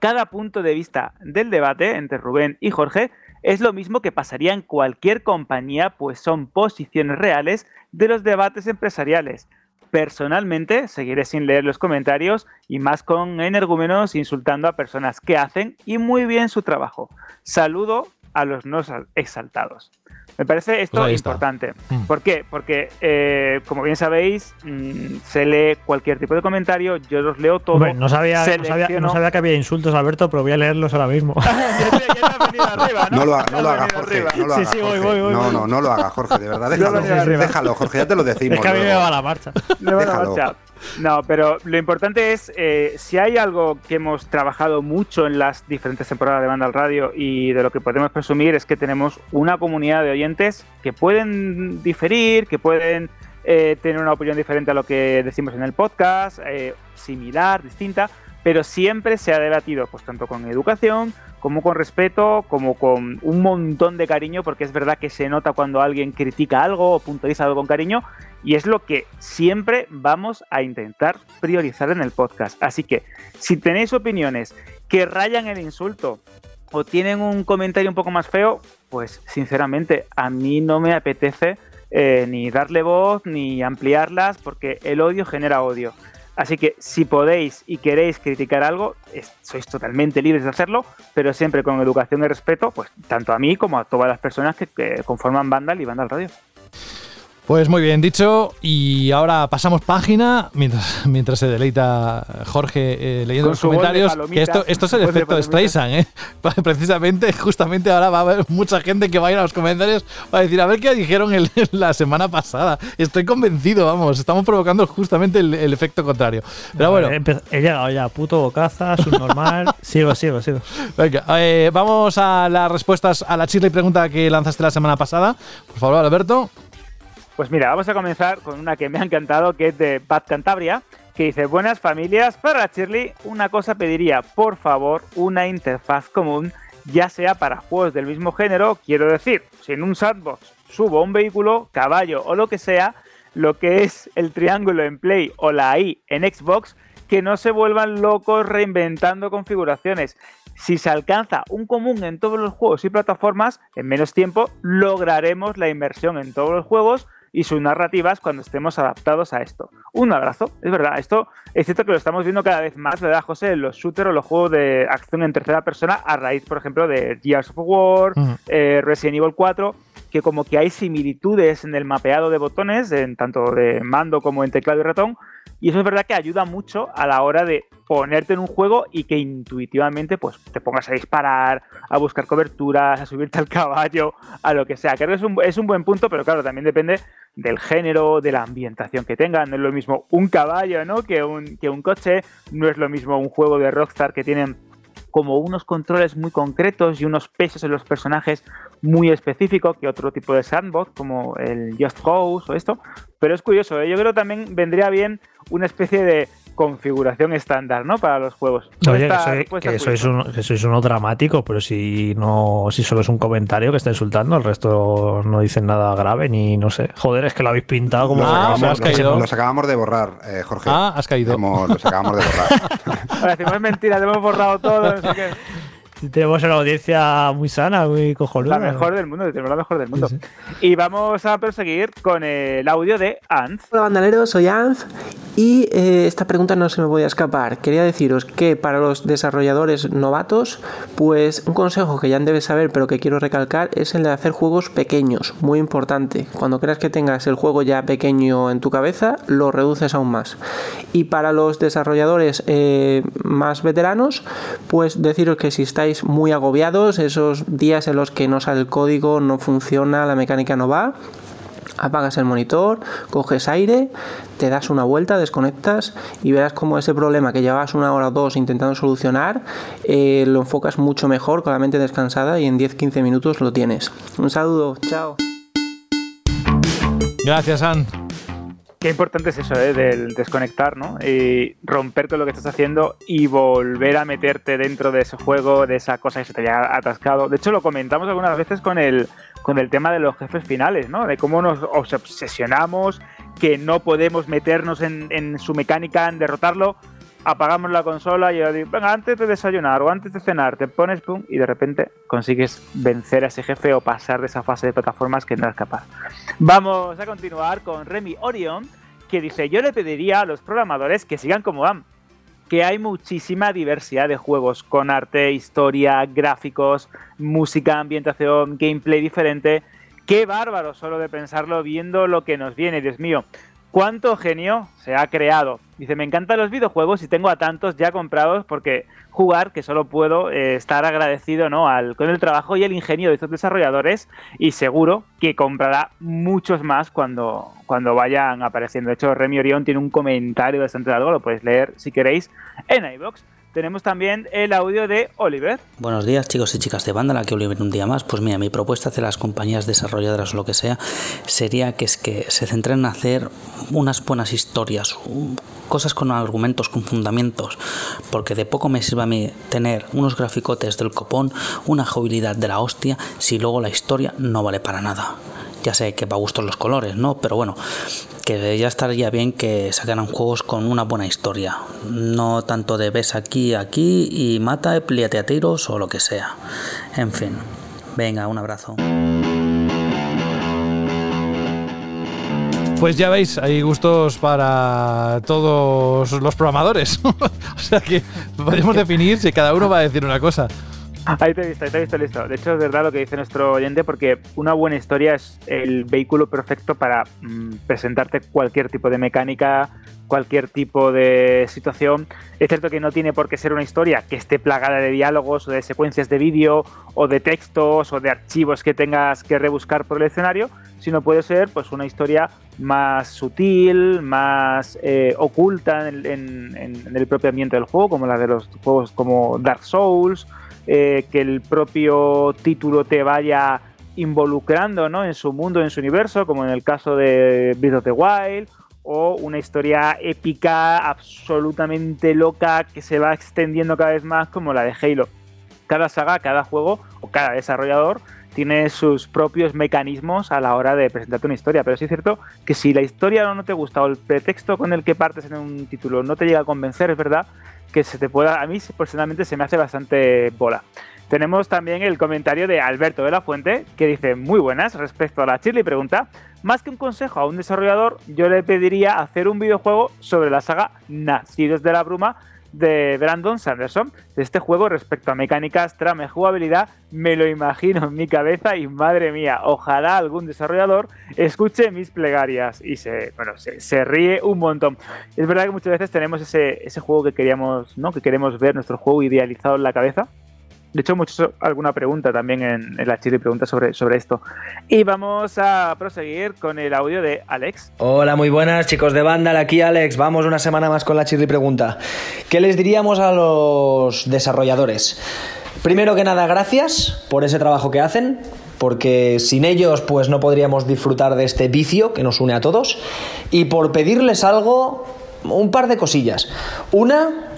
Cada punto de vista del debate entre Rubén y Jorge es lo mismo que pasaría en cualquier compañía, pues son posiciones reales de los debates empresariales. Personalmente, seguiré sin leer los comentarios y más con energúmenos insultando a personas que hacen y muy bien su trabajo. Saludo a los no exaltados. Me parece esto Pues importante. Mm. ¿Por qué? Porque, eh, como bien sabéis, mm, se lee cualquier tipo de comentario, yo los leo todos. Hombre, no, sabía, no, sabía, selecciono- no sabía que había insultos, Alberto, pero voy a leerlos ahora mismo. No lo, ha- no lo haga, venido Jorge. No lo Sí, haga, sí, voy, voy, voy, no, no, no lo haga, Jorge, de verdad. Déjalo, déjalo, Jorge, ya te lo decimos. es que a mí me va la marcha. Me va la Déjalo. marcha. No, pero lo importante es, eh, si hay algo que hemos trabajado mucho en las diferentes temporadas de Banda al Radio y de lo que podemos presumir es que tenemos una comunidad de oyentes que pueden diferir, que pueden eh, tener una opinión diferente a lo que decimos en el podcast, eh, similar, distinta, pero siempre se ha debatido, pues tanto con educación, como con respeto, como con un montón de cariño, porque es verdad que se nota cuando alguien critica algo o puntualiza algo con cariño, y es lo que siempre vamos a intentar priorizar en el podcast. Así que, si tenéis opiniones que rayan el insulto o tienen un comentario un poco más feo, pues sinceramente a mí no me apetece eh, ni darle voz ni ampliarlas porque el odio genera odio. Así que si podéis y queréis criticar algo, sois totalmente libres de hacerlo, pero siempre con educación y respeto, pues tanto a mí como a todas las personas que, que conforman Vandal y Vandal Radio. Pues muy bien dicho, y ahora pasamos página mientras, mientras se deleita Jorge eh, leyendo Con los comentarios. Que esto, esto es el efecto. Streisand, ¿eh? Precisamente, justamente ahora va a haber mucha gente que va a ir a los comentarios para decir, a ver qué dijeron el- la semana pasada. Estoy convencido, vamos, estamos provocando justamente el, el efecto contrario. Pero bueno, He, empe- he llegado ya, puto bocaza, subnormal. sigo, sigo, sigo. venga, eh, vamos a las respuestas a la chirla y pregunta que lanzaste la semana pasada. Por favor, Alberto. Pues mira, vamos a comenzar con una que me ha encantado, que es de Bad Cantabria, que dice, buenas familias, para la Shirley una cosa pediría, por favor, una interfaz común, ya sea para juegos del mismo género, quiero decir, si en un sandbox subo un vehículo, caballo o lo que sea, lo que es el triángulo en Play o la I en Xbox, que no se vuelvan locos reinventando configuraciones. Si se alcanza un común en todos los juegos y plataformas, en menos tiempo lograremos la inversión en todos los juegos y sus narrativas cuando estemos adaptados a esto. Un abrazo, es verdad, esto es cierto que lo estamos viendo cada vez más, ¿verdad, José? En los shooters o los juegos de acción en tercera persona a raíz, por ejemplo, de Gears of War, eh, Resident Evil 4, que como que hay similitudes en el mapeado de botones, en tanto de mando como en teclado y ratón, y eso es verdad que ayuda mucho a la hora de ponerte en un juego y que intuitivamente pues te pongas a disparar, a buscar coberturas, a subirte al caballo, a lo que sea. Creo que es un, es un buen punto, pero claro, también depende del género, de la ambientación que tenga. No es lo mismo un caballo, ¿no? Que un, que un coche. No es lo mismo un juego de Rockstar que tienen como unos controles muy concretos y unos pesos en los personajes muy específicos que otro tipo de sandbox como el Just Cause o esto. Pero es curioso, ¿eh? yo creo que también vendría bien una especie de configuración estándar, ¿no? Para los juegos. Oye, que, soy- sois un, que sois uno dramático, pero si no, si solo es un comentario que está insultando, el resto no dicen nada grave ni no sé. Joder, es que lo habéis pintado como. Los, Ah, acabamos, me has los- caído. los acabamos de borrar, eh, Jorge. Ah, has caído. Hemos- los acabamos de borrar. Ahora decimos, es mentira, te hemos borrado todo, no sé qué. Tenemos una audiencia muy sana, muy cojonuda. La mejor del mundo, tenemos la mejor del mundo. Y vamos a proseguir con el audio de Anz. Hola bandaleros, soy Anz y eh, esta pregunta no se me podía escapar. Quería deciros que para los desarrolladores novatos, pues un consejo que ya debes saber pero que quiero recalcar es el de hacer juegos pequeños, muy importante. Cuando creas que tengas el juego ya pequeño en tu cabeza, lo reduces aún más. Y para los desarrolladores eh, más veteranos, pues deciros que si estáis muy agobiados, esos días en los que no sale el código, no funciona, la mecánica no va, apagas el monitor, coges aire, te das una vuelta, desconectas y verás como ese problema que llevabas una hora o dos intentando solucionar, eh, lo enfocas mucho mejor con la mente descansada y en 10-15 minutos lo tienes. Un saludo, chao. Gracias, Ann. Qué importante es eso, ¿eh? del desconectar, ¿no? Y romper todo lo que estás haciendo y volver a meterte dentro de ese juego, de esa cosa que se te haya atascado. De hecho, lo comentamos algunas veces con el, con el tema de los jefes finales, ¿no? De cómo nos obsesionamos, que no podemos meternos en su mecánica, en derrotarlo. Apagamos la consola y yo digo, venga, antes de desayunar o antes de cenar, te pones pum y de repente consigues vencer a ese jefe o pasar de esa fase de plataformas que no eres capaz. Vamos a continuar con Remy Orion, que dice, yo le pediría a los programadores que sigan como van, que hay muchísima diversidad de juegos con arte, historia, gráficos, música, ambientación, gameplay diferente. Qué bárbaro solo de pensarlo viendo lo que nos viene, Dios mío. ¿Cuánto genio se ha creado? Dice, me encantan los videojuegos y tengo a tantos ya comprados porque jugar, que solo puedo eh, estar agradecido ¿no? Al, con el trabajo y el ingenio de estos desarrolladores y seguro que comprará muchos más cuando, cuando vayan apareciendo. De hecho, Remy Orión tiene un comentario bastante largo, lo podéis leer si queréis en iVoox. Tenemos también el audio de Oliver. Buenos días chicos y chicas de banda, aquí Oliver un día más. Pues mira, mi propuesta hacia las compañías desarrolladoras o lo que sea sería que es que se centren en hacer unas buenas historias, cosas con argumentos, con fundamentos, porque de poco me sirve a mí tener unos graficotes del copón, una jugabilidad de la hostia, si luego la historia no vale para nada. Ya sé que va a gustos los colores, ¿no? Pero bueno, que ya estaría bien que sacaran juegos con una buena historia. No tanto de ves aquí, aquí y mata, plíate a tiros o lo que sea. En fin, venga, un abrazo. Pues ya veis, hay gustos para todos los programadores. o sea que podemos definir si cada uno va a decir una cosa. Ahí te he visto, ahí te he visto listo. De hecho, es verdad lo que dice nuestro oyente, porque una buena historia es el vehículo perfecto para mm, presentarte cualquier tipo de mecánica, cualquier tipo de situación. Es cierto que no tiene por qué ser una historia que esté plagada de diálogos o de secuencias de vídeo o de textos o de archivos que tengas que rebuscar por el escenario, sino puede ser pues una historia más sutil, más eh, oculta en, en- en el propio ambiente del juego, como la de los juegos como Dark Souls, eh, que el propio título te vaya involucrando ¿no? en su mundo, en su universo, como en el caso de Breath of the Wild, o una historia épica, absolutamente loca, que se va extendiendo cada vez más, como la de Halo. Cada saga, cada juego o cada desarrollador tiene sus propios mecanismos a la hora de presentarte una historia, pero sí es cierto que si la historia no te gusta o el pretexto con el que partes en un título no te llega a convencer, es verdad que se te pueda, a mí personalmente se me hace bastante bola. Tenemos también el comentario de Alberto de la Fuente, que dice muy buenas respecto a la Shirley pregunta, más que un consejo a un desarrollador, yo le pediría hacer un videojuego sobre la saga Nacidos de la Bruma de Brandon Sanderson. De este juego respecto a mecánicas, trama jugabilidad, me lo imagino en mi cabeza y madre mía, ojalá algún desarrollador escuche mis plegarias y se, bueno, se, se ríe un montón. Es verdad que muchas veces tenemos ese, ese juego que queríamos, ¿no? Que queremos ver nuestro juego idealizado en la cabeza. De hecho, hemos alguna pregunta también en, en la Chile pregunta sobre, sobre esto. Y vamos a proseguir con el audio de Alex. Hola, muy buenas chicos de Vandal, aquí Alex. Vamos una semana más con la Chirri Pregunta. ¿Qué les diríamos a los desarrolladores? Primero que nada, gracias por ese trabajo que hacen, porque sin ellos pues no podríamos disfrutar de este vicio que nos une a todos. Y por pedirles algo, un par de cosillas. Una,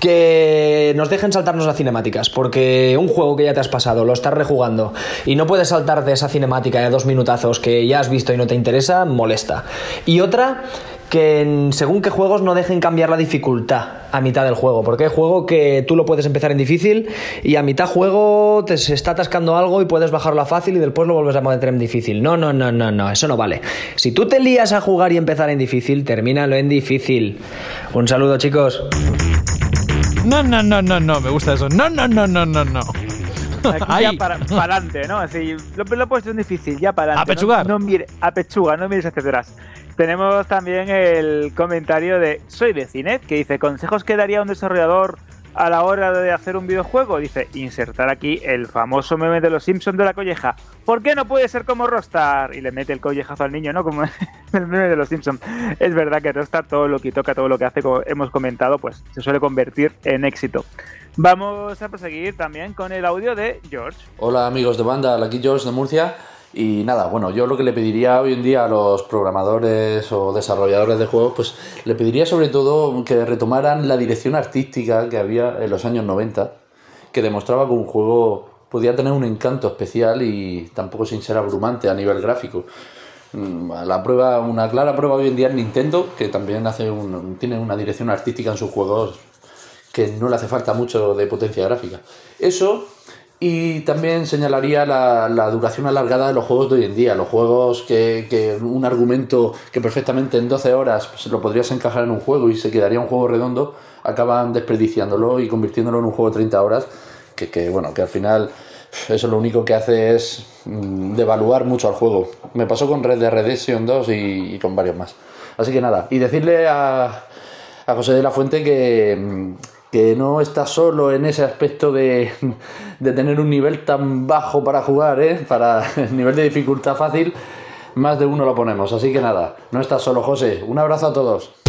que nos dejen saltarnos las cinemáticas, porque un juego que ya te has pasado, lo estás rejugando y no puedes saltar de esa cinemática de dos minutazos que ya has visto y no te interesa, molesta. Y otra, que según qué juegos no dejen cambiar la dificultad a mitad del juego, porque hay juego que tú lo puedes empezar en difícil y a mitad juego te se está atascando algo y puedes bajarlo a fácil y después lo vuelves a meter en difícil. No, no, no, no, no, eso no vale. Si tú te lías a jugar y empezar en difícil, termínalo en difícil. Un saludo, chicos. No, no, no, no, no, me gusta eso. No, no, no, no, no, no. Aquí Ahí. ya para adelante, ¿no? Decir, lo, lo he puesto en difícil, ya para adelante. A pechugar. No, no mire, a pechuga, no mires hacia atrás. Tenemos también el comentario de Soy de Cinet, que dice, consejos que daría un desarrollador a la hora de hacer un videojuego. Dice, insertar aquí el famoso meme de los Simpsons de la colleja. ¿Por qué no puede ser como Rostar? Y le mete el collejazo al niño, ¿no? Como el meme de los Simpsons. Es verdad que Rostar todo lo que toca, todo lo que hace, como hemos comentado, pues se suele convertir en éxito. Vamos a proseguir también con el audio de George. Hola amigos de banda, aquí George de Murcia Y nada, bueno, yo lo que le pediría hoy en día a los programadores o desarrolladores de juegos, pues le pediría sobre todo que retomaran la dirección artística que había en los años 90, que demostraba que un juego podía tener un encanto especial y tampoco sin ser abrumante a nivel gráfico. Mm, La prueba, una clara prueba hoy en día es Nintendo, que también hace un- tiene una dirección artística en sus juegos que no le hace falta mucho de potencia gráfica. Eso, y también señalaría la, la duración alargada de los juegos de hoy en día. Los juegos que, que un argumento que perfectamente en 12 horas pues, lo podrías encajar en un juego y se quedaría un juego redondo, acaban desperdiciándolo y convirtiéndolo en un juego de 30 horas, que, que, bueno, que al final eso lo único que hace es mm, devaluar mucho al juego. Me pasó con Red Dead Redemption 2 y, y con varios más. Así que nada, y decirle a, a José de la Fuente que, mm, que no está solo en ese aspecto de, de tener un nivel tan bajo para jugar, ¿eh? para el nivel de dificultad fácil, más de uno lo ponemos. Así que nada, no estás solo, José. Un abrazo a todos.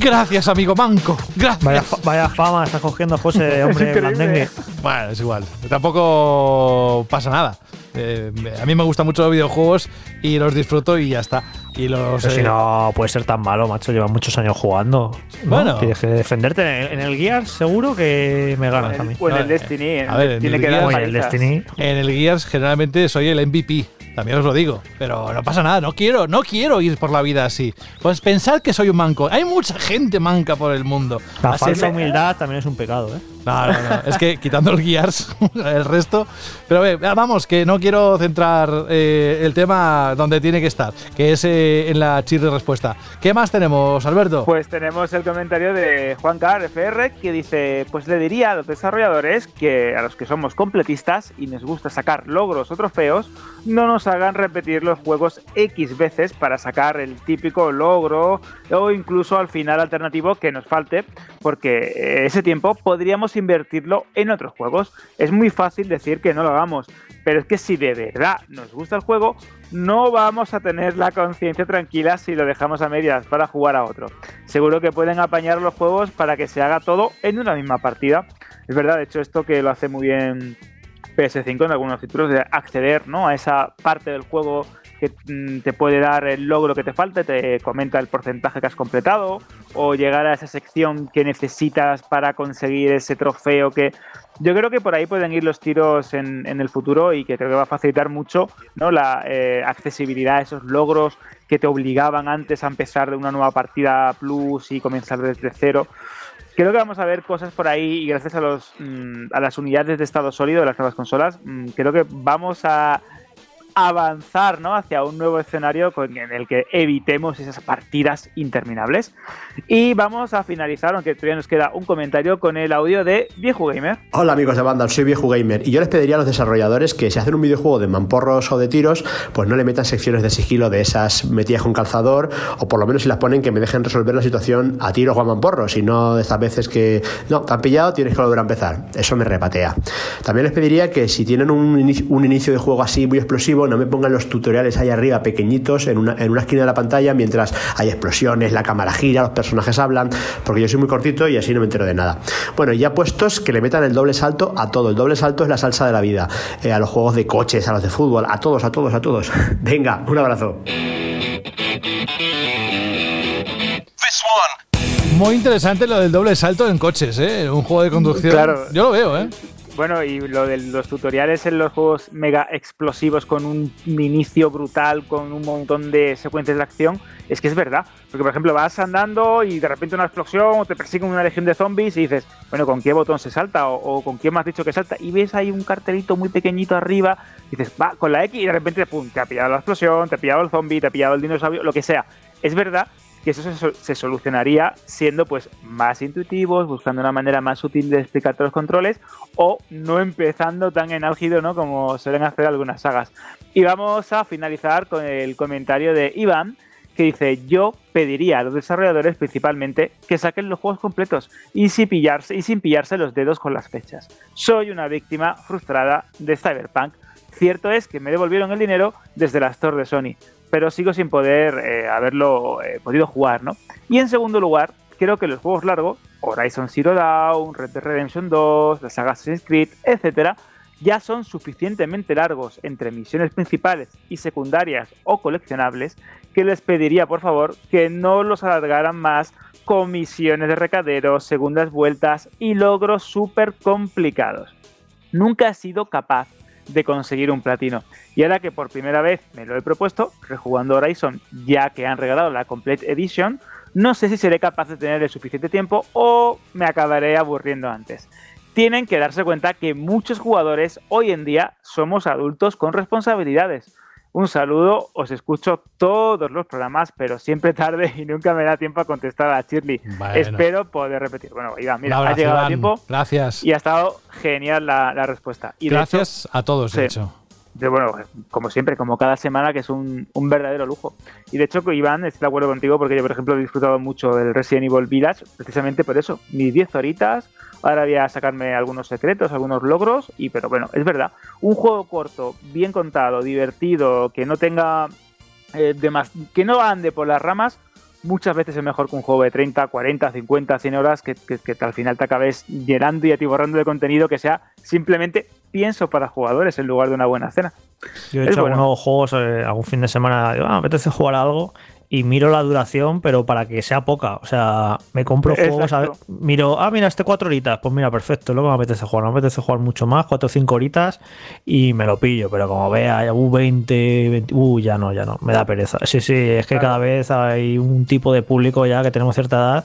Gracias, amigo Manco. Gracias. Vaya, fa- vaya fama está cogiendo José de hombre blandengue. Bueno, es igual. Tampoco pasa nada. Eh, a mí me gustan mucho los videojuegos y los disfruto y ya está. Y los. Pero si eh, no puede ser tan malo, macho. Lleva muchos años jugando. ¿no? Bueno. Tienes que defenderte. En el, en el Gears seguro que me ganas a mí. O en el Destiny. en A ver, en el Gears generalmente soy el MVP. También os lo digo. Pero no pasa nada. No quiero, no quiero ir por la vida así. Pues pensar que soy un manco. Hay mucha gente manca por el mundo. La Así falsa humildad también es un pecado, ¿eh? No, no, no. Es que quitando el Gears, el resto. Pero ve, vamos, que no quiero centrar eh, el tema donde tiene que estar, que es eh, en la chirri respuesta. ¿Qué más tenemos, Alberto? Pues tenemos el comentario de Juan Car FR que dice, pues le diría a los desarrolladores que a los que somos completistas y nos gusta sacar logros o trofeos, no nos hagan repetir los juegos X veces para sacar el típico logro o incluso al final alternativo que nos falte, porque eh, ese tiempo podríamos invertirlo en otros juegos. Es muy fácil decir que no lo hagamos, pero es que si de verdad nos gusta el juego, no vamos a tener la conciencia tranquila si lo dejamos a medias para jugar a otro. Seguro que pueden apañar los juegos para que se haga todo en una misma partida. Es verdad, de hecho, esto que lo hace muy bien PS5 en algunos títulos, de acceder ¿no? a esa parte del juego que mm, te puede dar el logro que te falta, te comenta el porcentaje que has completado, o llegar a esa sección que necesitas para conseguir ese trofeo que... Yo creo que por ahí pueden ir los tiros en, en el futuro y que creo que va a facilitar mucho ¿no? la eh, accesibilidad a esos logros que te obligaban antes a empezar de una nueva partida plus y comenzar desde cero. Creo que vamos a ver cosas por ahí y gracias a, los, mm, a las unidades de estado sólido de las nuevas consolas, mm, creo que vamos a avanzar ¿no? hacia un nuevo escenario en el que evitemos esas partidas interminables. Y vamos a finalizar, aunque todavía nos queda un comentario, con el audio de Viejo Gamer. Hola amigos de Vandal, soy Viejo Gamer y yo les pediría a los desarrolladores que si hacen un videojuego de mamporros o de tiros, pues no le metan secciones de sigilo de esas metidas con calzador o por lo menos si las ponen que me dejen resolver la situación a tiros o a mamporros y no de estas veces que no, te han pillado, tienes que volver a empezar. Eso me repatea. También les pediría que si tienen un un inicio de juego así muy explosivo, no me pongan los tutoriales ahí arriba pequeñitos en una, en una esquina de la pantalla mientras hay explosiones, la cámara gira, los personajes hablan, porque yo soy muy cortito y así no me entero de nada. Bueno, y ya puestos que le metan el doble salto a todo. El doble salto es la salsa de la vida. Eh, a los juegos de coches, a los de fútbol, a todos, a todos, a todos. Venga, un abrazo. Muy interesante lo del doble salto en coches, ¿eh? Un juego de conducción. Claro. Yo lo veo, ¿eh? Bueno, y lo de los tutoriales en los juegos mega explosivos con un inicio brutal, con un montón de secuencias de acción, es que es verdad. Porque, por ejemplo, vas andando y de repente una explosión o te persiguen una legión de zombies y dices, bueno, ¿con qué botón se salta? O, ¿con quién me has dicho que salta? Y ves ahí un cartelito muy pequeñito arriba y dices, va, con la X y de repente, pum, te ha pillado la explosión, te ha pillado el zombie, te ha pillado el dinosaurio, lo que sea. Es verdad que eso se, sol- se solucionaría siendo pues más intuitivos, buscando una manera más útil de explicarte los controles o no empezando tan en álgido ¿no? como suelen hacer algunas sagas. Y vamos a finalizar con el comentario de Iván que dice yo pediría a los desarrolladores principalmente que saquen los juegos completos y sin pillarse, y sin pillarse los dedos con las fechas. Soy una víctima frustrada de Cyberpunk. Cierto es que me devolvieron el dinero desde la store de Sony, pero sigo sin poder eh, haberlo eh, podido jugar, ¿no? Y en segundo lugar, creo que los juegos largos, Horizon Zero Dawn, Red Dead Redemption 2, la saga Assassin's Creed, etcétera, ya son suficientemente largos entre misiones principales y secundarias o coleccionables que les pediría por favor que no los alargaran más con misiones de recadero, segundas vueltas y logros súper complicados. Nunca he sido capaz de conseguir un platino. Y ahora que por primera vez me lo he propuesto, rejugando Horizon, ya que han regalado la Complete Edition, no sé si seré capaz de tener el suficiente tiempo o me acabaré aburriendo antes. Tienen que darse cuenta que muchos jugadores hoy en día somos adultos con responsabilidades. Un saludo, os escucho todos los programas, pero siempre tarde y nunca me da tiempo a contestar a Shirley. Bueno. Espero poder repetir. Bueno, Iván, mira, ha llegado a Iván. tiempo Gracias. y ha estado genial la, la respuesta. Y Gracias a todos, de sí. hecho. De, bueno, como siempre, como cada semana, que es un, un verdadero lujo. Y de hecho, Iván, estoy de acuerdo contigo porque yo, por ejemplo, he disfrutado mucho del Resident Evil Village, precisamente por eso. Mis 10 horitas, ahora voy a sacarme algunos secretos, algunos logros, y pero bueno, es verdad. Un juego corto, bien contado, divertido, que no tenga. eh, que no ande por las ramas, muchas veces es mejor que un juego de 30, 40, 50, 100 horas que, que- que al final te acabes llenando y atiborrando de contenido que sea simplemente pienso para jugadores en lugar de una buena cena. Yo he Es hecho bueno. algunos juegos, eh, algún fin de semana, digo, ah, me apetece jugar a algo y miro la duración, pero para que sea poca. O sea, me compro juegos, a ver, miro, ah, mira, este cuatro horitas, pues mira, perfecto, luego me apetece jugar, no me apetece jugar mucho más, cuatro o cinco horitas y me lo pillo, pero como vea, uh, 20, 20, uh, ya no, ya no, me da pereza. Sí, sí, es que cada vez hay un tipo de público ya que tenemos cierta edad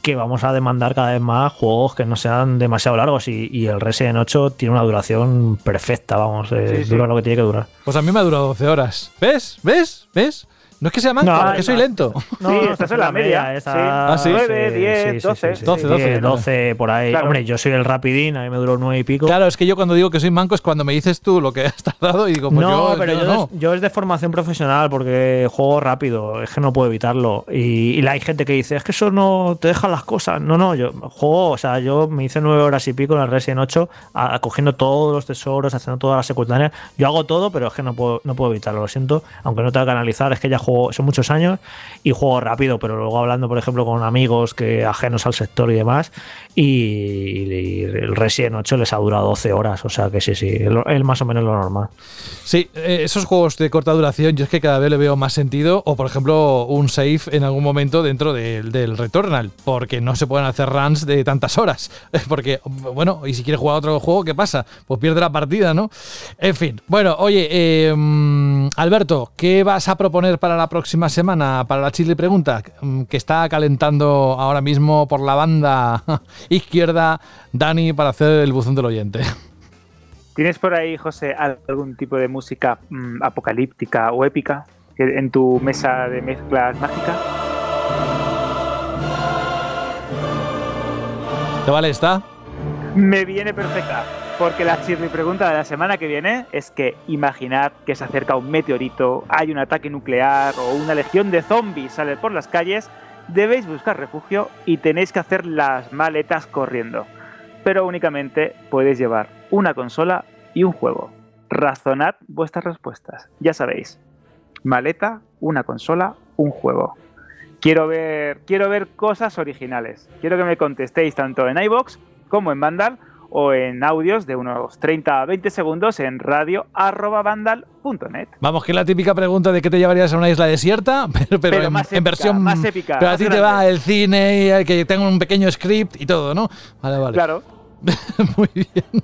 que vamos a demandar cada vez más juegos que no sean demasiado largos y, y el Resident 8 tiene una duración perfecta, vamos, eh, Sí, sí. dura lo que tiene que durar. Pues a mí me ha durado 12 horas. ¿Ves? ¿Ves? ¿Ves? No es que sea manco, No, es que soy lento. No, Sí, estás en la media, sí. Ah, sí. 9, 10, sí, sí, 12. sí, sí, 12, sí, 12, 10, 12 por ahí. Claro. Hombre, yo soy el rapidín, a mí me duró 9 y pico. Claro, es que yo cuando digo que soy manco es cuando me dices tú lo que has tardado y digo, pues no, yo, pero yo yo, no. Es, yo es de formación profesional porque juego rápido, es que no puedo evitarlo. Y, y hay gente que dice, es que eso no te deja las cosas. No, no, yo juego, o sea, yo me hice nueve horas y pico en el Resident 8, a- cogiendo todos los tesoros, haciendo todas las secundarias. Yo hago todo, pero es que no puedo, no puedo evitarlo, lo siento. Aunque no tenga que analizar, es que ya juego, son muchos años y juego rápido, pero luego hablando, por ejemplo, con amigos que ajenos al sector y demás, y, el Resident 8 les ha durado 12 horas, o sea que sí, sí, es más o menos lo normal. Sí, eh, esos juegos de corta duración, yo es que cada vez le veo más sentido. O, por ejemplo, un save en algún momento dentro del, Returnal. Porque no se pueden hacer runs de tantas horas. Porque, bueno, y si quieres jugar otro juego, ¿qué pasa? Pues pierde la partida, ¿no? En fin. Bueno, oye, mm, Alberto, ¿qué vas a proponer para la próxima semana? Para la Chile Pregunta, mm, que está calentando ahora mismo por la banda izquierda Dani para hacer el buzón del oyente. ¿Tienes por ahí, José, algún tipo de música mm, apocalíptica o épica en tu mesa de mezclas mágica? ¿Te vale esta? Me viene perfecta, porque la chirri pregunta de la semana que viene es que imaginad que se acerca un meteorito, hay un ataque nuclear o una legión de zombies sale por las calles, debéis buscar refugio y tenéis que hacer las maletas corriendo. Pero únicamente podéis llevar una consola y un juego. Razonad vuestras respuestas, ya sabéis. Maleta, una consola, un juego. Quiero ver, quiero ver cosas originales. Quiero que me contestéis tanto en iBox como en Vandal o en audios de unos 30 a 20 segundos en radio@vandal.net. Vamos, que es la típica pregunta de qué te llevarías a una isla desierta, pero, pero Pero en, más en épica, versión. más épica, Pero a ti te va el cine y el que tenga un pequeño script y todo, ¿no? Vale, vale. Claro. Muy bien.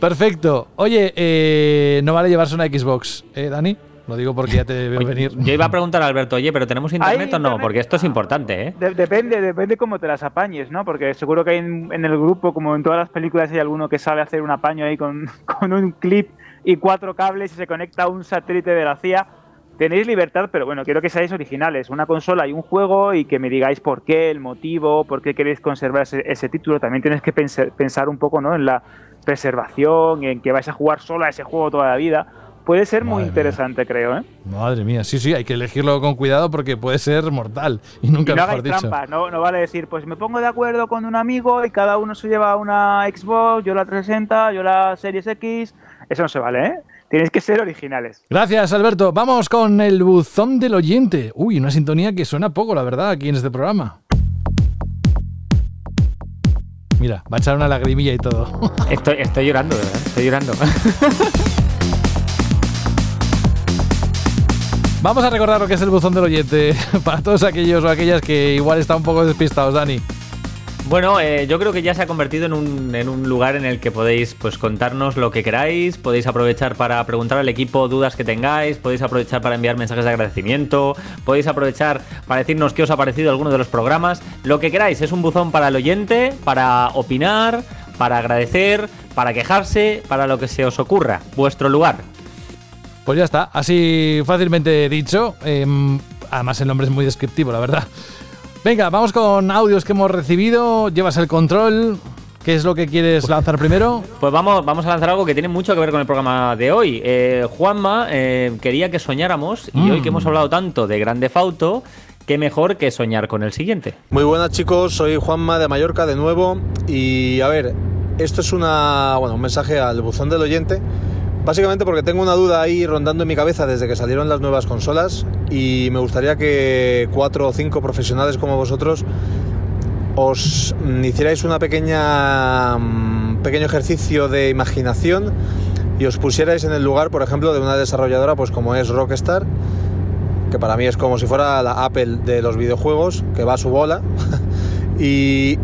Perfecto. Oye, eh, no vale llevarse una Xbox, ¿eh, Dani? Lo digo porque ya te veo venir. Yo iba a preguntar a Alberto, oye, pero ¿tenemos internet o no? Porque esto es importante, ¿eh? De- depende, depende cómo te las apañes, ¿no? Porque seguro que hay en, en el grupo, como en todas las películas, hay alguno que sabe hacer un apaño ahí con, con un clip y cuatro cables y se conecta a un satélite de la CIA. Tenéis libertad, pero bueno, quiero que seáis originales. Una consola y un juego y que me digáis por qué, el motivo, por qué queréis conservar ese, ese título. También tenéis que pensar, pensar un poco ¿no? en la preservación, en que vais a jugar solo a ese juego toda la vida. Puede ser muy Madre mía. interesante, creo, ¿eh? Madre mía, sí, sí, hay que elegirlo con cuidado porque puede ser mortal. Y nunca y no mejor hagáis dicho. trampas, no, no vale decir, pues me pongo de acuerdo con un amigo y cada uno se lleva una Xbox, yo la 360, yo la Series X. Eso no se vale, ¿eh? Tenéis que ser originales. Gracias, Alberto. Vamos con el buzón del oyente. Uy, una sintonía que suena poco, la verdad, aquí en este programa. Mira, va a echar una lagrimilla y todo. Estoy, estoy llorando, verdad. Estoy llorando. Vamos a recordar lo que es el buzón del oyente para todos aquellos o aquellas que igual están un poco despistados, Dani. Bueno, eh, yo creo que ya se ha convertido en un, en un lugar en el que podéis pues, contarnos lo que queráis, podéis aprovechar para preguntar al equipo dudas que tengáis, podéis aprovechar para enviar mensajes de agradecimiento, podéis aprovechar para decirnos qué os ha parecido alguno de los programas, lo que queráis, es un buzón para el oyente, para opinar, para agradecer, para quejarse, para lo que se os ocurra, vuestro lugar. Pues ya está, así fácilmente dicho. Em, además el nombre es muy descriptivo, la verdad. Venga, vamos con audios que hemos recibido. Llevas el control. ¿Qué es lo que quieres lanzar primero? Pues vamos, vamos a lanzar algo que tiene mucho que ver con el programa de hoy. Eh, Juanma eh, quería que soñáramos y Mm. hoy que hemos hablado tanto de Grande Fauto, qué mejor que soñar con el siguiente. Muy buenas chicos, soy Juanma de Mallorca de nuevo y a ver, esto es una, bueno, un mensaje al buzón del oyente, básicamente porque tengo una duda ahí rondando en mi cabeza desde que salieron las nuevas consolas y me gustaría que cuatro o cinco profesionales como vosotros os mm, hicierais una pequeña mm, pequeño ejercicio de imaginación y os pusierais en el lugar, por ejemplo, de una desarrolladora pues como es Rockstar, que para mí es como si fuera la Apple de los videojuegos, que va a su bola. y,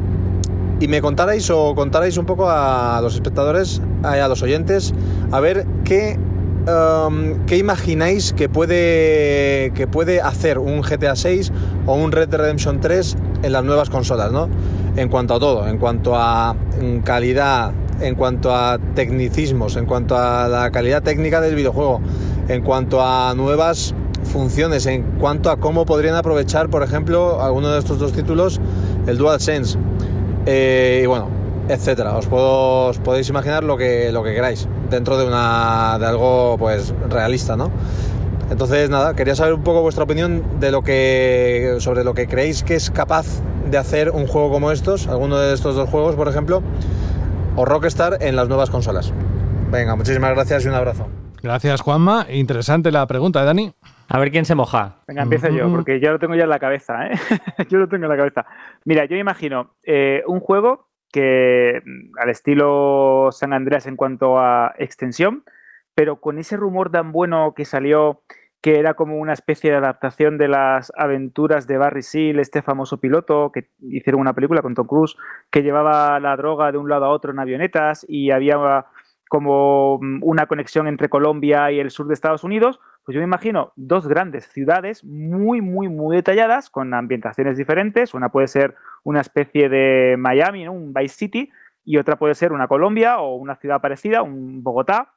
y me contarais o contarais un poco a los espectadores, a, los oyentes, a ver qué, um, qué imagináis que puede, que puede hacer un GTA 6 o un Red Dead Redemption 3 en las nuevas consolas, ¿no? En cuanto a todo, en cuanto a mm, calidad, en cuanto a tecnicismos, en cuanto a la calidad técnica del videojuego, en cuanto a nuevas funciones, en cuanto a cómo podrían aprovechar, por ejemplo, alguno de estos dos títulos, el DualSense. Eh, y bueno, etcétera. Os, puedo, podéis imaginar lo que, lo que queráis dentro de, una, de algo pues realista, ¿no? Entonces, nada, quería saber un poco vuestra opinión de lo que, sobre lo que creéis que es capaz de hacer un juego como estos, alguno de estos dos juegos, por ejemplo, o Rockstar en las nuevas consolas. Venga, muchísimas gracias y un abrazo. Gracias, Juanma. Interesante la pregunta, Dani. A ver quién se moja. Venga, empiezo yo, porque ya lo tengo ya en la cabeza, ¿eh? yo lo tengo en la cabeza. Mira, yo imagino eh, un juego que mm, al estilo San Andreas en cuanto a extensión, pero con ese rumor tan bueno que salió que era como una especie de adaptación de las aventuras de Barry Seal, este famoso piloto que hicieron una película con Tom Cruise, que llevaba la droga de un lado a otro en avionetas y había como mm, una conexión entre Colombia y el sur de Estados Unidos, pues yo me imagino dos grandes ciudades muy, muy, muy detalladas, con ambientaciones diferentes. Una puede ser una especie de Miami, ¿no? un Vice City, y otra puede ser una Colombia o una ciudad parecida, un Bogotá,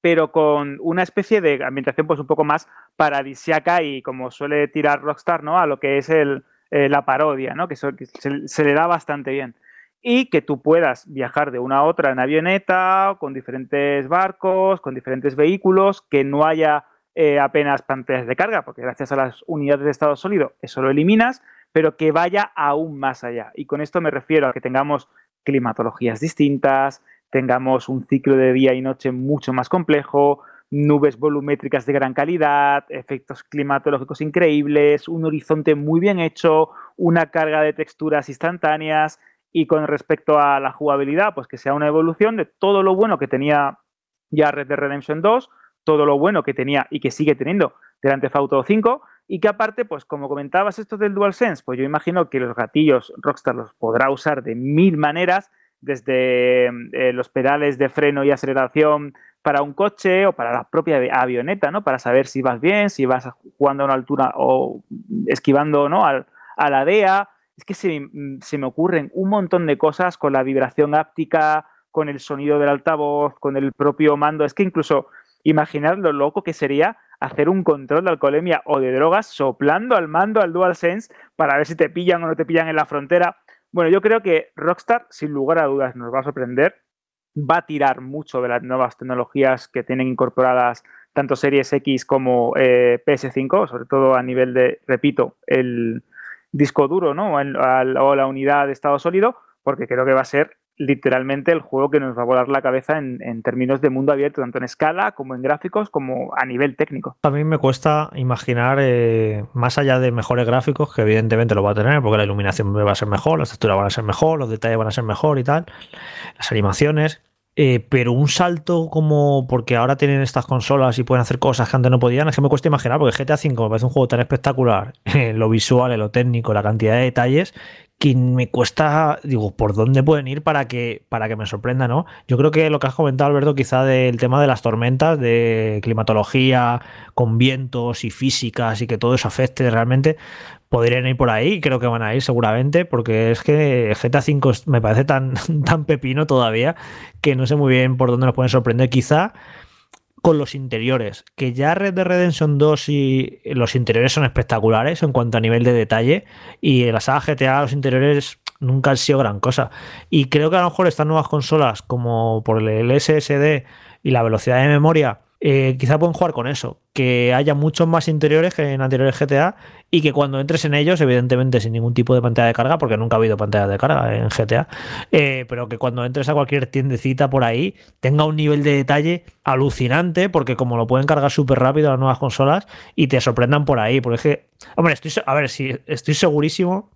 pero con una especie de ambientación pues un poco más paradisiaca y como suele tirar Rockstar, ¿no? A lo que es el, eh, la parodia, ¿no? Que, se, se le da bastante bien. Y que tú puedas viajar de una a otra en avioneta, con diferentes barcos, con diferentes vehículos, que no haya eh, apenas pantallas de carga, porque gracias a las unidades de estado sólido eso lo eliminas, pero que vaya aún más allá. Y con esto me refiero a que tengamos climatologías distintas, tengamos un ciclo de día y noche mucho más complejo, nubes volumétricas de gran calidad, efectos climatológicos increíbles, un horizonte muy bien hecho, una carga de texturas instantáneas y con respecto a la jugabilidad, pues que sea una evolución de todo lo bueno que tenía ya Red Dead Redemption 2, todo lo bueno que tenía y que sigue teniendo Grand Theft Auto 5 y que aparte, pues como comentabas esto del DualSense, pues yo imagino que los gatillos Rockstar los podrá usar de mil maneras, desde eh, los pedales de freno y aceleración para un coche o para la propia avioneta, ¿no? Para saber si vas bien, si vas jugando a una altura o esquivando, ¿no? Al, a la DEA. Es que se, se me ocurren un montón de cosas con la vibración áptica, con el sonido del altavoz, con el propio mando. Es que incluso imaginar lo loco que sería hacer un control de alcoholemia o de drogas soplando al mando al DualSense para ver si te pillan o no te pillan en la frontera. Bueno, yo creo que Rockstar, sin lugar a dudas, nos va a sorprender. Va a tirar mucho de las nuevas tecnologías que tienen incorporadas tanto Series X como eh, PS5, sobre todo a nivel de, repito, el disco duro, ¿no? O la unidad de estado sólido, porque creo que va a ser literalmente el juego que nos va a volar la cabeza en, términos de mundo abierto, tanto en escala como en gráficos, como a nivel técnico. A mí me cuesta imaginar, eh, más allá de mejores gráficos, que evidentemente lo va a tener, porque la iluminación va a ser mejor, las texturas van a ser mejor, los detalles van a ser mejor y tal, las animaciones. Eh, pero un salto como porque ahora tienen estas consolas y pueden hacer cosas que antes no podían, es que me cuesta imaginar, porque GTA V me parece un juego tan espectacular, en lo visual, en lo técnico, la cantidad de detalles, que me cuesta, digo, ¿por dónde pueden ir para que, para que me sorprenda, no? Yo creo que lo que has comentado, Alberto, quizá del tema de las tormentas, de climatología, con vientos y físicas y que todo eso afecte realmente, podrían ir por ahí, creo que van a ir seguramente, porque es que GTA V es- me parece tan, tan pepino todavía que no sé muy bien por dónde nos pueden sorprender. Quizá con los interiores, que ya Red Dead Redemption 2 y los interiores son espectaculares en cuanto a nivel de detalle y en la saga GTA los interiores nunca han sido gran cosa. Y creo que a lo mejor estas nuevas consolas como por el SSD y la velocidad de memoria eh, quizá pueden jugar con eso, que haya muchos más interiores que en anteriores GTA y que cuando entres en ellos, evidentemente sin ningún tipo de pantalla de carga, porque nunca ha habido pantalla de carga en GTA, eh, pero que cuando entres a cualquier tiendecita por ahí tenga un nivel de detalle alucinante, porque como lo pueden cargar súper rápido las nuevas consolas y te sorprendan por ahí, porque es que, hombre, estoy, a ver, si estoy segurísimo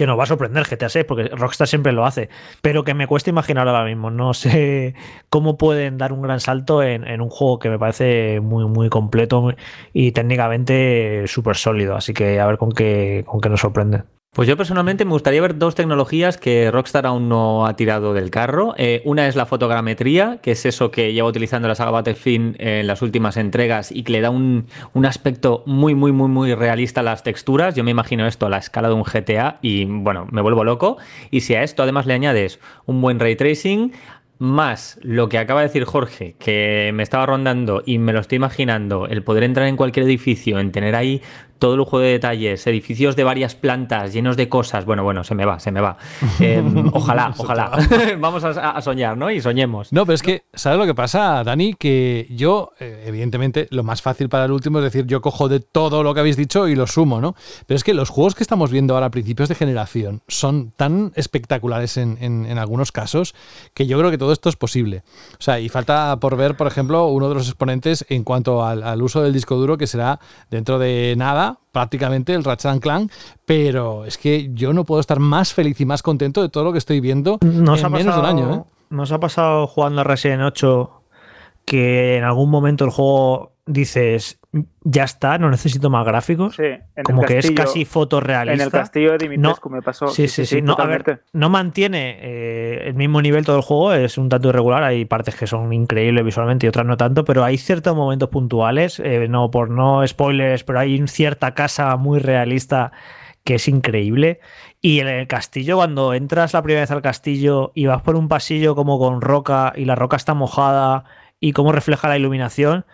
que nos va a sorprender GTA 6, porque Rockstar siempre lo hace, pero que me cuesta imaginar ahora mismo. No sé cómo pueden dar un gran salto en, un juego que me parece muy, muy completo y técnicamente súper sólido. Así que a ver con qué, con qué nos sorprende. Pues yo personalmente me gustaría ver dos tecnologías que Rockstar aún no ha tirado del carro. Eh, una es la fotogrametría, que es eso que lleva utilizando la saga Battlefield en las últimas entregas y que le da un, un aspecto muy, muy, muy, muy realista a las texturas. Yo me imagino esto a la escala de un GTA y bueno, me vuelvo loco. Y si a esto además le añades un buen ray tracing, más lo que acaba de decir Jorge, que me estaba rondando y me lo estoy imaginando, el poder entrar en cualquier edificio, en tener ahí todo lujo de detalles, edificios de varias plantas llenos de cosas. Bueno, bueno, se me va, se me va. Eh, ojalá, ojalá. Vamos a, a soñar, ¿no? Y soñemos. No, pero es que, ¿sabes lo que pasa, Dani? Que yo, eh, evidentemente, lo más fácil para el último es decir, yo cojo de todo lo que habéis dicho y lo sumo, ¿no? Pero es que los juegos que estamos viendo ahora a principios de generación son tan espectaculares en, en- en algunos casos que yo creo que todo esto es posible. O sea, y falta por ver, por ejemplo, uno de los exponentes en cuanto al, al uso del disco duro, que será dentro de nada, prácticamente el Ratchet Clank, pero es que yo no puedo estar más feliz y más contento de todo lo que estoy viendo Nos en ha menos de un año, ¿eh? Nos ha pasado jugando a Resident 8 que en algún momento el juego dices, ya está, no necesito más gráficos. Sí, en el como que es castillo- casi fotorrealista. En el castillo de Dimitrescu me pasó. Sí, sí, sí. no, a ver, no mantiene eh, el mismo nivel todo el juego, es un tanto irregular. Hay partes que son increíbles visualmente y otras no tanto, pero hay ciertos momentos puntuales, eh, no por no spoilers, pero hay cierta casa muy realista que es increíble. Y en el castillo, cuando entras la primera vez al castillo y vas por un pasillo como con roca y la roca está mojada y cómo refleja la iluminación,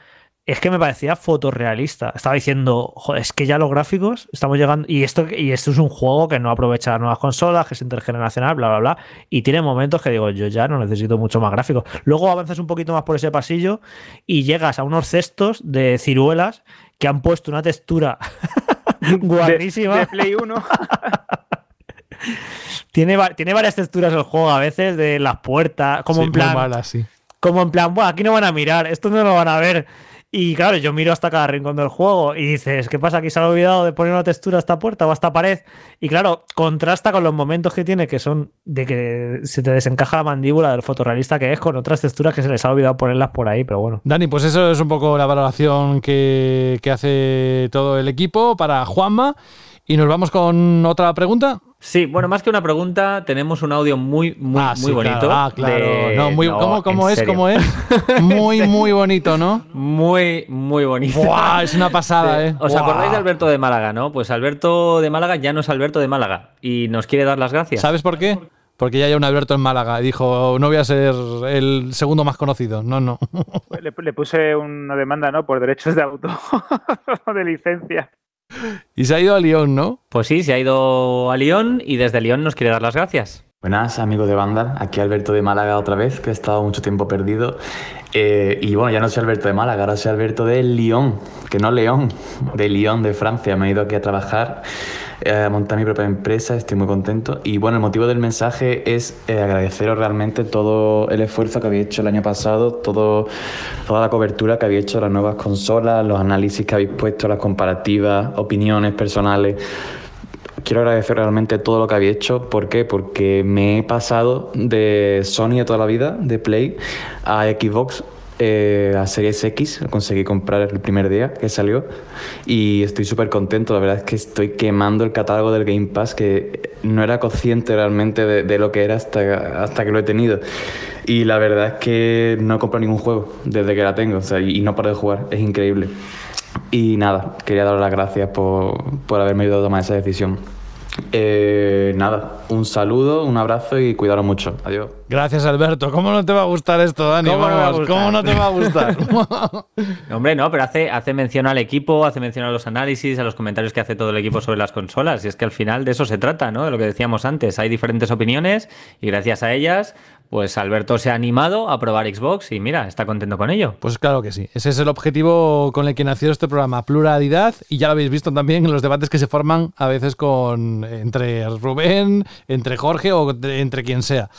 es que me parecía fotorrealista. Estaba diciendo, joder, es que ya los gráficos estamos llegando. Y esto, y esto es un juego que no aprovecha las nuevas consolas, que es intergeneracional, bla, bla, bla. Y tiene momentos que digo, yo ya no necesito mucho más gráficos. Luego avanzas un poquito más por ese pasillo y llegas a unos cestos de ciruelas que han puesto una textura guarrísima. De, de Play 1. Tiene, tiene varias texturas el juego a veces de las puertas, como Sí, en plan. mala, sí. Como en plan, bueno, aquí no van a mirar, esto no lo van a ver. Y claro, yo miro hasta cada rincón del juego y dices, ¿qué pasa? Aquí se ha olvidado de poner una textura a esta puerta o a esta pared. Y claro, contrasta con los momentos que tiene, que son de que se te desencaja la mandíbula del fotorrealista que es, con otras texturas que se les ha olvidado ponerlas por ahí, pero bueno. Dani, pues eso es un poco la valoración que hace todo el equipo para Juanma. Y nos vamos con otra pregunta. Sí, bueno, más que una pregunta, tenemos un audio muy, muy, Ah, muy sí, bonito. claro. Ah, claro. de- No, muy- ¿cómo- es? serio. ¿Cómo es? Muy, muy bonito, ¿no? Muy, muy bonito. Buah, es una pasada, ¿eh? ¿Os Buah. acordáis de Alberto de Málaga, no? Pues Alberto de Málaga ya no es Alberto de Málaga y nos quiere dar las gracias. ¿Sabes por qué? Porque ya hay un Alberto en Málaga. y Dijo, no voy a ser el segundo más conocido. No, no. Le, le puse una demanda, ¿no? Por derechos de autor, de licencia. Y se ha ido a Lyon, ¿no? Pues sí, se ha ido a Lyon y desde Lyon nos quiere dar las gracias. Buenas amigos de Vandal, aquí Alberto de Málaga otra vez, que he estado mucho tiempo perdido. Eh, y bueno, ya no soy Alberto de Málaga, ahora soy Alberto de Lyon, que no León, de Lyon, de Francia. Me he ido aquí a trabajar eh, montar mi propia empresa, estoy muy contento. Y bueno, el motivo del mensaje es eh, agradeceros realmente todo el esfuerzo que habéis hecho el año pasado, todo, toda la cobertura que habéis hecho las nuevas consolas, los análisis que habéis puesto, las comparativas, opiniones personales quiero agradecer realmente todo lo que habéis hecho. ¿Por qué? Porque me he pasado de Sony de toda la vida, de Play, a Xbox. Eh, a Series X, lo conseguí comprar el primer día que salió y estoy súper contento, la verdad es que estoy quemando el catálogo del Game Pass que no era consciente realmente de, de lo que era hasta, hasta que lo he tenido y la verdad es que no he comprado ningún juego desde que la tengo o sea, y, y no paro de jugar, es increíble. Y nada, quería dar las gracias por, por haberme ayudado a tomar esa decisión. Eh, nada, un saludo, un abrazo y cuidaros mucho. Adiós. Gracias, Alberto. ¿Cómo no te va a gustar esto, Dani? ¿Cómo no me va a Vamos, gustar? ¿Cómo no te va a gustar? Hombre, no, pero hace, hace mención al equipo, hace mención a los análisis, a los comentarios que hace todo el equipo sobre las consolas. Y es que al final de eso se trata, ¿no? De lo que decíamos antes. Hay diferentes opiniones y gracias a ellas, pues Alberto se ha animado a probar Xbox y mira, está contento con ello. Pues claro que sí. Ese es el objetivo con el que nació este programa, pluralidad, y ya lo habéis visto también en los debates que se forman a veces con entre Rubén, entre Jorge o entre quien sea.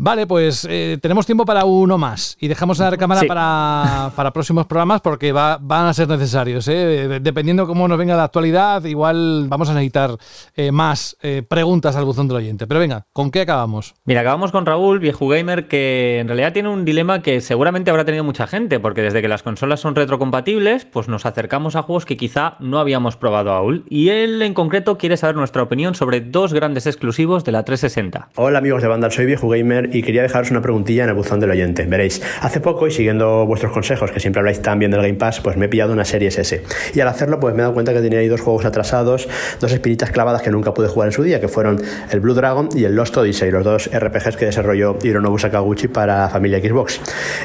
Vale, pues eh, tenemos tiempo para uno más y dejamos la cámara Sí. para, para próximos programas porque va- van a ser necesarios. ¿eh? Dependiendo cómo nos venga la actualidad, igual vamos a necesitar eh, más eh, preguntas al buzón del oyente. Pero venga, ¿con qué acabamos? Mira, acabamos con Raúl, viejo gamer, que en realidad tiene un dilema que seguramente habrá tenido mucha gente, porque desde que las consolas son retrocompatibles, pues nos acercamos a juegos que quizá no habíamos probado aún. Y él en concreto quiere saber nuestra opinión sobre dos grandes exclusivos de la 360. Hola amigos de Vandal, soy Viejo Gamer y quería dejaros una preguntilla en el buzón del oyente. Veréis, hace poco y siguiendo vuestros consejos, que siempre habláis tan bien del Game Pass, pues me he pillado una Series S. Y al hacerlo, pues me he dado cuenta que tenía ahí dos juegos atrasados, dos espinitas clavadas que nunca pude jugar en su día, que fueron el Blue Dragon y el Lost Odyssey, los dos RPGs que desarrolló Hironobu Sakaguchi para familia Xbox.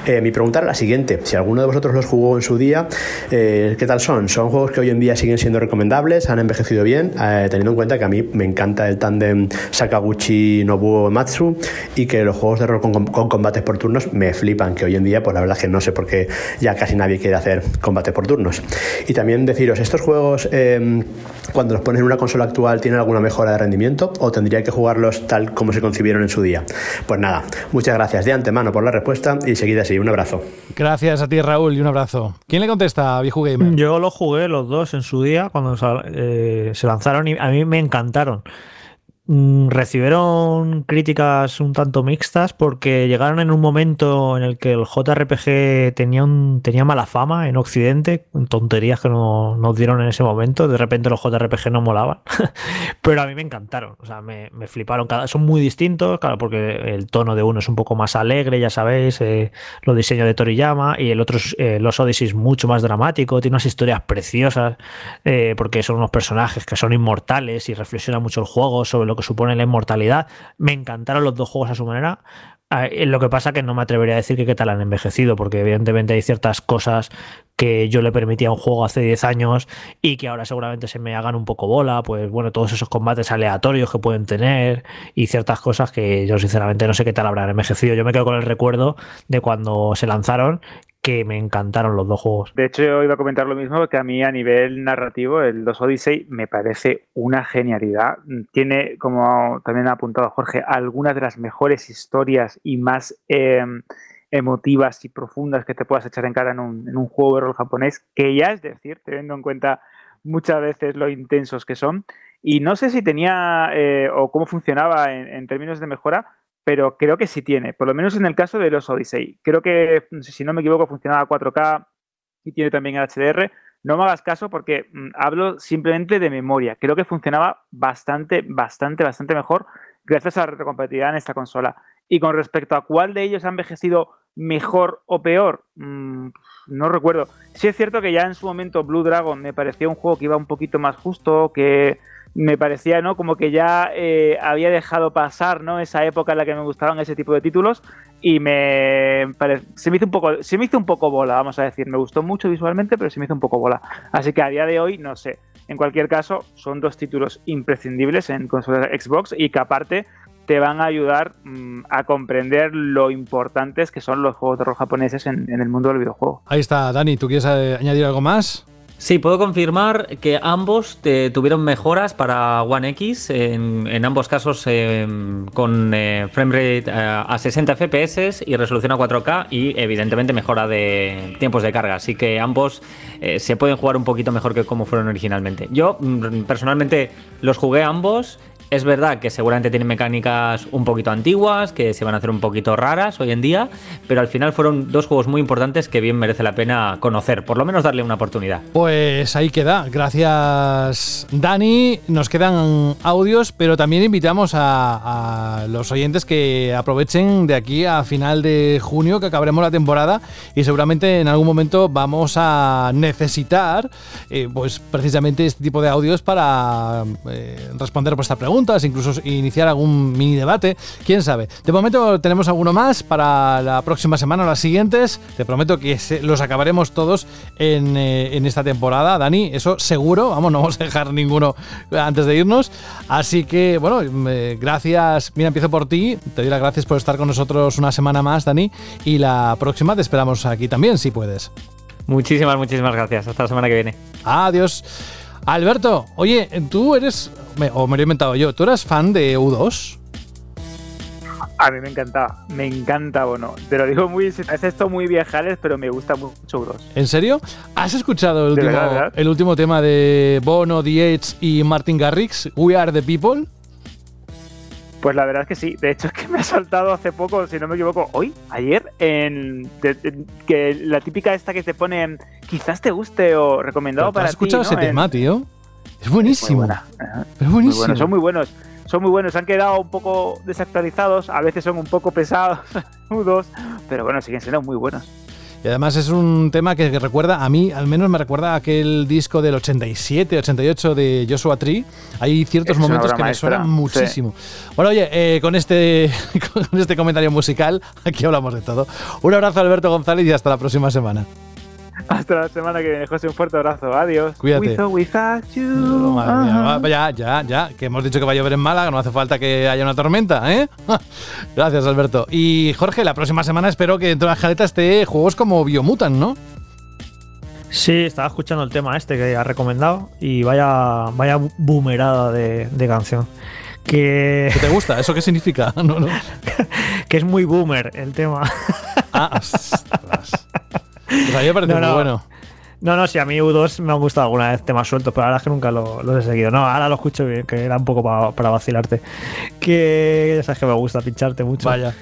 Eh, mi pregunta era la siguiente, si alguno de vosotros los jugó en su día, eh, ¿qué tal son? ¿Son juegos que hoy en día siguen siendo recomendables? ¿Han envejecido bien? Eh, teniendo en cuenta que a mí me encanta el tándem Sakaguchi-Nobuo Matsu y que los juegos de rol con, con combates por turnos me flipan, que hoy en día pues la verdad es que no sé por qué ya casi nadie quiere hacer combate por turnos. Y también deciros, ¿estos juegos eh, cuando los pones en una consola actual tienen alguna mejora de rendimiento o tendría que jugarlos tal como se concibieron en su día? Pues nada, muchas gracias de antemano por la respuesta y seguid así, un abrazo. Gracias a ti, Raúl, y un abrazo. ¿Quién le contesta, viejo gamer? Yo los jugué los dos en su día cuando eh, se lanzaron y a mí me encantaron. Mm, Recibieron críticas un tanto mixtas porque llegaron en un momento en el que el JRPG tenía, tenía mala fama en Occidente, tonterías que no- nos dieron en ese momento. De repente los JRPG no molaban, pero a mí me encantaron. O sea, me, me fliparon. Cada, son muy distintos, claro, porque el tono de uno es un poco más alegre, ya sabéis, eh, los diseños de Toriyama, y el otro es eh, los Odyssey mucho más dramático, tiene unas historias preciosas, eh, porque son unos personajes que son inmortales y reflexiona mucho el juego sobre lo que supone la inmortalidad. Me encantaron los dos juegos a su manera. Ah, eh, Lo que pasa que no me atrevería a decir que qué tal han envejecido, porque evidentemente hay ciertas cosas que yo le permitía a un juego hace 10 años y que ahora seguramente se me hagan un poco bola, pues bueno, todos esos combates aleatorios que pueden tener y ciertas cosas que yo sinceramente no sé qué tal habrán envejecido. Yo me quedo con el recuerdo de cuando se lanzaron que me encantaron los dos juegos. De hecho, yo iba a comentar lo mismo, que a mí a nivel narrativo el 2 Odyssey me parece una genialidad. Tiene, como también ha apuntado Jorge, algunas de las mejores historias y más eh, emotivas y profundas que te puedas echar en cara en un, juego de rol japonés, que ya es decir, teniendo en cuenta muchas veces lo intensos que son. Y no sé si tenía eh, o cómo funcionaba en términos de mejora, pero creo que sí tiene, por lo menos en el caso de los Odyssey. Creo que, si no me equivoco, funcionaba a 4K y tiene también el HDR. No me hagas caso porque mm, hablo simplemente de memoria. Creo que funcionaba bastante, bastante, bastante mejor gracias a la retrocompatibilidad en esta consola. Y con respecto a cuál de ellos ha envejecido mejor o peor, mm, no recuerdo. Sí es cierto que ya en su momento Blue Dragon me parecía un juego que iba un poquito más justo, que me parecía, ¿no? Como que ya eh, había dejado pasar, ¿no? Esa época en la que me gustaban ese tipo de títulos y me pare- se me hizo un poco, se me hizo un poco bola, vamos a decir. Me gustó mucho visualmente, pero se me hizo un poco bola. Así que a día de hoy, no sé. En cualquier caso, son dos títulos imprescindibles en consolas Xbox y que aparte te van a ayudar mm, a comprender lo importantes que son los juegos de rol japoneses en, en el mundo del videojuego. Ahí está, Dani, ¿tú quieres eh, añadir algo más? Sí, puedo confirmar que ambos eh, tuvieron mejoras para One X, en, ambos casos eh, con eh, framerate eh, a 60 FPS y resolución a 4K y evidentemente mejora de tiempos de carga, así que ambos se pueden jugar un poquito mejor que como fueron originalmente. Yo mm, personalmente los jugué ambos. Es verdad que seguramente tienen mecánicas un poquito antiguas, que se van a hacer un poquito raras hoy en día, pero al final fueron dos juegos muy importantes que bien merece la pena conocer, por lo menos darle una oportunidad. Pues ahí queda. Gracias, Dani. Nos quedan audios, pero también invitamos a, a los oyentes que aprovechen de aquí a final de junio, que acabaremos la temporada, y seguramente en algún momento vamos a necesitar, eh, pues precisamente este tipo de audios para eh, responder vuestras preguntas, incluso iniciar algún mini debate. Quién sabe. De momento tenemos alguno más para la próxima semana o las siguientes. Te prometo que los acabaremos todos en, eh, en esta temporada, Dani. Eso seguro. Vamos, no vamos a dejar ninguno antes de irnos. Así que, bueno, eh, gracias. Mira, empiezo por ti. Te doy las gracias por estar con nosotros una semana más, Dani. Y la próxima te esperamos aquí también, si puedes. Muchísimas, muchísimas gracias. Hasta la semana que viene. Adiós. Alberto, oye, tú eres, me- o me lo he inventado yo, ¿tú eras fan de U2? A mí me encantaba, me encanta Bono. Te lo digo muy, es esto muy viejales, pero me gusta mucho U2. ¿En serio? ¿Has escuchado el último, verdad, ¿verdad? el último tema de Bono, The Edge y Martin Garrix, We Are the People? Pues la verdad es que sí. De hecho, es que me ha saltado hace poco, si no me equivoco, hoy, ayer, en de- de- que la típica esta que te pone quizás te guste o recomendado ¿Tú para ¿Has escuchado ti. ese ¿no? En- tema, tío? Es buenísimo. Es buenísimo. son muy buenos. Son muy buenos. Han quedado un poco desactualizados. A veces son un poco pesados, nudos. Pero bueno, siguen siendo muy buenos. Y además es un tema que, recuerda, a mí al menos me recuerda a aquel disco del 87, 88 de Joshua Tree. Hay ciertos Es momentos que me suenan sí. muchísimo. Bueno, oye, eh, con, este, con este comentario musical, aquí hablamos de todo. Un abrazo Alberto González y hasta la próxima semana. Hasta la semana que viene, José. Un fuerte abrazo. Adiós. Cuídate. Without you. Madre mía, Ajá. va, ya, ya, ya, que hemos dicho que va a llover en Málaga, no hace falta que haya una tormenta, ¿eh? Gracias, Alberto. Y Jorge, la próxima semana espero que dentro de la jaleta esté juegos como Biomutant, ¿no? Sí, estaba escuchando el tema este que ha recomendado y vaya, vaya boomerada de, de canción. Que, ¿Qué te gusta? ¿Eso qué significa? No, no. que es muy boomer el tema. Ah, ostras. Pues a mí me parece No, muy no. bueno. No, no, si a mí U2 me han gustado alguna vez temas sueltos, pero verdad es que nunca lo- los he seguido. No, ahora lo escucho bien, que era un poco pa- para vacilarte. Que ya sabes que me gusta pincharte mucho. Vaya.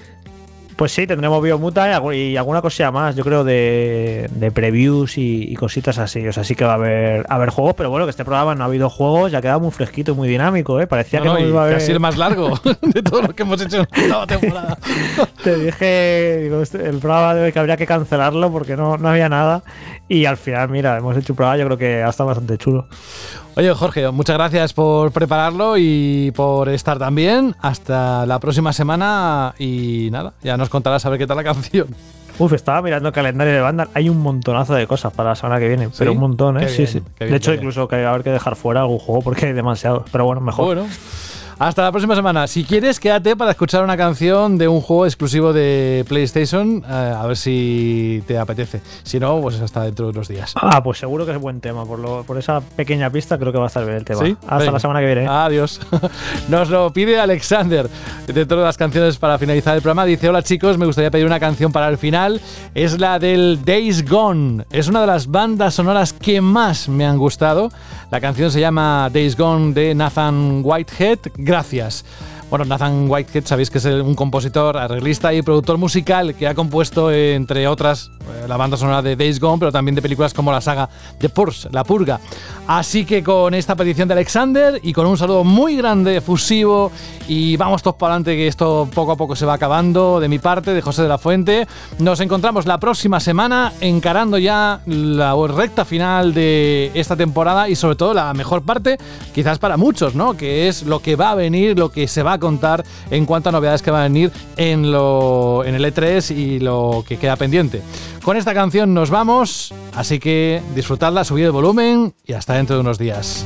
Pues sí, tendremos Biomuta y, algu- y alguna cosilla más, yo creo, de, de previews y, y cositas así. O sea, sí que va a haber, a haber juegos, pero bueno, que este programa no ha habido juegos, ya ha quedado muy fresquito y muy dinámico, ¿eh? Parecía No, que no, iba a haber. casi el más largo de todo lo que hemos hecho en la temporada. Te dije, digo, este- el programa de hoy que habría que cancelarlo porque no, no había nada. Y al final, mira, hemos hecho un programa, yo creo que ha estado bastante chulo. Oye, Jorge, muchas gracias por prepararlo y por estar también. Hasta la próxima semana y nada, ya nos contarás a ver qué tal la canción. Uf, estaba mirando el calendario de banda. Hay un montonazo de cosas para la semana que viene, pero un montón, ¿eh? Qué sí, bien, sí. bien, de hecho, bien. incluso que va a haber que dejar fuera algún juego porque hay demasiado. Pero bueno, mejor. Bueno, hasta la próxima semana. Si quieres, quédate para escuchar una canción de un juego exclusivo de PlayStation, eh, a ver si te apetece. Si no, pues hasta dentro de unos días. Ah, pues seguro que es buen tema. Por, lo, por esa pequeña pista, creo que va a estar bien el tema. ¿Sí? Hasta Venga. la semana que viene. Adiós. Nos lo pide Alexander. Dentro de las canciones para finalizar el programa, dice: Hola chicos, me gustaría pedir una canción para el final. Es la del Days Gone. Es una de las bandas sonoras que más me han gustado. La canción se llama Days Gone de Nathan Whitehead. Gracias. Bueno, Nathan Whitehead, sabéis que es un compositor, arreglista y productor musical que ha compuesto, entre otras, eh, la banda sonora de Days Gone, pero también de películas como la saga de Purge, La Purga. Así que con esta petición de Alexander y con un saludo muy grande, efusivo, y vamos todos para adelante, que esto poco a poco se va acabando, de mi parte, de José de la Fuente, nos encontramos la próxima semana encarando ya la recta final de esta temporada y sobre todo la mejor parte, quizás para muchos, ¿no? Que es lo que va a venir, lo que se va a contar en cuanto a novedades que van a venir en, lo, en el E3 y lo que queda pendiente. Con esta canción nos vamos, así que disfrutadla, subid el volumen y hasta dentro de unos días.